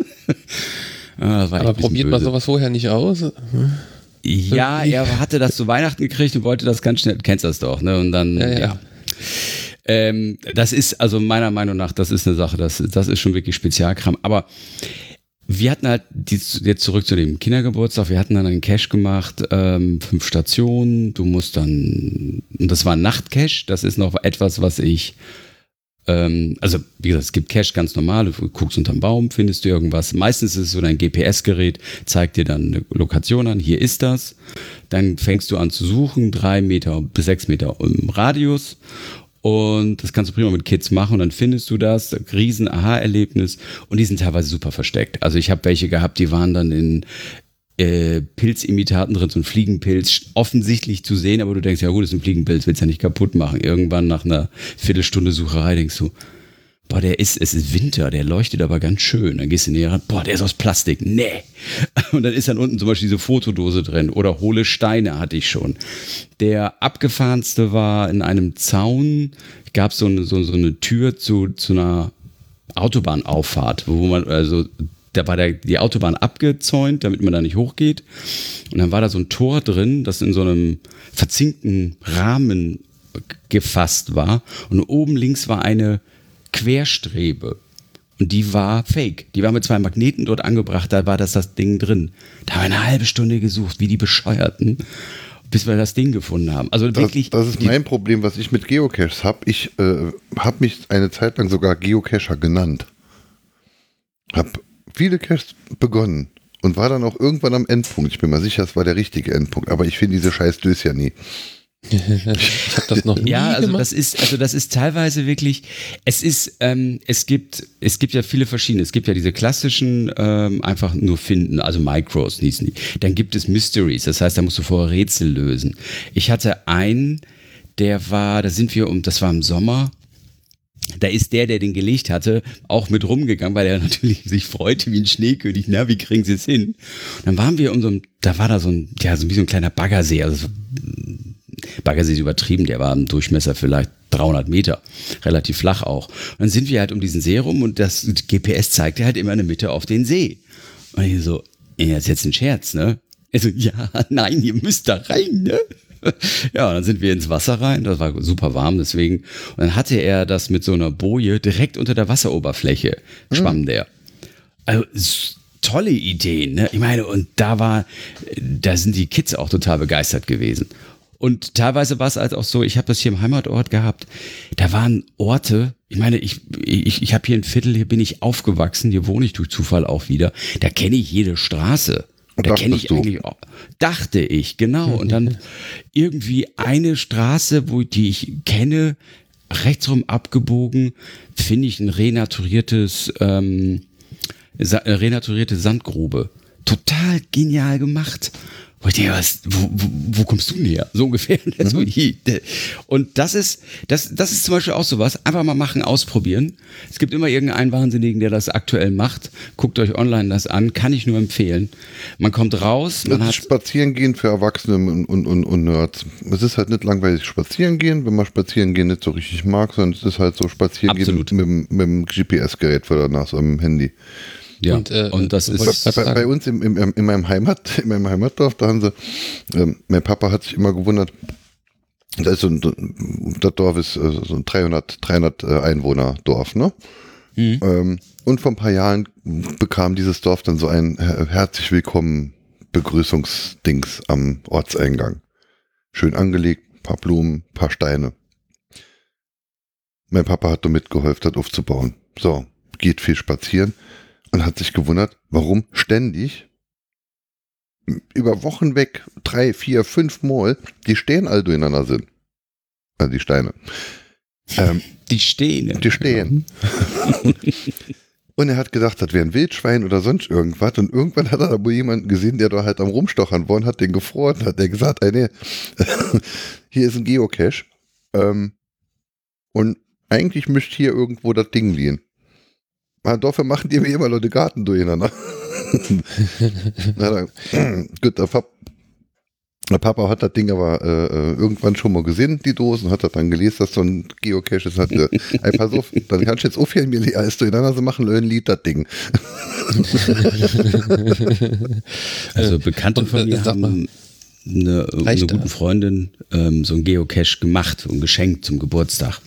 Ah, Aber probiert man sowas vorher nicht aus? Ja, er hatte das zu Weihnachten gekriegt und wollte das ganz schnell, du kennst das doch, ne? Und dann, ja. ja. ja. Ähm, das ist also meiner Meinung nach, das ist eine Sache, das, das ist schon wirklich Spezialkram. Aber wir hatten halt, die, jetzt zurück zu dem Kindergeburtstag, wir hatten dann einen Cash gemacht, ähm, fünf Stationen, du musst dann, und das war ein Nachtcash, das ist noch etwas, was ich ähm, also, wie gesagt, es gibt Cache ganz normal, du guckst unterm Baum, findest du irgendwas. Meistens ist es so dein GPS-Gerät, zeigt dir dann eine Lokation an, hier ist das. Dann fängst du an zu suchen, drei Meter bis sechs Meter im Radius. Und das kannst du prima mit Kids machen und dann findest du das, riesen Aha-Erlebnis und die sind teilweise super versteckt. Also ich habe welche gehabt, die waren dann in äh, Pilzimitaten drin, so ein Fliegenpilz, offensichtlich zu sehen, aber du denkst, ja gut, ist ein Fliegenpilz, willst ja nicht kaputt machen. Irgendwann nach einer Viertelstunde Sucherei denkst du, boah, der ist, es ist Winter, der leuchtet aber ganz schön. Dann gehst du näher ran, boah, der ist aus Plastik, nee. Und dann ist dann unten zum Beispiel diese Fotodose drin oder hohle Steine hatte ich schon. Der abgefahrenste war in einem Zaun, gab so, eine, so, so eine Tür zu, zu einer Autobahnauffahrt, wo man, also da war der, die Autobahn abgezäunt, damit man da nicht hochgeht. Und dann war da so ein Tor drin, das in so einem verzinkten Rahmen gefasst war. Und oben links war eine Querstrebe. Und die war fake. Die war mit zwei Magneten dort angebracht, da war das das Ding drin. Da haben wir eine halbe Stunde gesucht, wie die Bescheuerten, bis wir das Ding gefunden haben. Also wirklich. Das, ist mein Problem, was ich mit Geocaches habe. Ich äh, habe mich eine Zeit lang sogar Geocacher genannt. Hab viele Caches begonnen und war dann auch irgendwann am Endpunkt. Ich bin mir sicher, es war der richtige Endpunkt, aber ich finde diese scheiß Dös ja nie. Ich habe das noch nie Ja, also gemacht. das ist, also das ist teilweise wirklich, es ist, ähm, es gibt, es gibt ja viele verschiedene. Es gibt ja diese klassischen, ähm, einfach nur finden, also Micros hießen die. Dann gibt es Mysteries, das heißt, da musst du vorher Rätsel lösen. Ich hatte einen, der war, da sind wir um, das war im Sommer, da ist der, der den gelegt hatte, auch mit rumgegangen, weil er natürlich sich freute wie ein Schneekönig. Na, wie kriegen sie es hin? Und dann waren wir in so einem, da war da so ein, ja, so wie so ein kleiner Baggersee. Also Baggersee ist übertrieben, der war im Durchmesser vielleicht 300 Meter, relativ flach auch. Und dann sind wir halt um diesen See rum und das GPS zeigte halt immer eine Mitte auf den See. Und ich so, ja, ist jetzt ein Scherz, ne? Er so, ja, nein, ihr müsst da rein, ne? ja, dann sind wir ins Wasser rein, das war super warm, deswegen. Und dann hatte er das mit so einer Boje direkt unter der Wasseroberfläche, schwamm mhm. der. Also tolle Ideen. Ne? Ich meine, und da war, da sind die Kids auch total begeistert gewesen. Und teilweise war es halt auch so, ich habe das hier im Heimatort gehabt, da waren Orte, ich meine, ich, ich, ich habe hier ein Viertel, hier bin ich aufgewachsen, hier wohne ich durch Zufall auch wieder, da kenne ich jede Straße. Und da kenne ich du. eigentlich auch, dachte ich, genau. Und dann irgendwie eine Straße, wo die ich kenne, rechtsrum abgebogen, finde ich ein renaturiertes, ähm, renaturierte Sandgrube. Total genial gemacht. Wo ich denke, was, wo, wo, kommst du denn her? So ungefähr. Mhm. Und das ist, das, das ist zum Beispiel auch sowas. Einfach mal machen, ausprobieren. Es gibt immer irgendeinen Wahnsinnigen, der das aktuell macht. Guckt euch online das an. Kann ich nur empfehlen. Man kommt raus. Man hat spazieren gehen für Erwachsene und, und, und, und Nerds. Es ist halt nicht langweilig spazieren gehen, wenn man spazieren gehen nicht so richtig mag, sondern es ist halt so spazieren Absolut. gehen mit, mit dem GPS-Gerät für danach, so am Handy. Ja, und, äh, und das ist bei, bei, uns im, im, in, meinem Heimat, in meinem Heimatdorf, da haben sie, ähm, mein Papa hat sich immer gewundert, da ist so ein, das Dorf ist äh, so ein 300, 300 äh, Einwohner Dorf, ne? Mhm. Ähm, und vor ein paar Jahren bekam dieses Dorf dann so ein herzlich willkommen Begrüßungsdings am Ortseingang. Schön angelegt, paar Blumen, paar Steine. Mein Papa hat da mitgeholfen, das aufzubauen. So, geht viel spazieren und hat sich gewundert, warum ständig über Wochen weg drei, vier, fünf Mal die Stehen all durcheinander sind. Also die Steine. Ähm, die stehen. Die stehen. und er hat gedacht, das wäre ein Wildschwein oder sonst irgendwas. Und irgendwann hat er da wohl jemanden gesehen, der da halt am Rumstochern war und hat den gefroren. Hat der gesagt, ey, nee, hier ist ein Geocache. Ähm, und eigentlich müsste hier irgendwo das Ding liegen. Dafür machen die mir immer Leute Garten durcheinander. Na, dann, gut, der, Pap der, Papa hat das Ding aber äh, äh, irgendwann schon mal gesehen, die Dosen, hat das dann gelesen, dass so ein Geocache ist. Hat, äh, ey, pass auf, dann kannst du jetzt aufhören, mir alles durcheinander zu machen, ein Lied das Ding. also Bekannte von mir haben eine, eine gute Freundin ähm, so ein Geocache gemacht und geschenkt zum Geburtstag.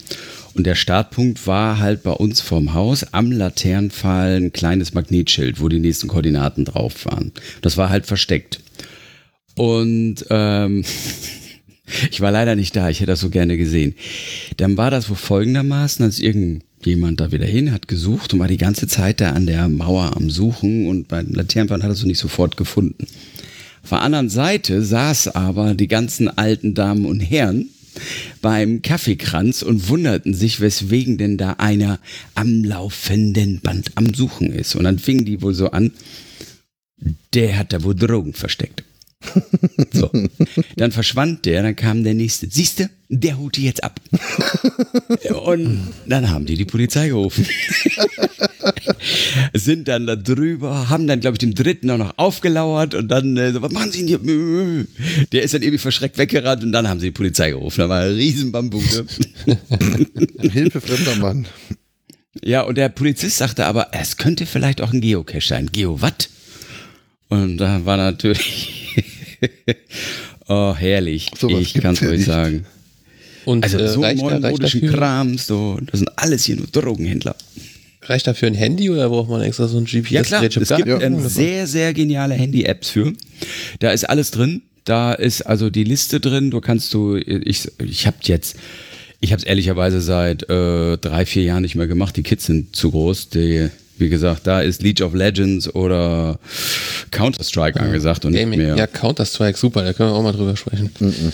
Und der Startpunkt war halt bei uns vorm Haus am Laternenpfahl ein kleines Magnetschild, wo die nächsten Koordinaten drauf waren. Das war halt versteckt. Und ähm, ich war leider nicht da, ich hätte das so gerne gesehen. Dann war das wohl folgendermaßen, als irgendjemand da wieder hin hat gesucht und war die ganze Zeit da an der Mauer am Suchen und beim Laternenpfahl hat er es nicht sofort gefunden. Auf der anderen Seite saß aber die ganzen alten Damen und Herren beim Kaffeekranz und wunderten sich, weswegen denn da einer am laufenden Band am Suchen ist. Und dann fingen die wohl so an, der hat da wohl Drogen versteckt. So. Dann verschwand der, dann kam der nächste. Siehste, der holt die jetzt ab. Und dann haben die die Polizei gerufen. Sind dann da drüber, haben dann, glaube ich, dem dritten auch noch aufgelauert und dann, äh, so, was machen Sie denn hier? Der ist dann irgendwie verschreckt weggerannt und dann haben sie die Polizei gerufen. Da war ein Riesenbambuke. Hilfe fremder Mann. Ja, und der Polizist sagte aber, es könnte vielleicht auch ein Geocache sein. Geo, was? Und da war natürlich oh, herrlich. So ich kann es euch sagen. Und, also äh, so reicht, reicht Kram, so, das sind alles hier nur Drogenhändler. Reicht dafür ein Handy oder braucht man extra so ein GPS? Ja klar, es gibt ja. ähm, sehr, sehr geniale Handy-Apps für. Da ist alles drin. Da ist also die Liste drin. Du kannst du, ich, ich habe jetzt, ich habe es ehrlicherweise seit äh, drei, vier Jahren nicht mehr gemacht. Die Kids sind zu groß. Die, wie gesagt, da ist League of Legends oder Counter-Strike angesagt und Gaming. nicht mehr. Ja, Counter-Strike, super, da können wir auch mal drüber sprechen.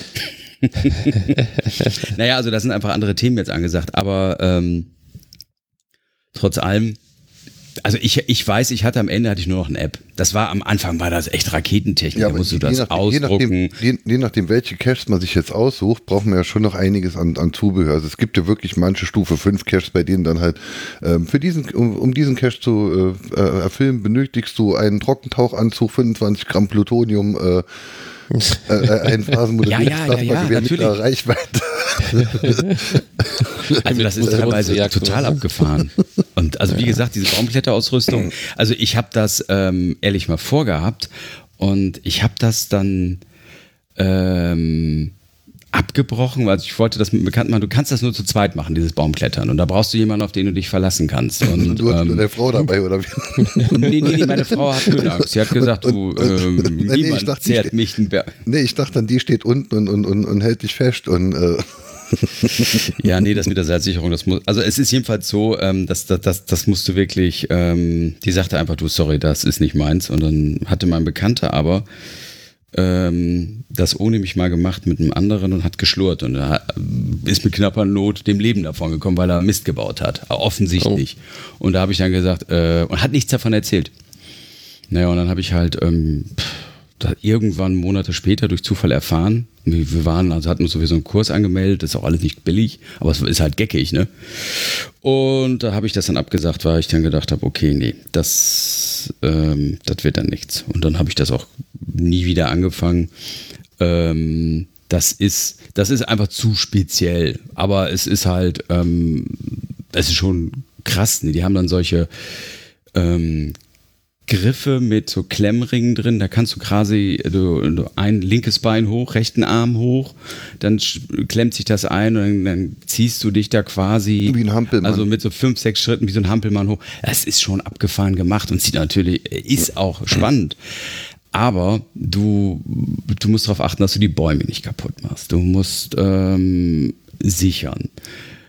naja, also da sind einfach andere Themen jetzt angesagt, aber ähm, trotz allem, also ich, ich weiß, ich hatte am Ende hatte ich nur noch eine App. Das war am Anfang war das echt Raketentechnik. Ja, da musst du das nachdem, ausdrucken. Je nachdem, je, je nachdem, welche Caches man sich jetzt aussucht, brauchen wir ja schon noch einiges an, an Zubehör. Also es gibt ja wirklich manche Stufe 5 Caches, bei denen dann halt ähm, für diesen, um, um diesen Cache zu äh, äh erfüllen, benötigst du einen Trockentauchanzug, 25 Gramm Plutonium, äh, äh, äh ein Phasenmodelliertes ja, ja, ja, ja, mit Reichweite. also das ist teilweise total abgefahren. Und also wie gesagt, diese Baumkletterausrüstung, also ich habe das ähm, ehrlich mal vorgehabt und ich habe das dann ähm, abgebrochen, weil ich wollte das mit Bekannten machen. Du kannst das nur zu zweit machen, dieses Baumklettern. Und da brauchst du jemanden, auf den du dich verlassen kannst. Und, du hast ähm, nur deine Frau dabei, oder wie? nee, nee, nee, meine Frau hat Höhenangst. Sie hat gesagt, Und- du, und- ähm, und- nee, ich niemand dachte, zehrt ich- mich den Berg. Nee, ich dachte dann, die steht unten und, und, und, und hält dich fest und äh, Ja, nee, das mit der Seilsicherung, das muss, also es ist jedenfalls so, ähm, dass das, das, das musst du wirklich, ähm, die sagte einfach, du, sorry, das ist nicht meins. Und dann hatte mein Bekannter aber ähm, das ohne mich mal gemacht mit einem anderen und hat geschlurrt und ist mit knapper Not dem Leben davon gekommen, weil er Mist gebaut hat, offensichtlich. Und da habe ich dann gesagt, äh, und hat nichts davon erzählt. Naja, und dann habe ich halt ähm, pff, irgendwann Monate später durch Zufall erfahren. Wir wir waren, also hatten uns sowieso einen Kurs angemeldet, ist auch alles nicht billig, aber es ist halt geckig, ne? Und da habe ich das dann abgesagt, weil ich dann gedacht habe, okay, nee, das, ähm, das wird dann nichts. Und dann habe ich das auch nie wieder angefangen. Ähm, das ist, das ist einfach zu speziell. Aber es ist halt, ähm, es ist schon krass. Ne? Die haben dann solche ähm, Griffe mit so Klemmringen drin. Da kannst du quasi du, du ein linkes Bein hoch, rechten Arm hoch, dann klemmt sich das ein und dann, dann ziehst du dich da quasi. Wie ein Hampelmann. Also mit so fünf, sechs Schritten wie so ein Hampelmann hoch. Es ist schon abgefahren gemacht und sieht natürlich, ist auch spannend. Aber du, du musst darauf achten, dass du die Bäume nicht kaputt machst. Du musst ähm, sichern.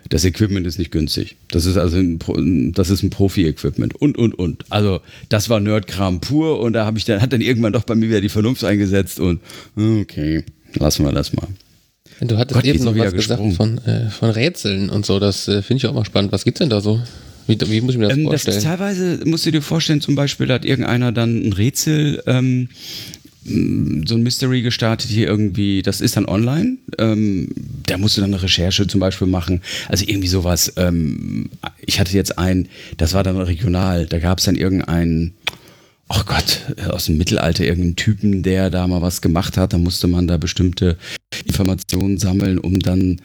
Das Equipment ist nicht günstig. Das ist also ein, das ist ein Profi-Equipment und und und. Also das war Nerdkram pur und da habe ich dann hat dann irgendwann doch bei mir wieder die Vernunft eingesetzt und okay, lassen wir das mal. Du hattest Gott, eben noch was gesagt von, äh, von Rätseln und so. Das äh, finde ich auch mal spannend. Was gibt's denn da so? Wie, wie muss ich mir das Ähm, das vorstellen? ist teilweise, musst du dir vorstellen, zum Beispiel hat irgendeiner dann ein Rätsel, ähm, mh, so ein Mystery gestartet hier irgendwie, das ist dann online. Ähm, da musst du dann eine Recherche zum Beispiel machen. Also irgendwie sowas. Ähm, ich hatte jetzt ein, das war dann regional, da gab es dann irgendeinen, oh Gott, aus dem Mittelalter irgendeinen Typen, der da mal was gemacht hat. Da musste man da bestimmte Informationen sammeln, um dann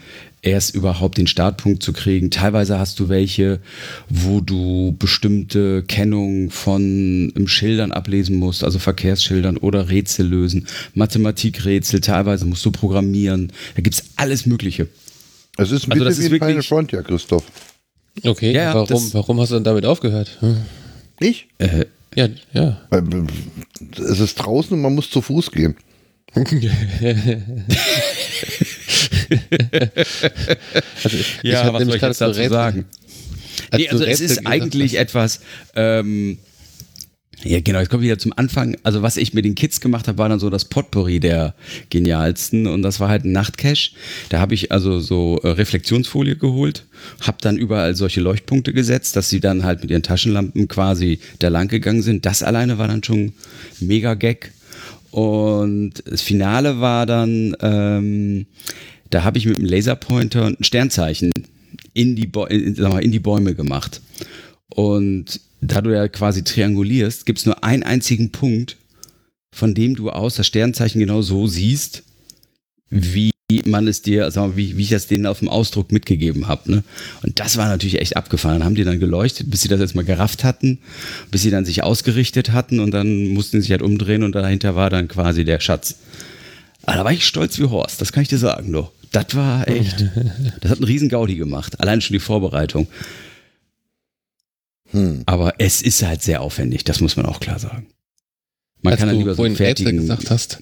erst überhaupt den Startpunkt zu kriegen. Teilweise hast du welche, wo du bestimmte Kennungen von ähm, Schildern ablesen musst, also Verkehrsschildern oder Rätsel lösen, Mathematikrätsel, teilweise musst du programmieren. Da gibt's alles Mögliche. es ist ein Also das bisschen ist wie Final Frontier, Christoph. Okay, Ja, ja, warum, das- warum hast du dann damit aufgehört? Hm. Ich? Äh, Ja, ja. Es ist draußen und man muss zu Fuß gehen. also, ich ja, was soll ich jetzt zu dazu sagen? als Nee, also es ist eigentlich hast. etwas, ähm, ja genau, jetzt kommen wir wieder zum Anfang. Also was ich mit den Kids gemacht habe, war dann so das Potpourri der genialsten und das war halt ein Nachtcache. Da habe ich also so äh, Reflexionsfolie geholt, habe dann überall solche Leuchtpunkte gesetzt, dass sie dann halt mit ihren Taschenlampen quasi da lang gegangen sind. Das alleine war dann schon mega Gag. Und das Finale war dann, ähm, da habe ich mit dem Laserpointer ein Sternzeichen in die, in, sag mal, in die Bäume gemacht. Und da du ja quasi triangulierst, gibt es nur einen einzigen Punkt, von dem du aus das Sternzeichen genau so siehst, wie man es dir, mal, wie, wie ich das denen auf dem Ausdruck mitgegeben habe. Ne? Und das war natürlich echt abgefahren. Haben die dann geleuchtet, bis sie das jetzt mal gerafft hatten, bis sie dann sich ausgerichtet hatten und dann mussten sie sich halt umdrehen und dahinter war dann quasi der Schatz. Aber da war ich stolz wie Horst, das kann ich dir sagen, du. Das war echt, das hat einen riesen Gaudi gemacht. Allein schon die Vorbereitung. Hm. Aber es ist halt sehr aufwendig, das muss man auch klar sagen. Man Als kann dann du lieber so vorhin fertigen, gesagt hast,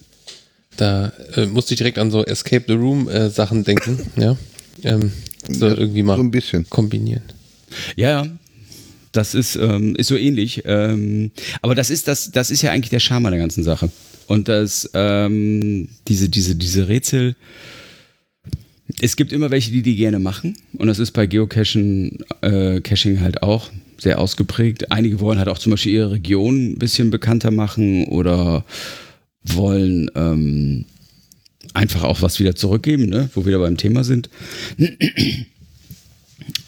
da äh, musste ich direkt an so Escape the Room äh, Sachen denken, ja. Ähm, so irgendwie So mal ein bisschen. kombinieren. Ja, ja. Das ist, ähm, ist so ähnlich. Ähm, aber das ist, das, das ist ja eigentlich der Charme an der ganzen Sache. Und das, ähm, diese, diese, diese Rätsel, es gibt immer welche, die die gerne machen. Und das ist bei Geocaching äh, Caching halt auch sehr ausgeprägt. Einige wollen halt auch zum Beispiel ihre Region ein bisschen bekannter machen oder wollen ähm, einfach auch was wieder zurückgeben, ne? wo wir wieder beim Thema sind.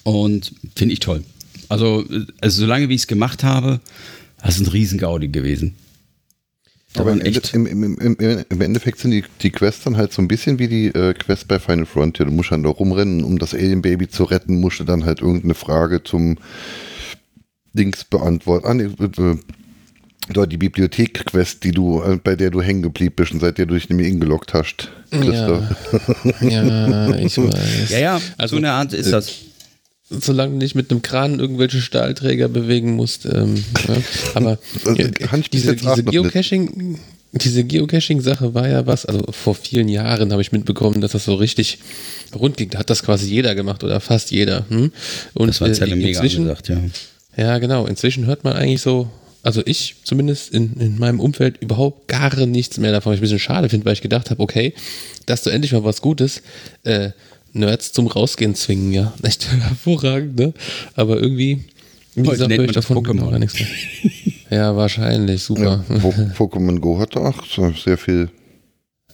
Und finde ich toll. Also, also solange wie ich es gemacht habe, das ist ein Riesengaudi gewesen. Da Aber im, waren Ende, echt, im, im, im, im Endeffekt sind die, die Quests dann halt so ein bisschen wie die äh, Quests bei Final Frontier. Du musst dann da rumrennen, um das Alien Baby zu retten, musst du dann halt irgendeine Frage zum Dings beantworten. Ah, nee, äh, dort die Bibliothek-Quest, die du, äh, bei der du hängen geblieben bist und seit der du dich nicht mehr eingeloggt hast. Ja, ja, ich weiß. Ja, ja, also, so eine Art ist das. Solange du nicht mit einem Kran irgendwelche Stahlträger bewegen musst. Ähm, ja. Aber also, diese, diese Geocaching, diese Geocaching-Sache war ja was, also vor vielen Jahren habe ich mitbekommen, dass das so richtig rund ging. Da hat das quasi jeder gemacht oder fast jeder. Hm? Und das war äh, inzwischen, gesagt, ja. Ja, genau. Inzwischen hört man eigentlich so, also ich zumindest in, in meinem Umfeld überhaupt gar nichts mehr davon, was ich ein bisschen schade finde, weil ich gedacht habe, okay, dass du endlich mal was Gutes äh, Nerds zum Rausgehen zwingen, ja. Echt hervorragend, ne? Aber irgendwie, wie Heute gesagt, höre ich davon Pokémon. gar nichts mehr. ja, wahrscheinlich, super. Ja, Pokémon Go hat auch sehr viel.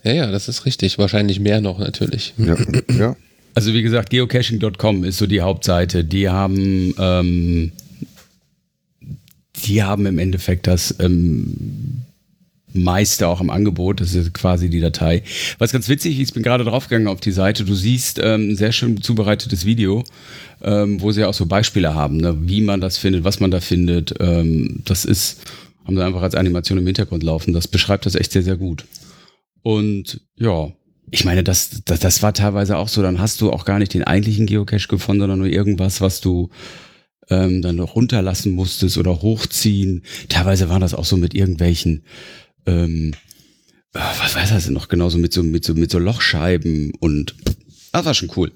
Ja, ja, das ist richtig. Wahrscheinlich mehr noch natürlich. Ja, ja. Also wie gesagt, geocaching.com ist so die Hauptseite. Die haben ähm, die haben im Endeffekt das ähm, meiste auch im Angebot. Das ist quasi die Datei. Was ganz witzig ist, ich bin gerade draufgegangen auf die Seite. Du siehst ähm, ein sehr schön zubereitetes Video, ähm, wo sie auch so Beispiele haben, ne? wie man das findet, was man da findet. Ähm, das ist, haben sie einfach als Animation im Hintergrund laufen. Das beschreibt das echt sehr, sehr gut. Und ja, ich meine, das, das, das war teilweise auch so. Dann hast du auch gar nicht den eigentlichen Geocache gefunden, sondern nur irgendwas, was du ähm, dann noch runterlassen musstest oder hochziehen. Teilweise waren das auch so mit irgendwelchen, ähm, ah, was weiß das noch, genauso mit so, mit so, mit so Lochscheiben und das war schon cool.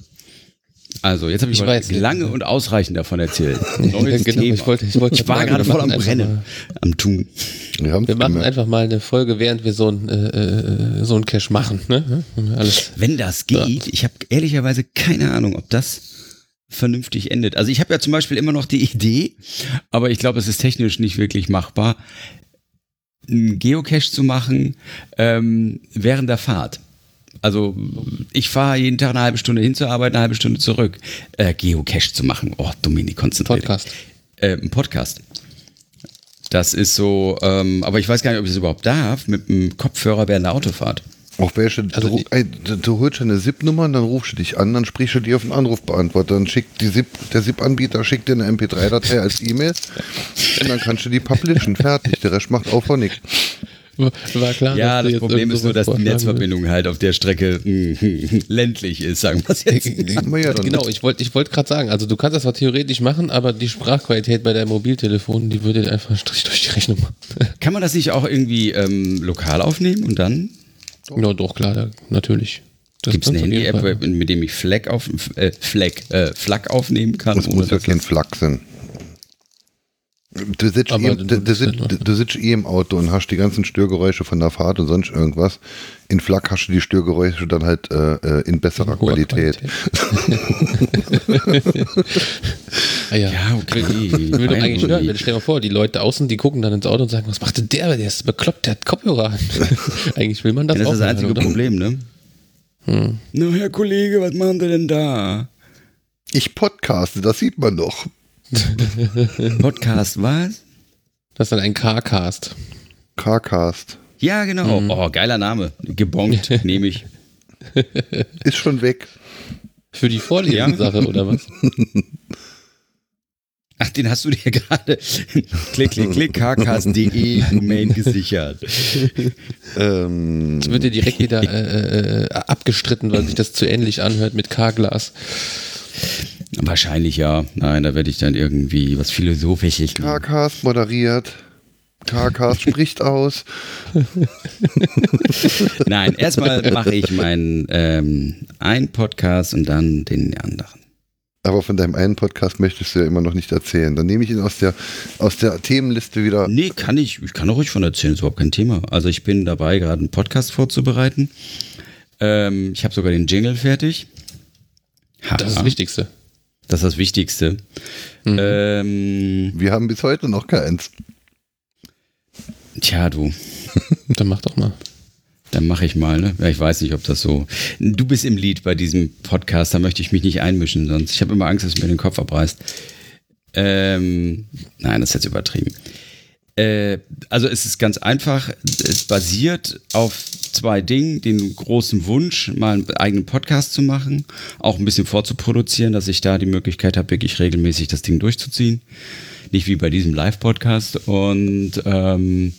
Also, jetzt habe ich, ich weiß, lange und ausreichend davon erzählt. Genau. Ich, wollte, ich, wollte ich war gerade voll am Brennen, am Tun. Wir, wir machen einfach mal eine Folge, während wir so ein, äh, äh so ein Cache machen. Ne? Alles. Wenn das geht, ja. ich habe ehrlicherweise keine Ahnung, ob das vernünftig endet. Also ich habe ja zum Beispiel immer noch die Idee, aber ich glaube, es ist technisch nicht wirklich machbar, einen Geocache zu machen ähm, während der Fahrt. Also ich fahre jeden Tag eine halbe Stunde hin zur Arbeit, eine halbe Stunde zurück. Äh, Geocache zu machen. Oh, Dominik, konzentriert. Podcast. Äh, ein Podcast. Das ist so, ähm, aber ich weiß gar nicht, ob ich es überhaupt darf, mit einem Kopfhörer während der Autofahrt. Auch welche, also du, ey, du holst eine SIP-Nummer und dann rufst du dich an, dann sprichst du dir auf den Anrufbeantworter, dann schickt die SIP, der SIP-Anbieter schickt dir eine MP3-Datei als E-Mail und dann kannst du die publishen, fertig, der Rest macht auch von nichts. War klar, ja, das Problem ist nur, dass die Netzverbindung halt auf der Strecke ländlich ist, sagen wir es jetzt. Ja genau, ich wollte ich wollt gerade sagen, also du kannst das zwar theoretisch machen, aber die Sprachqualität bei deinem Mobiltelefon, die würde einfach einen Strich durch die Rechnung machen. Kann man das nicht auch irgendwie ähm, lokal aufnehmen und dann ja, doch, klar, natürlich. Gibt es eine Handy-App, mit dem ich Flag, auf, äh, Flag, äh, Flag aufnehmen kann? Das muss ja kein Flag sein. Du sitzt, im, du, du, sitzt, du sitzt eh im Auto und hast die ganzen Störgeräusche von der Fahrt und sonst irgendwas. In Flak hast du die Störgeräusche dann halt äh, äh in besserer in Qualität. Qualität. ah, ja. ja, okay. Ich will doch eigentlich hören. Stell dir mal vor, die Leute außen, die gucken dann ins Auto und sagen, was macht denn der? Der ist bekloppt, der hat Kopfhörer an. eigentlich will man das, ja, das auch. Das ist das einzige oder? Problem, ne? Hm. Na, Herr Kollege, was machen Sie denn da? Ich podcaste, das sieht man doch. Podcast was? Das ist dann ein Carcast. Carcast. Ja, genau. Mhm. Oh, geiler Name. Gebongt, nehme ich. Ist schon weg. Für die Vorlesungssache, oder was? Ach, den hast du dir gerade klick, klick, klick, carcast.de Domain gesichert. Ähm, das wird dir direkt wieder äh, äh, abgestritten, weil sich das zu ähnlich anhört mit Carglass. Wahrscheinlich ja. Nein, da werde ich dann irgendwie was Philosophisches. Carcast moderiert. Carcast spricht aus. Nein, erstmal mache ich meinen ähm, einen Podcast und dann den anderen. Aber von deinem einen Podcast möchtest du ja immer noch nicht erzählen. Dann nehme ich ihn aus der, aus der Themenliste wieder. Nee, kann ich. Ich kann auch ruhig von erzählen, ist überhaupt kein Thema. Also ich bin dabei, gerade einen Podcast vorzubereiten. Ähm, ich habe sogar den Jingle fertig. Ha das ist das Wichtigste. Das ist das Wichtigste. Mhm. Ähm, Wir haben bis heute noch keins. Tja, du. Dann mach doch mal. Dann mache ich mal, ne? Ja, ich weiß nicht, ob das so. Du bist im Lied bei diesem Podcast, da möchte ich mich nicht einmischen, sonst ich habe immer Angst, dass es mir den Kopf abreißt. Ähm, nein, das ist jetzt übertrieben. Äh, also es ist ganz einfach. Es basiert auf zwei Dingen. Den großen Wunsch, mal einen eigenen Podcast zu machen, auch ein bisschen vorzuproduzieren, dass ich da die Möglichkeit habe, wirklich regelmäßig das Ding durchzuziehen. Nicht wie bei diesem Live-Podcast und ähm,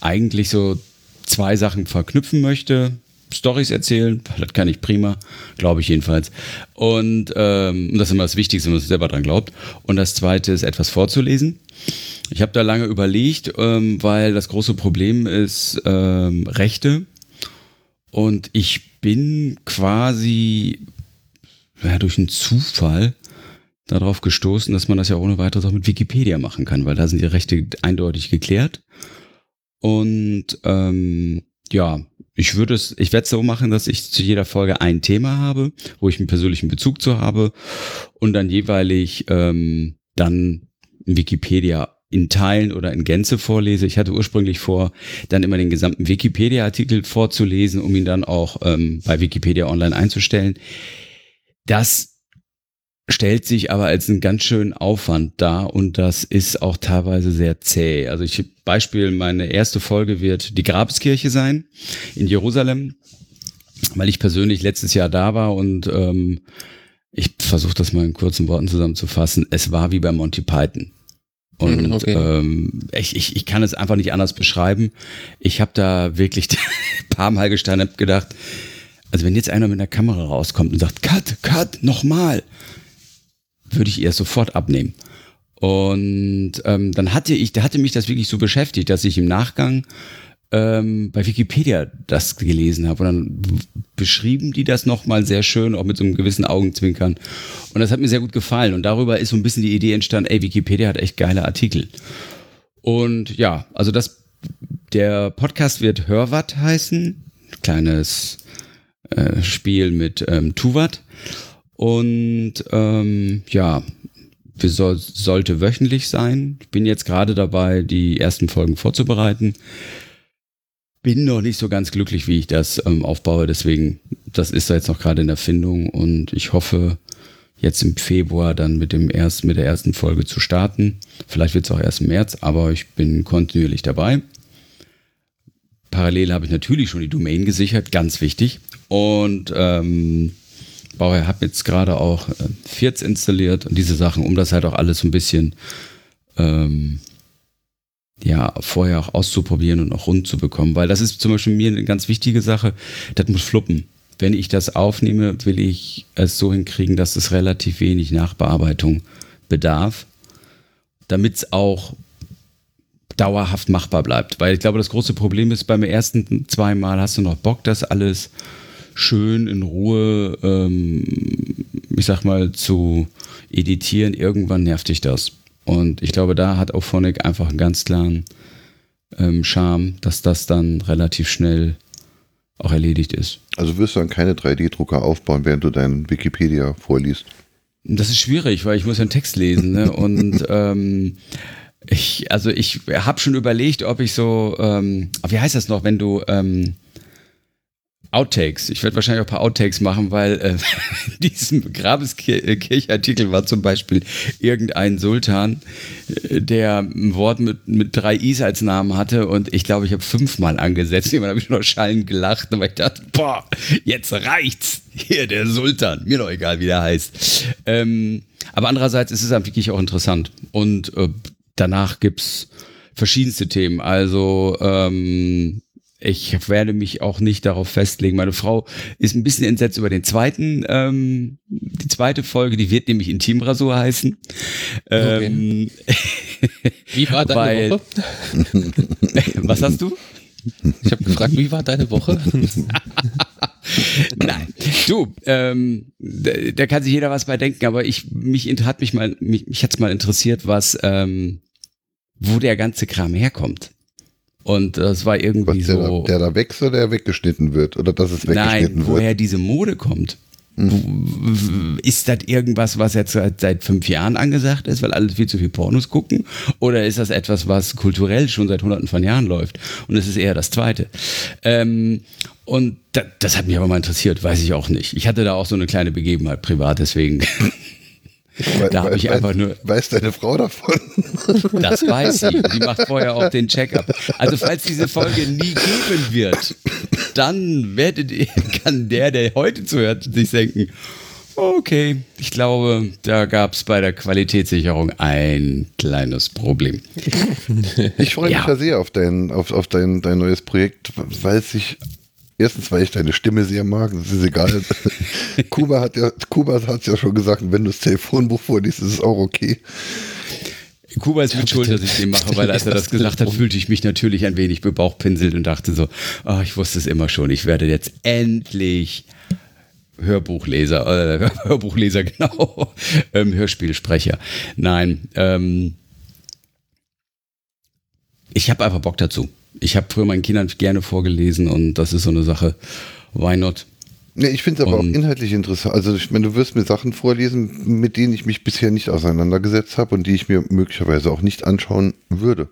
eigentlich so zwei Sachen verknüpfen möchte. Stories erzählen, das kann ich prima, glaube ich jedenfalls. Und ähm, das ist immer das Wichtigste, wenn man selber dran glaubt. Und das Zweite ist, etwas vorzulesen. Ich habe da lange überlegt, ähm, weil das große Problem ist ähm, Rechte. Und ich bin quasi ja, durch einen Zufall darauf gestoßen, dass man das ja ohne weiteres auch mit Wikipedia machen kann, weil da sind die Rechte eindeutig geklärt. Und ähm, ja, ich würde es, ich werde es so machen, dass ich zu jeder Folge ein Thema habe, wo ich einen persönlichen Bezug zu habe und dann jeweilig ähm, dann Wikipedia in Teilen oder in Gänze vorlese. Ich hatte ursprünglich vor, dann immer den gesamten Wikipedia-Artikel vorzulesen, um ihn dann auch ähm, bei Wikipedia Online einzustellen. Das stellt sich aber als einen ganz schönen Aufwand dar und das ist auch teilweise sehr zäh. Also ich Beispiel, meine erste Folge wird die Grabeskirche sein in Jerusalem, weil ich persönlich letztes Jahr da war und ähm, ich versuche das mal in kurzen Worten zusammenzufassen. Es war wie bei Monty Python. Und hm, okay. ähm, ich, ich, ich kann es einfach nicht anders beschreiben. Ich habe da wirklich ein paar Mal gestanden und gedacht, also wenn jetzt einer mit einer Kamera rauskommt und sagt, Cut, Cut, nochmal, würde ich ihr sofort abnehmen. Und ähm, dann hatte ich, da hatte mich das wirklich so beschäftigt, dass ich im Nachgang ähm, bei Wikipedia das gelesen habe. Und dann beschrieben die das nochmal sehr schön, auch mit so einem gewissen Augenzwinkern. Und das hat mir sehr gut gefallen. Und darüber ist so ein bisschen die Idee entstanden, ey, Wikipedia hat echt geile Artikel. Und ja, also das, der Podcast wird Hörwatt heißen. Kleines äh, Spiel mit ähm, Tuvat. Und ähm, ja, soll, sollte wöchentlich sein. Ich bin jetzt gerade dabei, die ersten Folgen vorzubereiten. Bin noch nicht so ganz glücklich, wie ich das ähm, aufbaue. Deswegen, das ist da jetzt noch gerade in der Findung und ich hoffe, jetzt im Februar dann mit dem ersten, mit der ersten Folge zu starten. Vielleicht wird es auch erst im März, aber ich bin kontinuierlich dabei. Parallel habe ich natürlich schon die Domain gesichert, ganz wichtig. Und ähm, Bauherr habe jetzt gerade auch äh, Vierz installiert und diese Sachen, um das halt auch alles ein bisschen ähm, ja, vorher auch auszuprobieren und auch rund zu bekommen. Weil das ist zum Beispiel mir eine ganz wichtige Sache, das muss fluppen. Wenn ich das aufnehme, will ich es so hinkriegen, dass es relativ wenig Nachbearbeitung bedarf, damit es auch dauerhaft machbar bleibt. Weil ich glaube, das große Problem ist, beim ersten zweimal hast du noch Bock, das alles schön in Ruhe, ähm, ich sag mal, zu editieren. Irgendwann nervt dich das. Und ich glaube, da hat auch Phonic einfach einen ganz klaren ähm, Charme, dass das dann relativ schnell auch erledigt ist. Also wirst du dann keine 3D-Drucker aufbauen, während du deinen Wikipedia vorliest? Das ist schwierig, weil ich muss ja einen Text lesen. Ne? Und ähm, ich, also ich habe schon überlegt, ob ich so, ähm, wie heißt das noch, wenn du ähm, Outtakes. Ich werde wahrscheinlich auch ein paar Outtakes machen, weil äh, in diesem Grabeskirchartikel war zum Beispiel irgendein Sultan, äh, der ein Wort mit, mit drei Is als Namen hatte und ich glaube, ich habe fünfmal angesetzt. Jemand habe ich noch schallend gelacht, weil ich dachte, boah, jetzt reicht's. Hier, der Sultan. Mir doch egal, wie der heißt. Ähm, aber andererseits ist es dann wirklich auch interessant. Und äh, danach gibt's verschiedenste Themen. Also ähm, ich werde mich auch nicht darauf festlegen. Meine Frau ist ein bisschen entsetzt über den zweiten, ähm, die zweite Folge, die wird nämlich Intimrasur heißen. Ähm, wie war deine weil, Woche? was hast du? Ich habe gefragt, wie war deine Woche? Nein, du, ähm, da, da, kann sich jeder was bei denken, aber ich mich hat mich mal mich, mich hat's mal interessiert, was ähm, wo der ganze Kram herkommt. Und das war irgendwie Was, der so. Da, der da wächst oder der weggeschnitten wird? Oder dass es weggeschnitten Nein, woher diese Mode kommt. Mhm. Ist das irgendwas, was jetzt seit, seit fünf Jahren angesagt ist, weil alle viel zu viel Pornos gucken? Oder ist das etwas, was kulturell schon seit hunderten von Jahren läuft? Und es ist eher das Zweite. Ähm, und das, das hat mich aber mal interessiert, weiß ich auch nicht. Ich hatte da auch so eine kleine Begebenheit privat, deswegen da habe ich einfach nur. Weiß deine Frau davon? Das weiß sie. Die macht vorher auch den Check-up. Also, falls diese Folge nie geben wird, dann werdet ihr, kann der, der heute zuhört, sich denken, Okay, ich glaube, da gab es bei der Qualitätssicherung ein kleines Problem. Ich freue mich ja. sehr auf, dein, auf, auf dein, dein neues Projekt, weil sich Erstens, weil ich deine Stimme sehr mag, das ist egal. Kuba hat ja, Kuba hat ja schon gesagt, wenn du das Telefonbuch vorliest, ist es auch okay. Kuba ist mit schuld, dass ich den mache, weil als er das gesagt hat, fühlte ich mich natürlich ein wenig bebauchpinselt und dachte so, oh, ich wusste es immer schon, ich werde jetzt endlich Hörbuchleser, äh, Hörbuchleser, genau, ähm, Hörspielsprecher. Nein, ähm, ich habe einfach Bock dazu. Ich habe früher meinen Kindern gerne vorgelesen und das ist so eine Sache. Why not? Nee, ich finde es aber und, auch inhaltlich interessant. Also, ich meine, du wirst mir Sachen vorlesen, mit denen ich mich bisher nicht auseinandergesetzt habe und die ich mir möglicherweise auch nicht anschauen würde.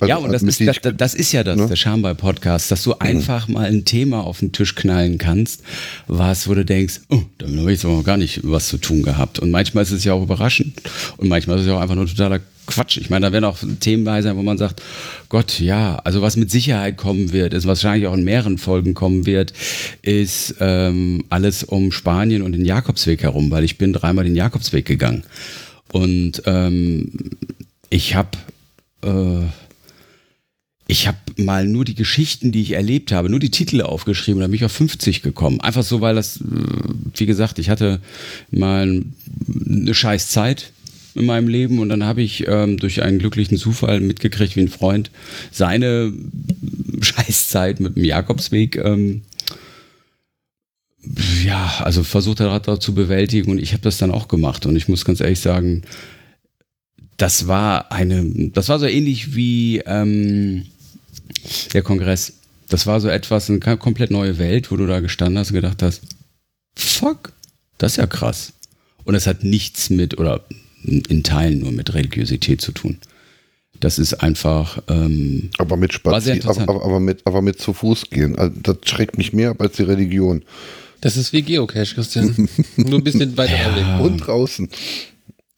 Also, ja, und das ist, das, das ist ja das, ne? der Charme bei Podcasts, dass du mhm. einfach mal ein Thema auf den Tisch knallen kannst, was, wo du denkst, oh, damit habe ich jetzt aber gar nicht was zu tun gehabt. Und manchmal ist es ja auch überraschend und manchmal ist es ja auch einfach nur totaler Quatsch. Ich meine, da werden auch Themen bei sein, wo man sagt, Gott, ja, also was mit Sicherheit kommen wird, ist wahrscheinlich auch in mehreren Folgen kommen wird, ist ähm, alles um Spanien und den Jakobsweg herum, weil ich bin dreimal den Jakobsweg gegangen. Und ähm, ich habe äh, ich habe mal nur die Geschichten, die ich erlebt habe, nur die Titel aufgeschrieben und bin ich auf 50 gekommen. Einfach so, weil das, äh, wie gesagt, ich hatte mal eine scheiß Zeit in meinem Leben und dann habe ich ähm, durch einen glücklichen Zufall mitgekriegt, wie ein Freund seine Scheißzeit mit dem Jakobsweg ähm, ja, also versucht er da zu bewältigen und ich habe das dann auch gemacht und ich muss ganz ehrlich sagen, das war eine, das war so ähnlich wie ähm, der Kongress. Das war so etwas, eine komplett neue Welt, wo du da gestanden hast und gedacht hast, fuck, das ist ja krass. Und es hat nichts mit, oder in Teilen nur mit Religiosität zu tun. Das ist einfach. Ähm, aber mit Spazieren, aber, aber, aber, mit, aber mit zu Fuß gehen. Also das schreckt mich mehr ab als die Religion. Das ist wie Geocache, Christian. nur ein bisschen weiter ja. Und draußen.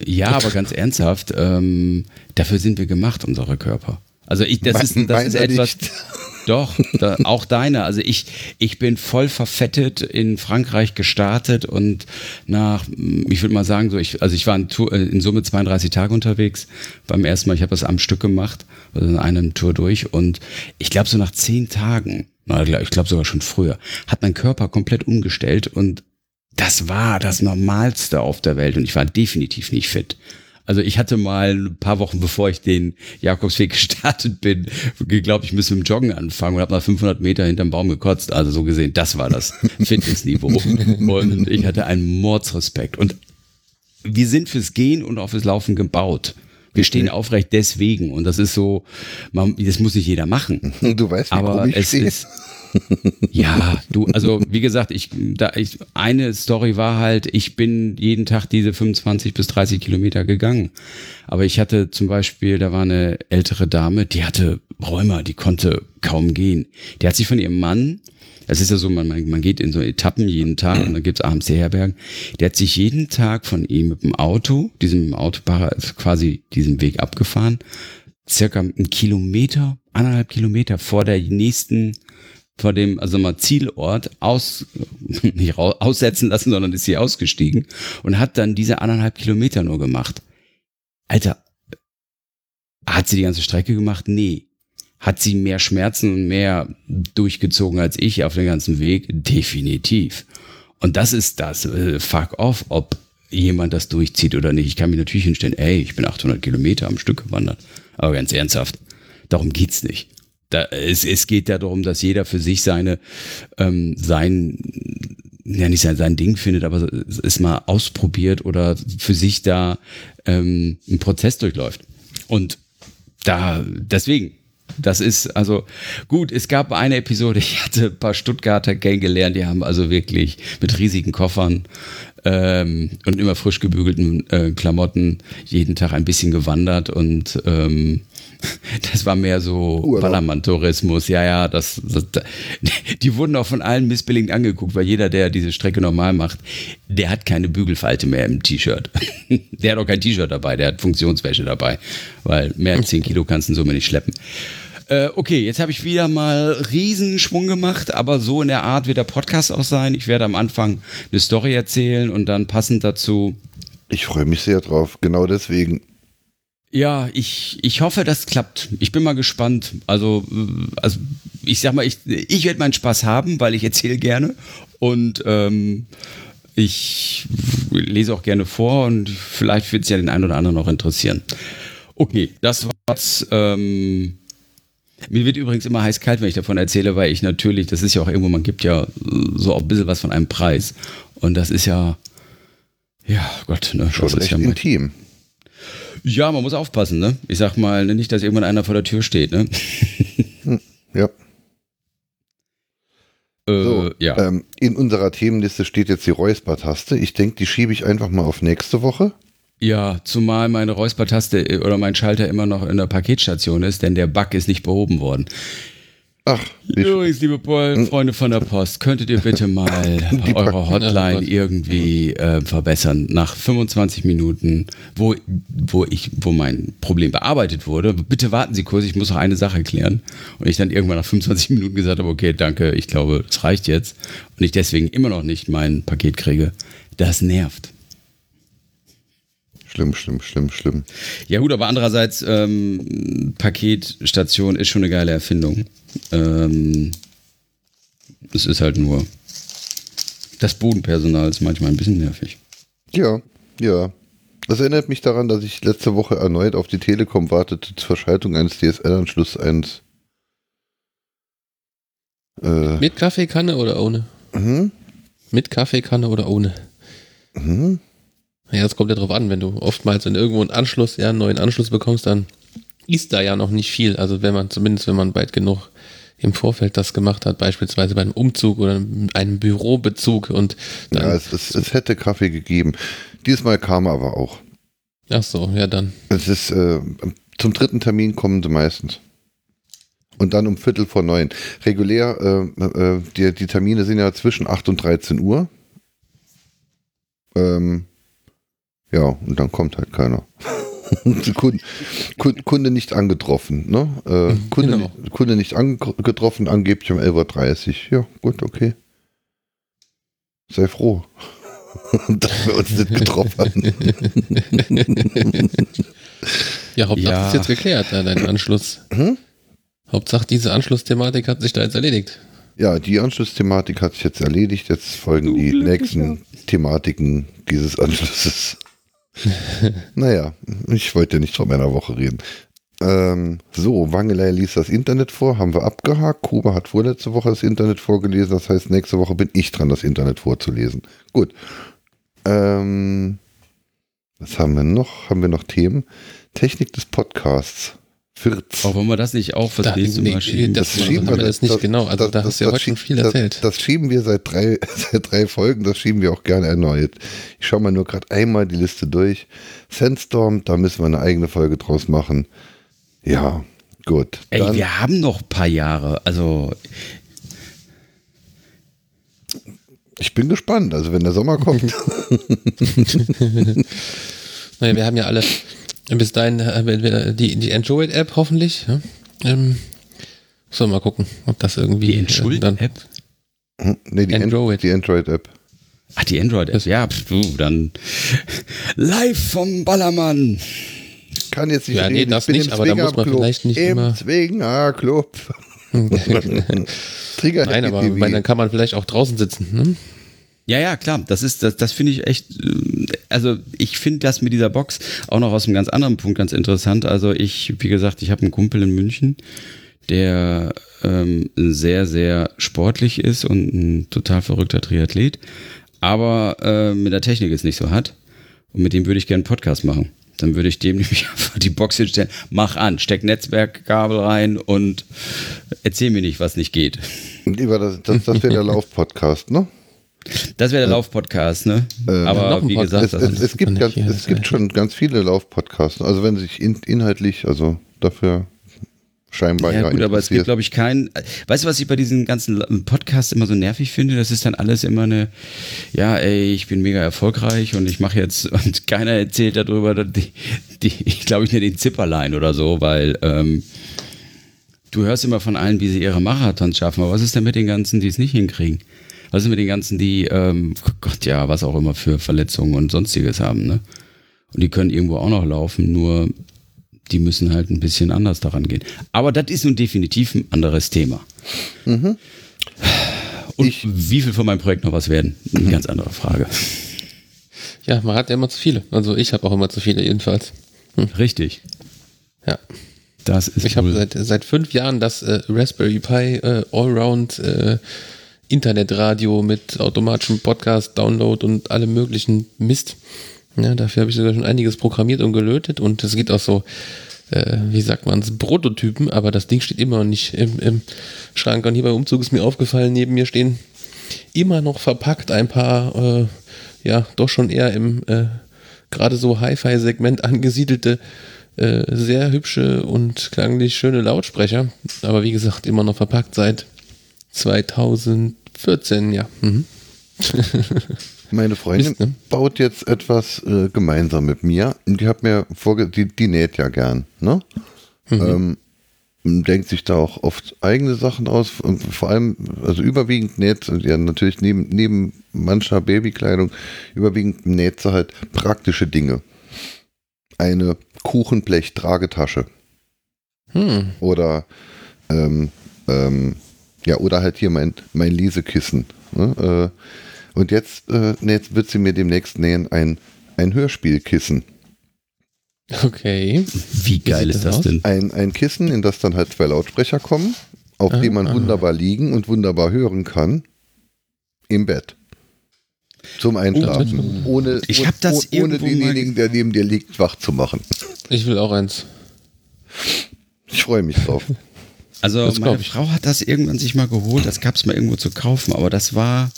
Ja, aber ganz ernsthaft, ähm, dafür sind wir gemacht, unsere Körper. Also ich, das ist, das ist etwas. Nicht. Doch, da, auch deine. Also ich, ich bin voll verfettet in Frankreich gestartet und nach, ich würde mal sagen, so ich, also ich war in, Tour, in Summe 32 Tage unterwegs. Beim ersten Mal, ich habe das am Stück gemacht, also in einem Tour durch und ich glaube so nach zehn Tagen, ich glaube sogar schon früher, hat mein Körper komplett umgestellt und das war das Normalste auf der Welt und ich war definitiv nicht fit. Also ich hatte mal ein paar Wochen bevor ich den Jakobsweg gestartet bin, geglaubt, ich müsste mit dem Joggen anfangen und habe nach 500 Meter hinterm Baum gekotzt. Also so gesehen, das war das Fitnessniveau. und ich hatte einen Mordsrespekt. Und wir sind fürs Gehen und auch fürs Laufen gebaut. Wir stehen aufrecht deswegen und das ist so, man, das muss nicht jeder machen. Du weißt, wie aber ich es stehe. ist ja, du, also wie gesagt, ich, da, ich, eine Story war halt, ich bin jeden Tag diese 25 bis 30 Kilometer gegangen. Aber ich hatte zum Beispiel, da war eine ältere Dame, die hatte Rheuma, die konnte kaum gehen. Die hat sich von ihrem Mann, es ist ja so, man, man geht in so Etappen jeden Tag und dann gibt's abends die Herbergen. Der hat sich jeden Tag von ihm mit dem Auto, diesem Autofahrer, quasi diesen Weg abgefahren, circa einen Kilometer, anderthalb Kilometer vor der nächsten vor dem, also mal Zielort aus, nicht raus, aussetzen lassen, sondern ist hier ausgestiegen und hat dann diese anderthalb Kilometer nur gemacht. Alter, hat sie die ganze Strecke gemacht? Nee. Hat sie mehr Schmerzen und mehr durchgezogen als ich auf dem ganzen Weg? Definitiv. Und das ist das, äh, fuck off, ob jemand das durchzieht oder nicht. Ich kann mich natürlich hinstellen, ey, ich bin 800 Kilometer am Stück gewandert. Aber ganz ernsthaft, darum geht's nicht. Da, es, es geht ja darum, dass jeder für sich seine, ähm, sein, ja nicht sein, sein Ding findet, aber es mal ausprobiert oder für sich da ähm, einen Prozess durchläuft. Und da, deswegen, das ist also gut. Es gab eine Episode, ich hatte ein paar Stuttgarter kennengelernt, die haben also wirklich mit riesigen Koffern ähm, und immer frisch gebügelten äh, Klamotten jeden Tag ein bisschen gewandert und ähm, das war mehr so Ballermann-Tourismus. Ja, ja, das, das, die wurden auch von allen missbilligend angeguckt, weil jeder, der diese Strecke normal macht, der hat keine Bügelfalte mehr im T-Shirt. Der hat auch kein T-Shirt dabei, der hat Funktionswäsche dabei, weil mehr als 10 Kilo kannst du in Summe nicht schleppen. Äh, okay, jetzt habe ich wieder mal Riesenschwung gemacht, aber so in der Art wird der Podcast auch sein. Ich werde am Anfang eine Story erzählen und dann passend dazu. Ich freue mich sehr drauf, genau deswegen. Ja, ich, ich hoffe, das klappt. Ich bin mal gespannt. Also, also ich sag mal, ich, ich werde meinen Spaß haben, weil ich erzähle gerne und ähm, ich lese auch gerne vor und vielleicht wird es ja den einen oder anderen noch interessieren. Okay, das war's. Ähm, mir wird übrigens immer heiß kalt, wenn ich davon erzähle, weil ich natürlich, das ist ja auch irgendwo, man gibt ja so auch ein bisschen was von einem Preis. Und das ist ja, ja, Gott, ne? Schon recht ja intim. Ja, man muss aufpassen, ne? Ich sag mal, nicht, dass irgendwann einer vor der Tür steht, ne? Ja. Äh, So, ja. ähm, in unserer Themenliste steht jetzt die Räuspertaste. Ich denke, die schiebe ich einfach mal auf nächste Woche. Ja, zumal meine Räuspertaste äh, oder mein Schalter immer noch in der Paketstation ist, denn der Bug ist nicht behoben worden. Ach, Übrigens, liebe Pol- Freunde von der Post, könntet ihr bitte mal eure Hotline irgendwie äh, verbessern? Nach 25 Minuten, wo, wo, ich, wo mein Problem bearbeitet wurde, bitte warten Sie kurz, ich muss noch eine Sache klären. Und ich dann irgendwann nach 25 Minuten gesagt habe, okay, danke, ich glaube, das reicht jetzt. Und ich deswegen immer noch nicht mein Paket kriege. Das nervt. Schlimm, schlimm, schlimm, schlimm. Ja gut, aber andererseits, ähm, Paketstation ist schon eine geile Erfindung. Ähm, es ist halt nur, das Bodenpersonal ist manchmal ein bisschen nervig. Ja, ja. Das erinnert mich daran, dass ich letzte Woche erneut auf die Telekom wartete zur Verschaltung eines DSL-Anschlusses eines. Äh, Mit Kaffeekanne oder ohne? mhm, Mit Kaffeekanne oder ohne? mhm. Ja, das kommt ja drauf an, wenn du oftmals in irgendwo einen Anschluss, ja, einen neuen Anschluss bekommst, dann ist da ja noch nicht viel. Also wenn man, zumindest wenn man weit genug im Vorfeld das gemacht hat, beispielsweise beim Umzug oder einem Bürobezug und dann, Ja, es, es, es hätte Kaffee gegeben. Diesmal kam er aber auch. ach so, ja dann. Es ist, äh, zum dritten Termin kommen sie meistens. Und dann um Viertel vor neun. Regulär, äh, äh, die, die Termine sind ja zwischen 8 und 13 Uhr. Ähm, ja, und dann kommt halt keiner. Kunde, Kunde, nicht angetroffen, ne? Äh, Kunde, Genau. nicht, Kunde nicht angetroffen, angeblich um 11.30 Uhr. Ja, gut, okay. Sei froh, dass wir uns nicht getroffen haben. ja, Hauptsache Ja. ist jetzt geklärt, ja, dein Anschluss. Hm? Hauptsache diese Anschlussthematik hat sich da jetzt erledigt. Ja, die Anschlussthematik hat sich jetzt erledigt. Jetzt folgen die nächsten Thematiken dieses Anschlusses. naja, ich wollte nicht von meiner Woche reden. Ähm, so, Wangelei liest das Internet vor, haben wir abgehakt. Kuba hat vorletzte Woche das Internet vorgelesen, das heißt, nächste Woche bin ich dran, das Internet vorzulesen. Gut. Ähm, was haben wir noch? Haben wir noch Themen? Technik des Podcasts. Fürz. Auch wollen wir das nicht auch fürs Da- nächste nee, Mal schieben? das- haben wir das nicht genau. Also da hast du ja heute schon viel das, erzählt. Das schieben wir seit drei, seit drei Folgen, das schieben wir auch gerne erneut. Ich schaue mal nur gerade einmal die Liste durch. Sandstorm, da müssen wir eine eigene Folge draus machen. Ja, gut. Ey, Dann, wir haben noch ein paar Jahre. Also, ich bin gespannt, also wenn der Sommer kommt. Naja, wir haben ja alle bis dahin äh, wenn wir die, die Android-App hoffentlich. Ja? Ähm, so, mal gucken, ob das irgendwie die äh, Entschuld-App? Hm, nee, die Android. Die Android-App. Ach, die Android-App. Ja, pf, du, dann live vom Ballermann. Kann jetzt nicht Ja, nee, reden. das ich bin nicht, aber da muss man vielleicht nicht Im immer- Zwingerclub. Trigger Nein, aber TV. dann kann man vielleicht auch draußen sitzen. Ne? Ja, ja, klar. Das ist, das, das finde ich echt, äh, also ich finde das mit dieser Box auch noch aus einem ganz anderen Punkt ganz interessant. Also ich, wie gesagt, ich habe einen Kumpel in München, der ähm, sehr, sehr sportlich ist und ein total verrückter Triathlet, aber äh, mit der Technik es nicht so hat. Und mit dem würde ich gerne einen Podcast machen. Dann würde ich dem nämlich einfach die Box hinstellen, mach an, steck Netzwerkkabel rein und erzähl mir nicht, was nicht geht. Lieber, das, das, das wäre der Lauf-Podcast, ne? Das wäre der Lauf-Podcast, ne? Äh, Aber wie gesagt, Es, das es, es, gibt, ganz, es gibt schon ganz viele Lauf-Podcasts. Also wenn sich in, inhaltlich, also dafür scheinbar Ja, gut, aber es gibt, glaube ich, keinen. Weißt du, was ich bei diesen ganzen Podcasts immer so nervig finde? Das ist dann alles immer eine, ja, ey, ich bin mega erfolgreich und ich mache jetzt, und keiner erzählt darüber, dass die, die ich glaube, ich nenne den Zipperlein oder so, weil ähm, du hörst immer von allen, wie sie ihre Marathons schaffen, aber was ist denn mit den ganzen, die es nicht hinkriegen? Was ist mit den ganzen, die, ähm, Gott ja, was auch immer für Verletzungen und sonstiges haben, ne? Und die können irgendwo auch noch laufen, nur die müssen halt ein bisschen anders daran gehen. Aber das ist nun definitiv ein anderes Thema. Mhm. Und ich, wie viel von meinem Projekt noch was werden? Eine mhm. ganz andere Frage. Ja, man hat ja immer zu viele. Also ich habe auch immer zu viele jedenfalls. Hm. Richtig. Ja. Das ist ich habe seit, seit fünf Jahren das äh, Raspberry Pi äh, Allround äh, Internetradio mit automatischem Podcast, Download und allem möglichen Mist. Ja, dafür habe ich sogar schon einiges programmiert und gelötet und es geht auch so, äh, wie sagt man es, Prototypen, aber das Ding steht immer noch nicht im, im Schrank. Und hier beim Umzug ist mir aufgefallen, neben mir stehen immer noch verpackt ein paar, äh, ja, doch schon eher im äh, gerade so Hi-Fi-Segment angesiedelte, äh, sehr hübsche und klanglich schöne Lautsprecher. Aber wie gesagt, immer noch verpackt seit 2014, ja. Mhm. Meine Freundin Mist, ne? baut jetzt etwas äh, gemeinsam mit mir. Die hat mir vorge die, die näht ja gern, ne? Mhm. Ähm, denkt sich da auch oft eigene Sachen aus. Vor allem, also überwiegend näht ja natürlich neben, neben mancher Babykleidung, überwiegend näht sie halt praktische Dinge. Eine Kuchenblech-Tragetasche. Hm. Oder ähm, ähm, ja, oder halt hier mein, mein Lesekissen. Ne? Äh, und jetzt, äh, jetzt wird sie mir demnächst nähen ein, ein Hörspielkissen. Okay. Wie geil ist das, das denn? Ein, ein Kissen, in das dann halt zwei Lautsprecher kommen, auf ah, dem man ah. wunderbar liegen und wunderbar hören kann. Im Bett. Zum Einschlafen. Oh, ohne ich hab das ohne denjenigen, der neben dir liegt, wach zu machen. Ich will auch eins. Ich freue mich drauf. Also meine Frau hat das irgendwann sich mal geholt, das gab es mal irgendwo zu kaufen, aber das war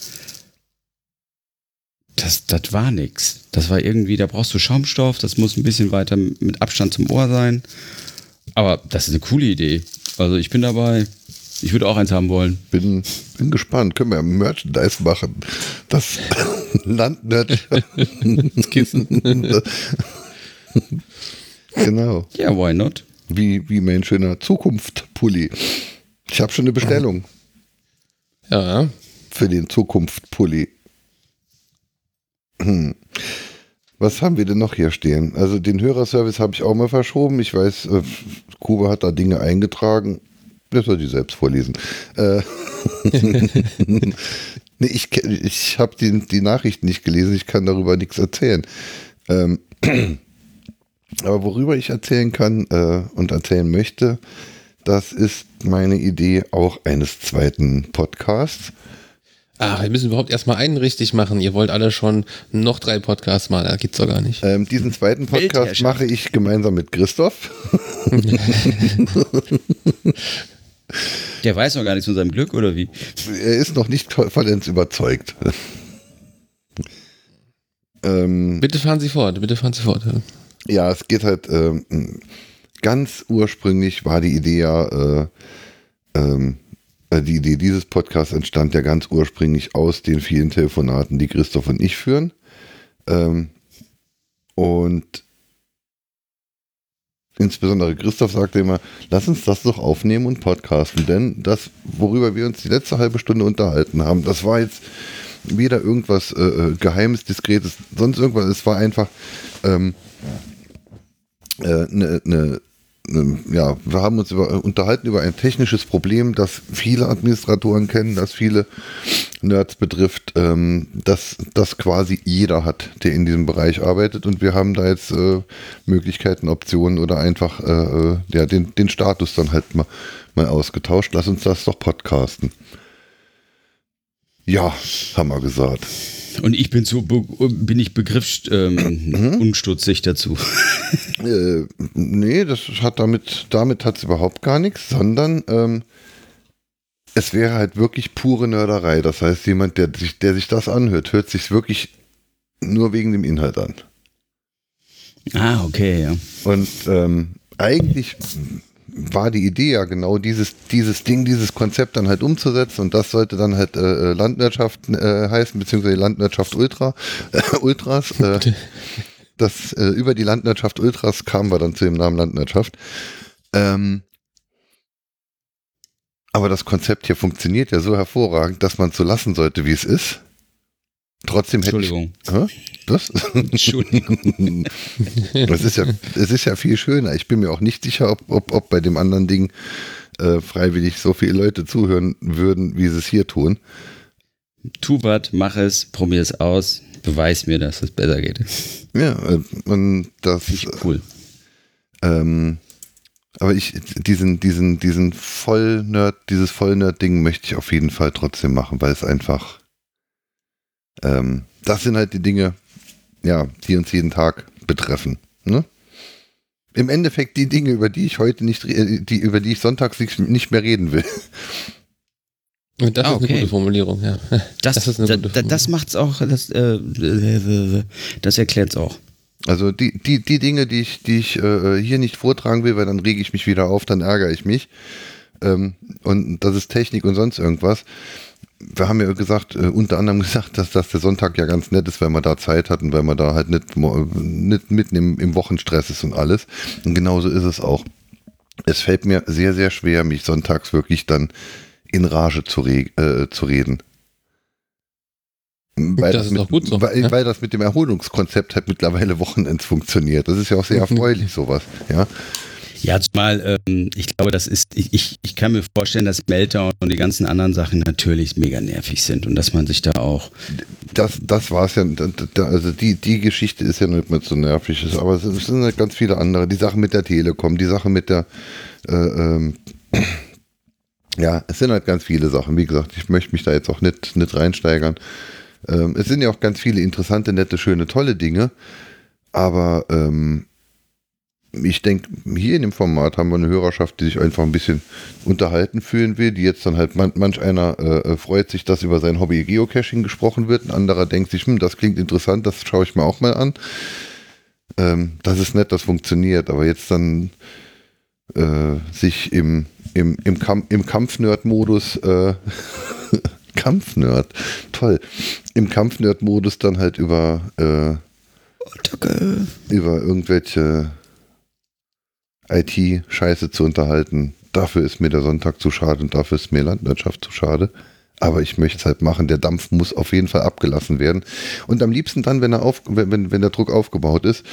das, das war nix. Das war irgendwie, da brauchst du Schaumstoff, das muss ein bisschen weiter mit Abstand zum Ohr sein. Aber das ist eine coole Idee. Also ich bin dabei. Ich würde auch eins haben wollen. Bin, bin gespannt. Können wir Merchandise machen? Das Landnerd. das Kissen. genau. Ja, why not? Wie, wie mein schöner Zukunft-Pulli. Ich habe schon eine Bestellung. Ja. Für den Zukunft-Pulli. Hm. Was haben wir denn noch hier stehen? Also den Hörerservice habe ich auch mal verschoben. Ich weiß, äh, Kuba hat da Dinge eingetragen. Das soll die selbst vorlesen. Äh, nee, ich ich habe die, die Nachrichten nicht gelesen. Ich kann darüber nichts erzählen. Ähm, aber worüber ich erzählen kann äh, und erzählen möchte, das ist meine Idee auch eines zweiten Podcasts. Ah, wir müssen überhaupt erstmal einen richtig machen. Ihr wollt alle schon noch drei Podcasts machen. Das gibt's doch gar nicht. Ähm, diesen zweiten Podcast mache ich gemeinsam mit Christoph. Der weiß noch gar nichts von seinem Glück, oder wie? Er ist noch nicht vollends überzeugt. ähm, bitte fahren Sie fort, bitte fahren Sie fort. Ja, es geht halt, ähm, ganz ursprünglich war die Idee ja, äh, ähm, äh, die Idee dieses Podcasts entstand ja ganz ursprünglich aus den vielen Telefonaten, die Christoph und ich führen. Ähm, und insbesondere Christoph sagte immer, lass uns das doch aufnehmen und podcasten, denn das, worüber wir uns die letzte halbe Stunde unterhalten haben, das war jetzt weder irgendwas äh, äh Geheimes, Diskretes, sonst irgendwas, es war einfach ähm, äh, ne, ne ja, wir haben uns über, unterhalten über ein technisches Problem, das viele Administratoren kennen, das viele Nerds betrifft, ähm, dass das quasi jeder hat, der in diesem Bereich arbeitet. Und wir haben da jetzt äh, Möglichkeiten, Optionen oder einfach äh, äh ja, den, den Status dann halt mal, mal ausgetauscht. Lass uns das doch podcasten. Ja, haben wir gesagt. Und ich bin so bin ich begriffsunstutzig ähm, mhm. dazu. Äh, nee, das hat damit, damit hat es überhaupt gar nichts, sondern ähm, es wäre halt wirklich pure Nörderei. Das heißt, jemand, der sich, der sich das anhört, hört sich wirklich nur wegen dem Inhalt an. Ah, okay, ja. Und ähm, eigentlich war die Idee ja genau dieses, dieses Ding, dieses Konzept dann halt umzusetzen und das sollte dann halt äh, äh Landwirtschaft äh, heißen, beziehungsweise Landwirtschaft Ultra, äh, Ultras. Äh, das, äh, über die Landwirtschaft Ultras kamen wir dann zu dem Namen Landwirtschaft. Ähm, Aber das Konzept hier funktioniert ja so hervorragend, dass man es so lassen sollte, wie es ist. Trotzdem hätte Entschuldigung. ich. Hä? Was? Entschuldigung. Es ist, ja, es ist ja viel schöner. Ich bin mir auch nicht sicher, ob, ob, ob bei dem anderen Ding äh, freiwillig so viele Leute zuhören würden, wie sie es hier tun. Tu was, mach es, probier es aus, beweis mir, dass es besser geht. Ja, äh, und das. Ich cool. Ähm, aber ich, diesen, diesen, diesen Vollnerd, dieses Vollnerd-Ding möchte ich auf jeden Fall trotzdem machen, weil es einfach, ähm, das sind halt die Dinge, ja, die uns jeden Tag betreffen. Ne? Im Endeffekt die Dinge, über die ich heute nicht, re- die, über die ich sonntags nicht- mehr reden will. Und das Ah, ist eine okay. gute Formulierung, ja. Das, Das ist eine da, gute da, das macht's auch, das, äh, das erklärt's auch. Also die, die, die Dinge, die ich, die ich äh, hier nicht vortragen will, weil dann rege ich mich wieder auf, dann ärgere ich mich. Ähm, und das ist Technik und sonst irgendwas. Wir haben ja gesagt, äh, unter anderem gesagt, dass, dass der Sonntag ja ganz nett ist, weil man da Zeit hat und weil man da halt nicht, nicht mitten im, im Wochenstress ist und alles. Und genauso ist es auch. Es fällt mir sehr, sehr schwer, mich sonntags wirklich dann in Rage zu, re äh, zu reden. Weil Das ist mit, doch gut so, Weil, ja. weil das mit dem Erholungskonzept halt mittlerweile Wochenends funktioniert. Das ist ja auch sehr erfreulich, sowas. Ja. Ja, zumal, ähm, ich glaube, das ist, ich, ich, ich kann mir vorstellen, dass Meltdown und die ganzen anderen Sachen natürlich mega nervig sind und dass man sich da auch, Das, das war es ja. Also die, die Geschichte ist ja nicht mehr so nervig. Aber es es sind halt ganz viele andere. Die Sache mit der Telekom, die Sache mit der. Äh, ähm, ja, es sind halt ganz viele Sachen. Wie gesagt, ich möchte mich da jetzt auch nicht, nicht reinsteigern. Ähm, es sind ja auch ganz viele interessante, nette, schöne, tolle Dinge. Aber ähm, ich denke, hier in dem Format haben wir eine Hörerschaft, die sich einfach ein bisschen unterhalten fühlen will, die jetzt dann halt man, manch einer äh, äh, freut sich, dass über sein Hobby Geocaching gesprochen wird, ein anderer denkt sich, hm, das klingt interessant, das schaue ich mir auch mal an. Ähm, das ist nett, das funktioniert, aber jetzt dann äh, sich im, im, im, Kamp im Kampfnerd-Modus äh, Kampfnerd, toll, im Kampfnerd-Modus dann halt über äh, über irgendwelche IT-Scheiße zu unterhalten. Dafür ist mir der Sonntag zu schade und dafür ist mir Landwirtschaft zu schade. Aber ich möchte es halt machen. Der Dampf muss auf jeden Fall abgelassen werden. Und am liebsten dann, wenn, er auf, wenn, wenn, wenn der Druck aufgebaut ist.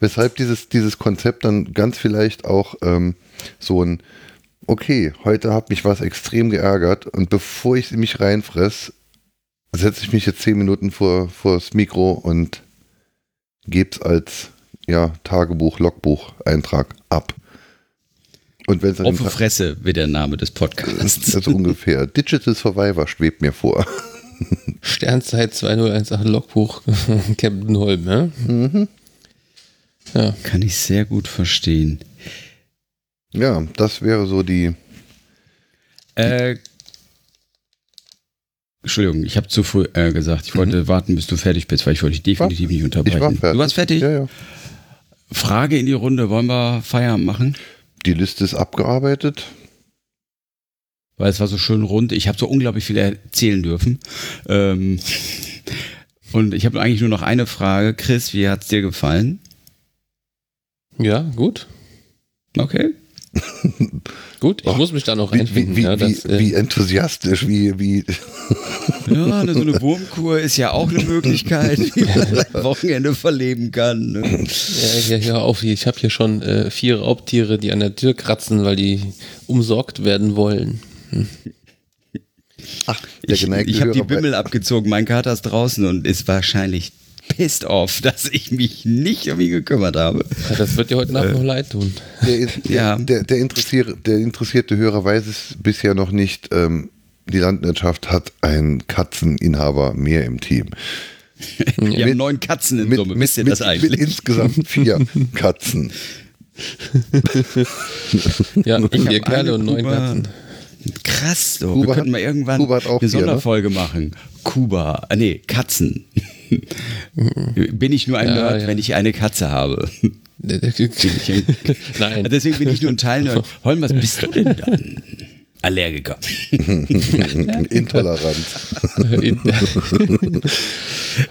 Weshalb dieses, dieses Konzept dann ganz vielleicht auch ähm, so ein, okay, heute hat mich was extrem geärgert und bevor ich mich reinfress, setze ich mich jetzt zehn Minuten vor, vor das Mikro und gebe es als ja, Tagebuch, Logbuch, Eintrag ab. Und wenn es dann auf die Fresse wird der Name des Podcasts. also ungefähr Digital Survivor schwebt mir vor. Sternzeit 2018 Logbuch Captain Holm, ne? Mhm. Ja. Kann ich sehr gut verstehen. Ja, das wäre so die. Äh, Entschuldigung, ich habe zu früh äh, gesagt, ich wollte warten, bis du fertig bist, weil ich wollte dich definitiv nicht unterbrechen. Ich war fertig. Du warst fertig? Ja, ja. Frage in die Runde, wollen wir Feierabend machen? Die Liste ist abgearbeitet. Weil es war so schön rund. Ich habe so unglaublich viel erzählen dürfen. Ähm, und ich habe eigentlich nur noch eine Frage. Chris, wie hat es dir gefallen? Ja, gut. Okay. Gut, ich Och, muss mich da noch einfinden. wie, wie, ja, das, wie, äh, wie enthusiastisch, wie, wie. Ja, so eine Wurmkur ist ja auch eine Möglichkeit, wie man sein Wochenende verleben kann. Ne? ja, ja, hör auf, ich habe hier schon äh, vier Raubtiere, die an der Tür kratzen, weil die umsorgt werden wollen. Ach, der Ich, ich habe die Bimmel abgezogen, mein Kater ist draußen und ist wahrscheinlich pissed off, dass ich mich nicht um ihn gekümmert habe. Ja, das wird dir heute Nacht noch leid tun. Der, Ja. der, der, interessier, der interessierte Hörer weiß es bisher noch nicht. Ähm, die Landwirtschaft hat einen Katzeninhaber mehr im Team. Wir haben neun Katzen in Summe. Wisst ihr das mit eigentlich? insgesamt vier Katzen. Ja, Ich vier Kerle und neun Kuba. Katzen. Krass, so. Kuba wir könnten hat- mal irgendwann Kuba hat auch eine vier, ne? Sonderfolge machen. Kuba, äh, nee, Katzen. bin ich nur ein Ja, Nerd, ja. wenn ich eine Katze habe? Nein. Deswegen bin ich nur ein Teilnerd. Holm, was bist du denn dann? Allergiker. Intolerant.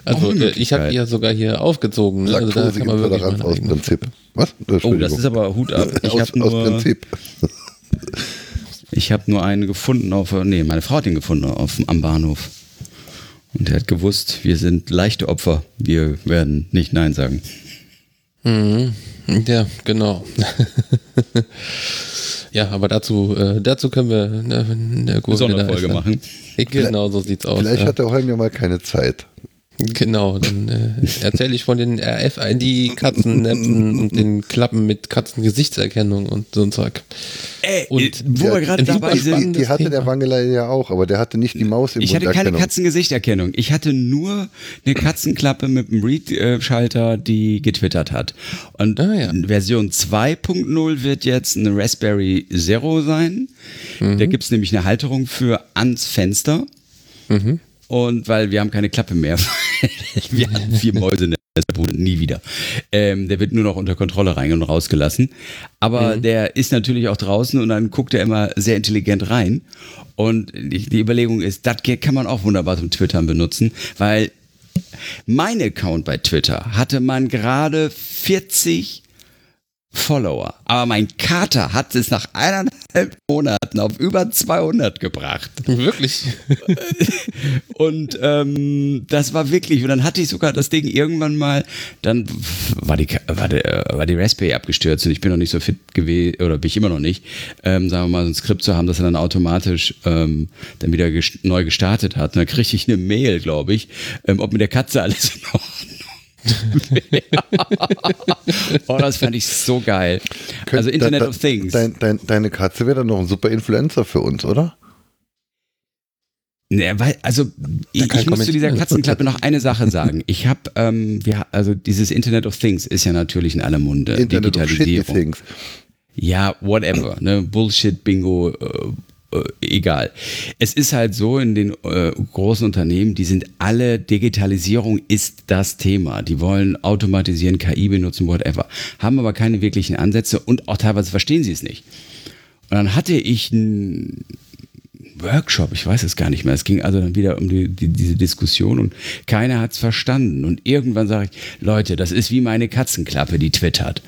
also äh, ich habe ja sogar hier aufgezogen. Ne? Also da kann man wirklich Laktoseintoleranz mal aus Prinzip. Was? Oh, das ist aber Hut ab. Ich aus, habe aus nur, Prinzip. Ich habe nur einen gefunden auf, nee, meine Frau hat ihn gefunden auf, am Bahnhof. Und er hat gewusst, wir sind leichte Opfer. Wir werden nicht Nein sagen. Mhm. Ja, genau. ja, aber dazu, äh, dazu können wir eine, eine Sonderfolge machen. Genau, so sieht's aus. Vielleicht ja. hat der Holm ja mal keine Zeit. Genau, dann äh, erzähle ich von den RFID-Katzennetzen und den Klappen mit Katzengesichtserkennung und so ein Zeug. Ey, und wo wir gerade dabei sind. Die, die hatte der Wangelei ja auch, aber der hatte nicht die Maus im Ich hatte keine Katzengesichterkennung. Ich hatte nur eine Katzenklappe mit einem Read-Schalter, die getwittert hat. Und ah, ja. Version 2.0 wird jetzt eine Raspberry Zero sein. Mhm. Da gibt es nämlich eine Halterung für ans Fenster. Mhm. Und weil wir haben keine Klappe mehr. wir hatten vier Mäuse in der Bude, nie wieder. Ähm, der wird nur noch unter Kontrolle rein und rausgelassen. Aber mhm. der ist natürlich auch draußen und dann guckt er immer sehr intelligent rein. Und die, die Überlegung ist, das kann man auch wunderbar zum Twittern benutzen, weil mein Account bei Twitter hatte man gerade 40 Follower. Aber mein Kater hat es nach eineinhalb Monaten auf über 200 gebracht. Wirklich? und ähm, das war wirklich, und dann hatte ich sogar das Ding irgendwann mal, dann war die, war die, war die Raspberry abgestürzt und ich bin noch nicht so fit gewesen, oder bin ich immer noch nicht, ähm, sagen wir mal, so ein Skript zu haben, das er dann automatisch ähm, dann wieder gest neu gestartet hat. Und dann kriegte ich eine Mail, glaube ich, ähm, ob mit der Katze alles in Ordnung oh, das fand ich so geil. Könnt, also Internet da, da, of Things. Dein, dein, deine Katze wäre dann noch ein super Influencer für uns, oder? Ne, weil, also ich, ich muss zu dieser Katzenklappe noch eine Sache sagen. Ich habe, ähm, also dieses Internet of Things ist ja natürlich in aller Munde. Internet Digitalisierung. Of Things. Ja, whatever. Ne? Bullshit, Bingo, äh, äh, egal. Es ist halt so in den äh, großen Unternehmen, die sind alle, Digitalisierung ist das Thema. Die wollen automatisieren, KI benutzen, whatever. Haben aber keine wirklichen Ansätze und auch teilweise verstehen sie es nicht. Und dann hatte ich einen Workshop, ich weiß es gar nicht mehr. Es ging also dann wieder um die, die, diese Diskussion und keiner hat es verstanden. Und irgendwann sage ich, Leute, das ist wie meine Katzenklappe, die twittert.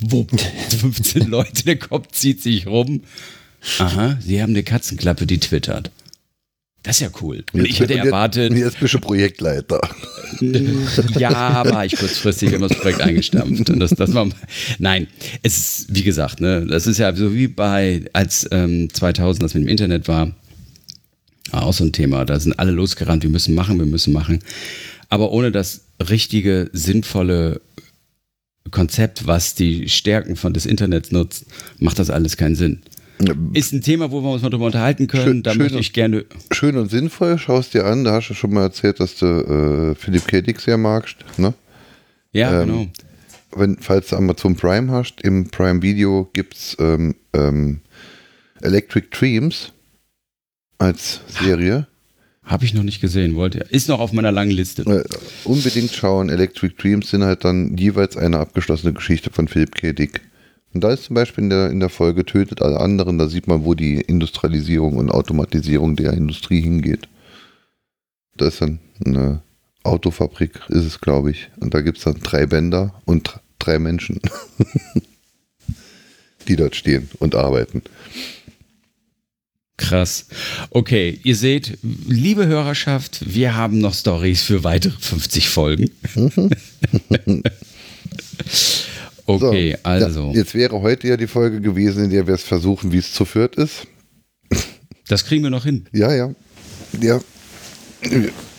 Wupp, 15 Leute, der Kopf zieht sich rum. Aha, Sie haben eine Katzenklappe, die twittert. Das ist ja cool. Und ich hätte erwartet. Jetzt bist du Projektleiter. Ja, war ich kurzfristig immer das Projekt eingestampft. Und das, das war, nein, es ist, wie gesagt, ne, das ist ja so wie bei, als ähm, 2000 das mit dem Internet war, auch so ein Thema. Da sind alle losgerannt, wir müssen machen, wir müssen machen. Aber ohne das richtige, sinnvolle Konzept, was die Stärken von des Internets nutzt, macht das alles keinen Sinn. Ist ein Thema, wo wir uns mal drüber unterhalten können. Schön, da schön möchte ich gerne. Schön und sinnvoll, schaust dir an. Da hast du schon mal erzählt, dass du äh, Philipp K. Dick sehr magst. Ne? Ja, ähm, genau. Wenn, falls du Amazon Prime hast, im Prime Video gibt es ähm, ähm, Electric Dreams als Serie. Habe ich noch nicht gesehen, wollte. Ist noch auf meiner langen Liste. Äh, unbedingt schauen. Electric Dreams sind halt dann jeweils eine abgeschlossene Geschichte von Philipp K. Dick. Und da ist zum Beispiel in der, in der Folge Tötet alle anderen, da sieht man, wo die Industrialisierung und Automatisierung der Industrie hingeht. Da ist dann eine Autofabrik, ist es, glaube ich. Und da gibt es dann drei Bänder und drei Menschen, die dort stehen und arbeiten. Krass. Okay, ihr seht, liebe Hörerschaft, wir haben noch Stories für weitere 50 Folgen. Okay, so, also. Ja, jetzt wäre heute ja die Folge gewesen, in der wir es versuchen, wie es zu viert ist. Das kriegen wir noch hin. Ja, ja. Ja.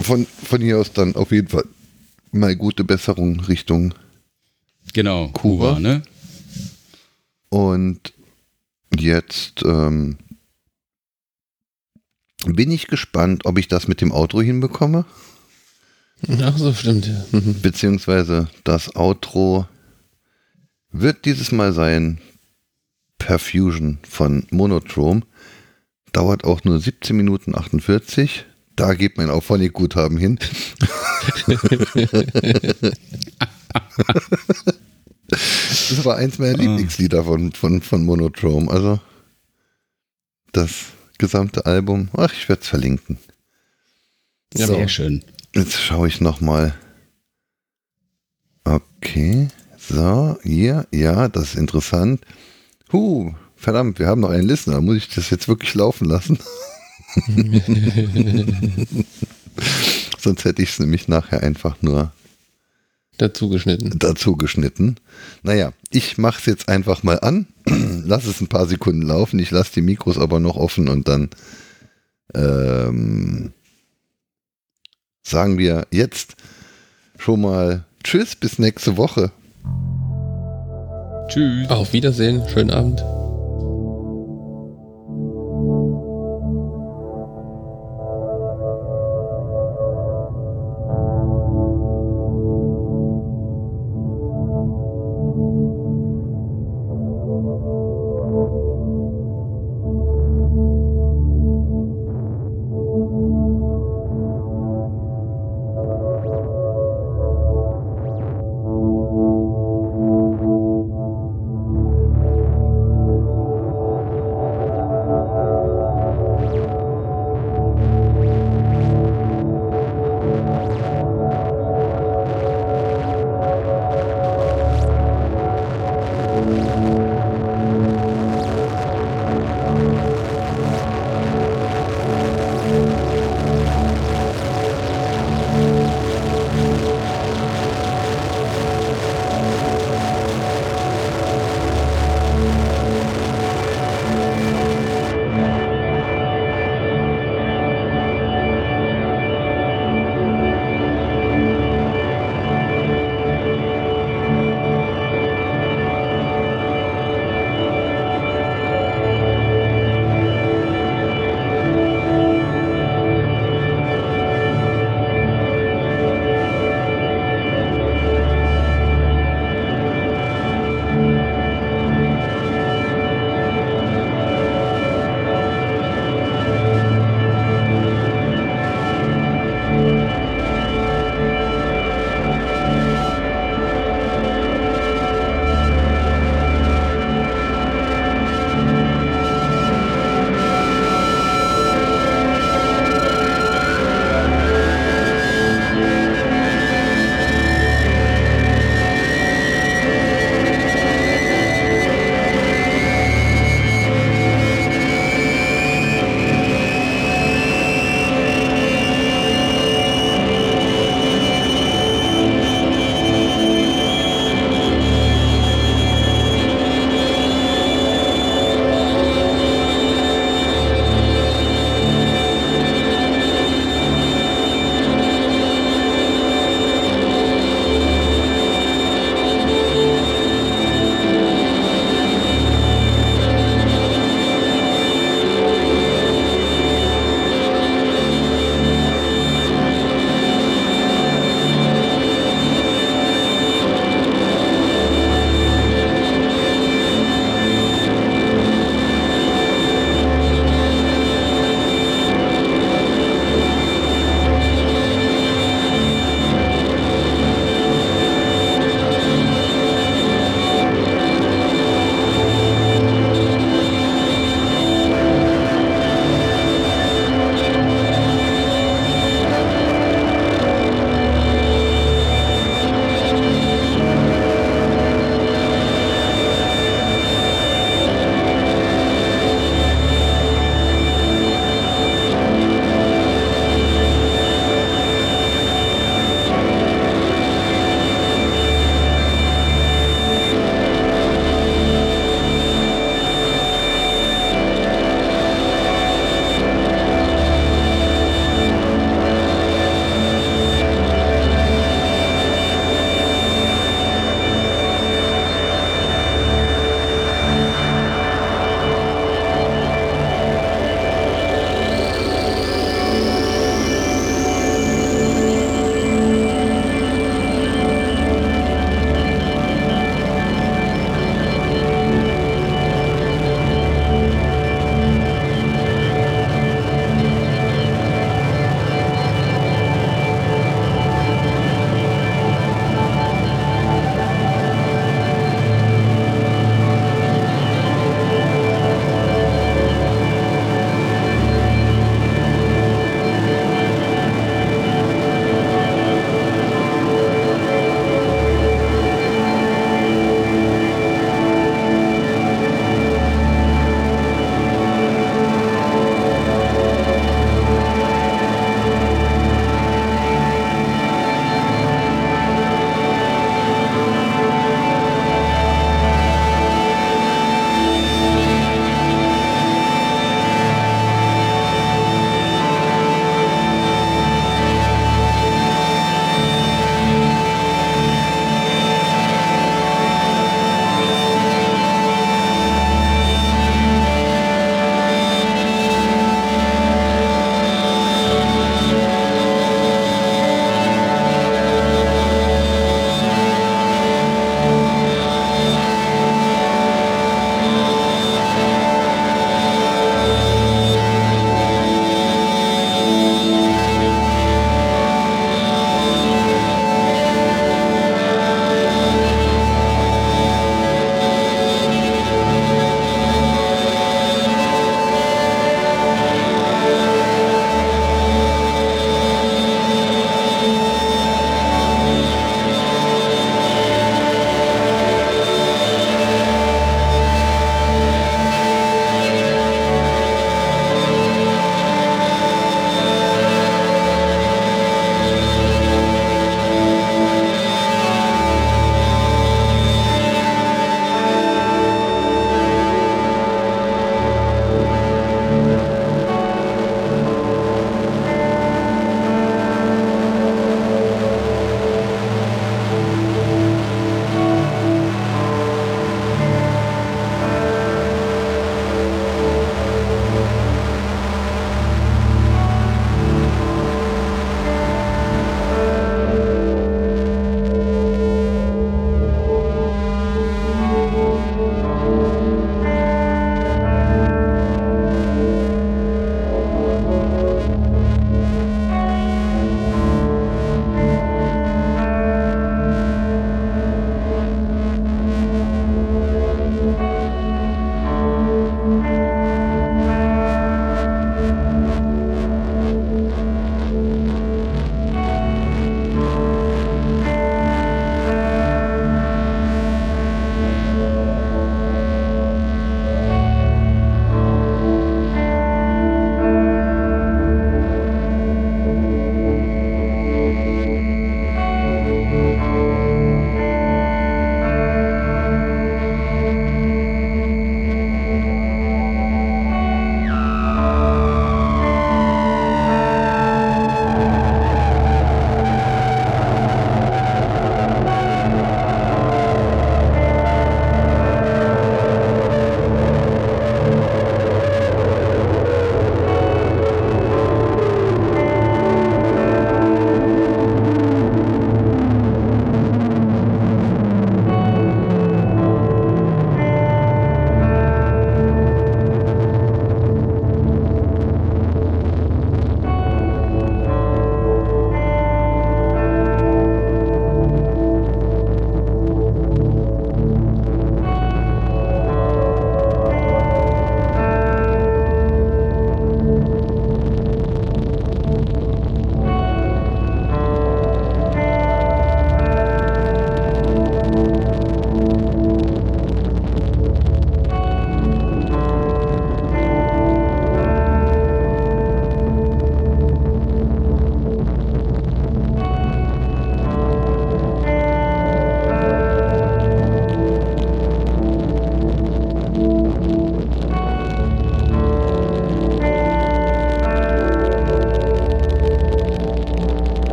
Von, von hier aus dann auf jeden Fall mal gute Besserung Richtung genau, Kuba. Kuba ne? Und jetzt ähm, bin ich gespannt, ob ich das mit dem Outro hinbekomme. Ach so, stimmt. Ja. Beziehungsweise das Outro wird dieses Mal sein Perfusion von Monotrom. Dauert auch nur 17 Minuten 48. Da geht mein Auphonic-Guthaben hin. das war eins meiner ah. Lieblingslieder von, von, von Monotrom. Also das gesamte Album. Ach, ich werde es verlinken. Ja, so, sehr schön. Jetzt schaue ich nochmal. Okay. So, hier, ja, das ist interessant. Huh, verdammt, wir haben noch einen Listener, muss ich das jetzt wirklich laufen lassen? Sonst hätte ich es nämlich nachher einfach nur dazu geschnitten. Dazu geschnitten. Naja, ich mache es jetzt einfach mal an, lass es ein paar Sekunden laufen, ich lasse die Mikros aber noch offen und dann ähm, sagen wir jetzt schon mal Tschüss, bis nächste Woche. Tschüss. Auf Wiedersehen, schönen Abend.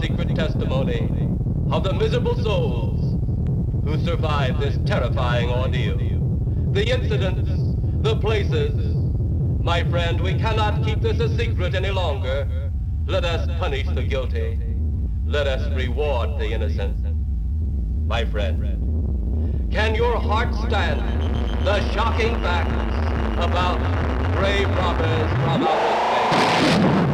Secret testimony of the miserable souls who survived this terrifying ordeal. The incidents, the places. My friend, we cannot keep this a secret any longer. Let us punish the guilty. Let us reward the innocent. My friend, can your heart stand the shocking facts about grave robbers from outer space?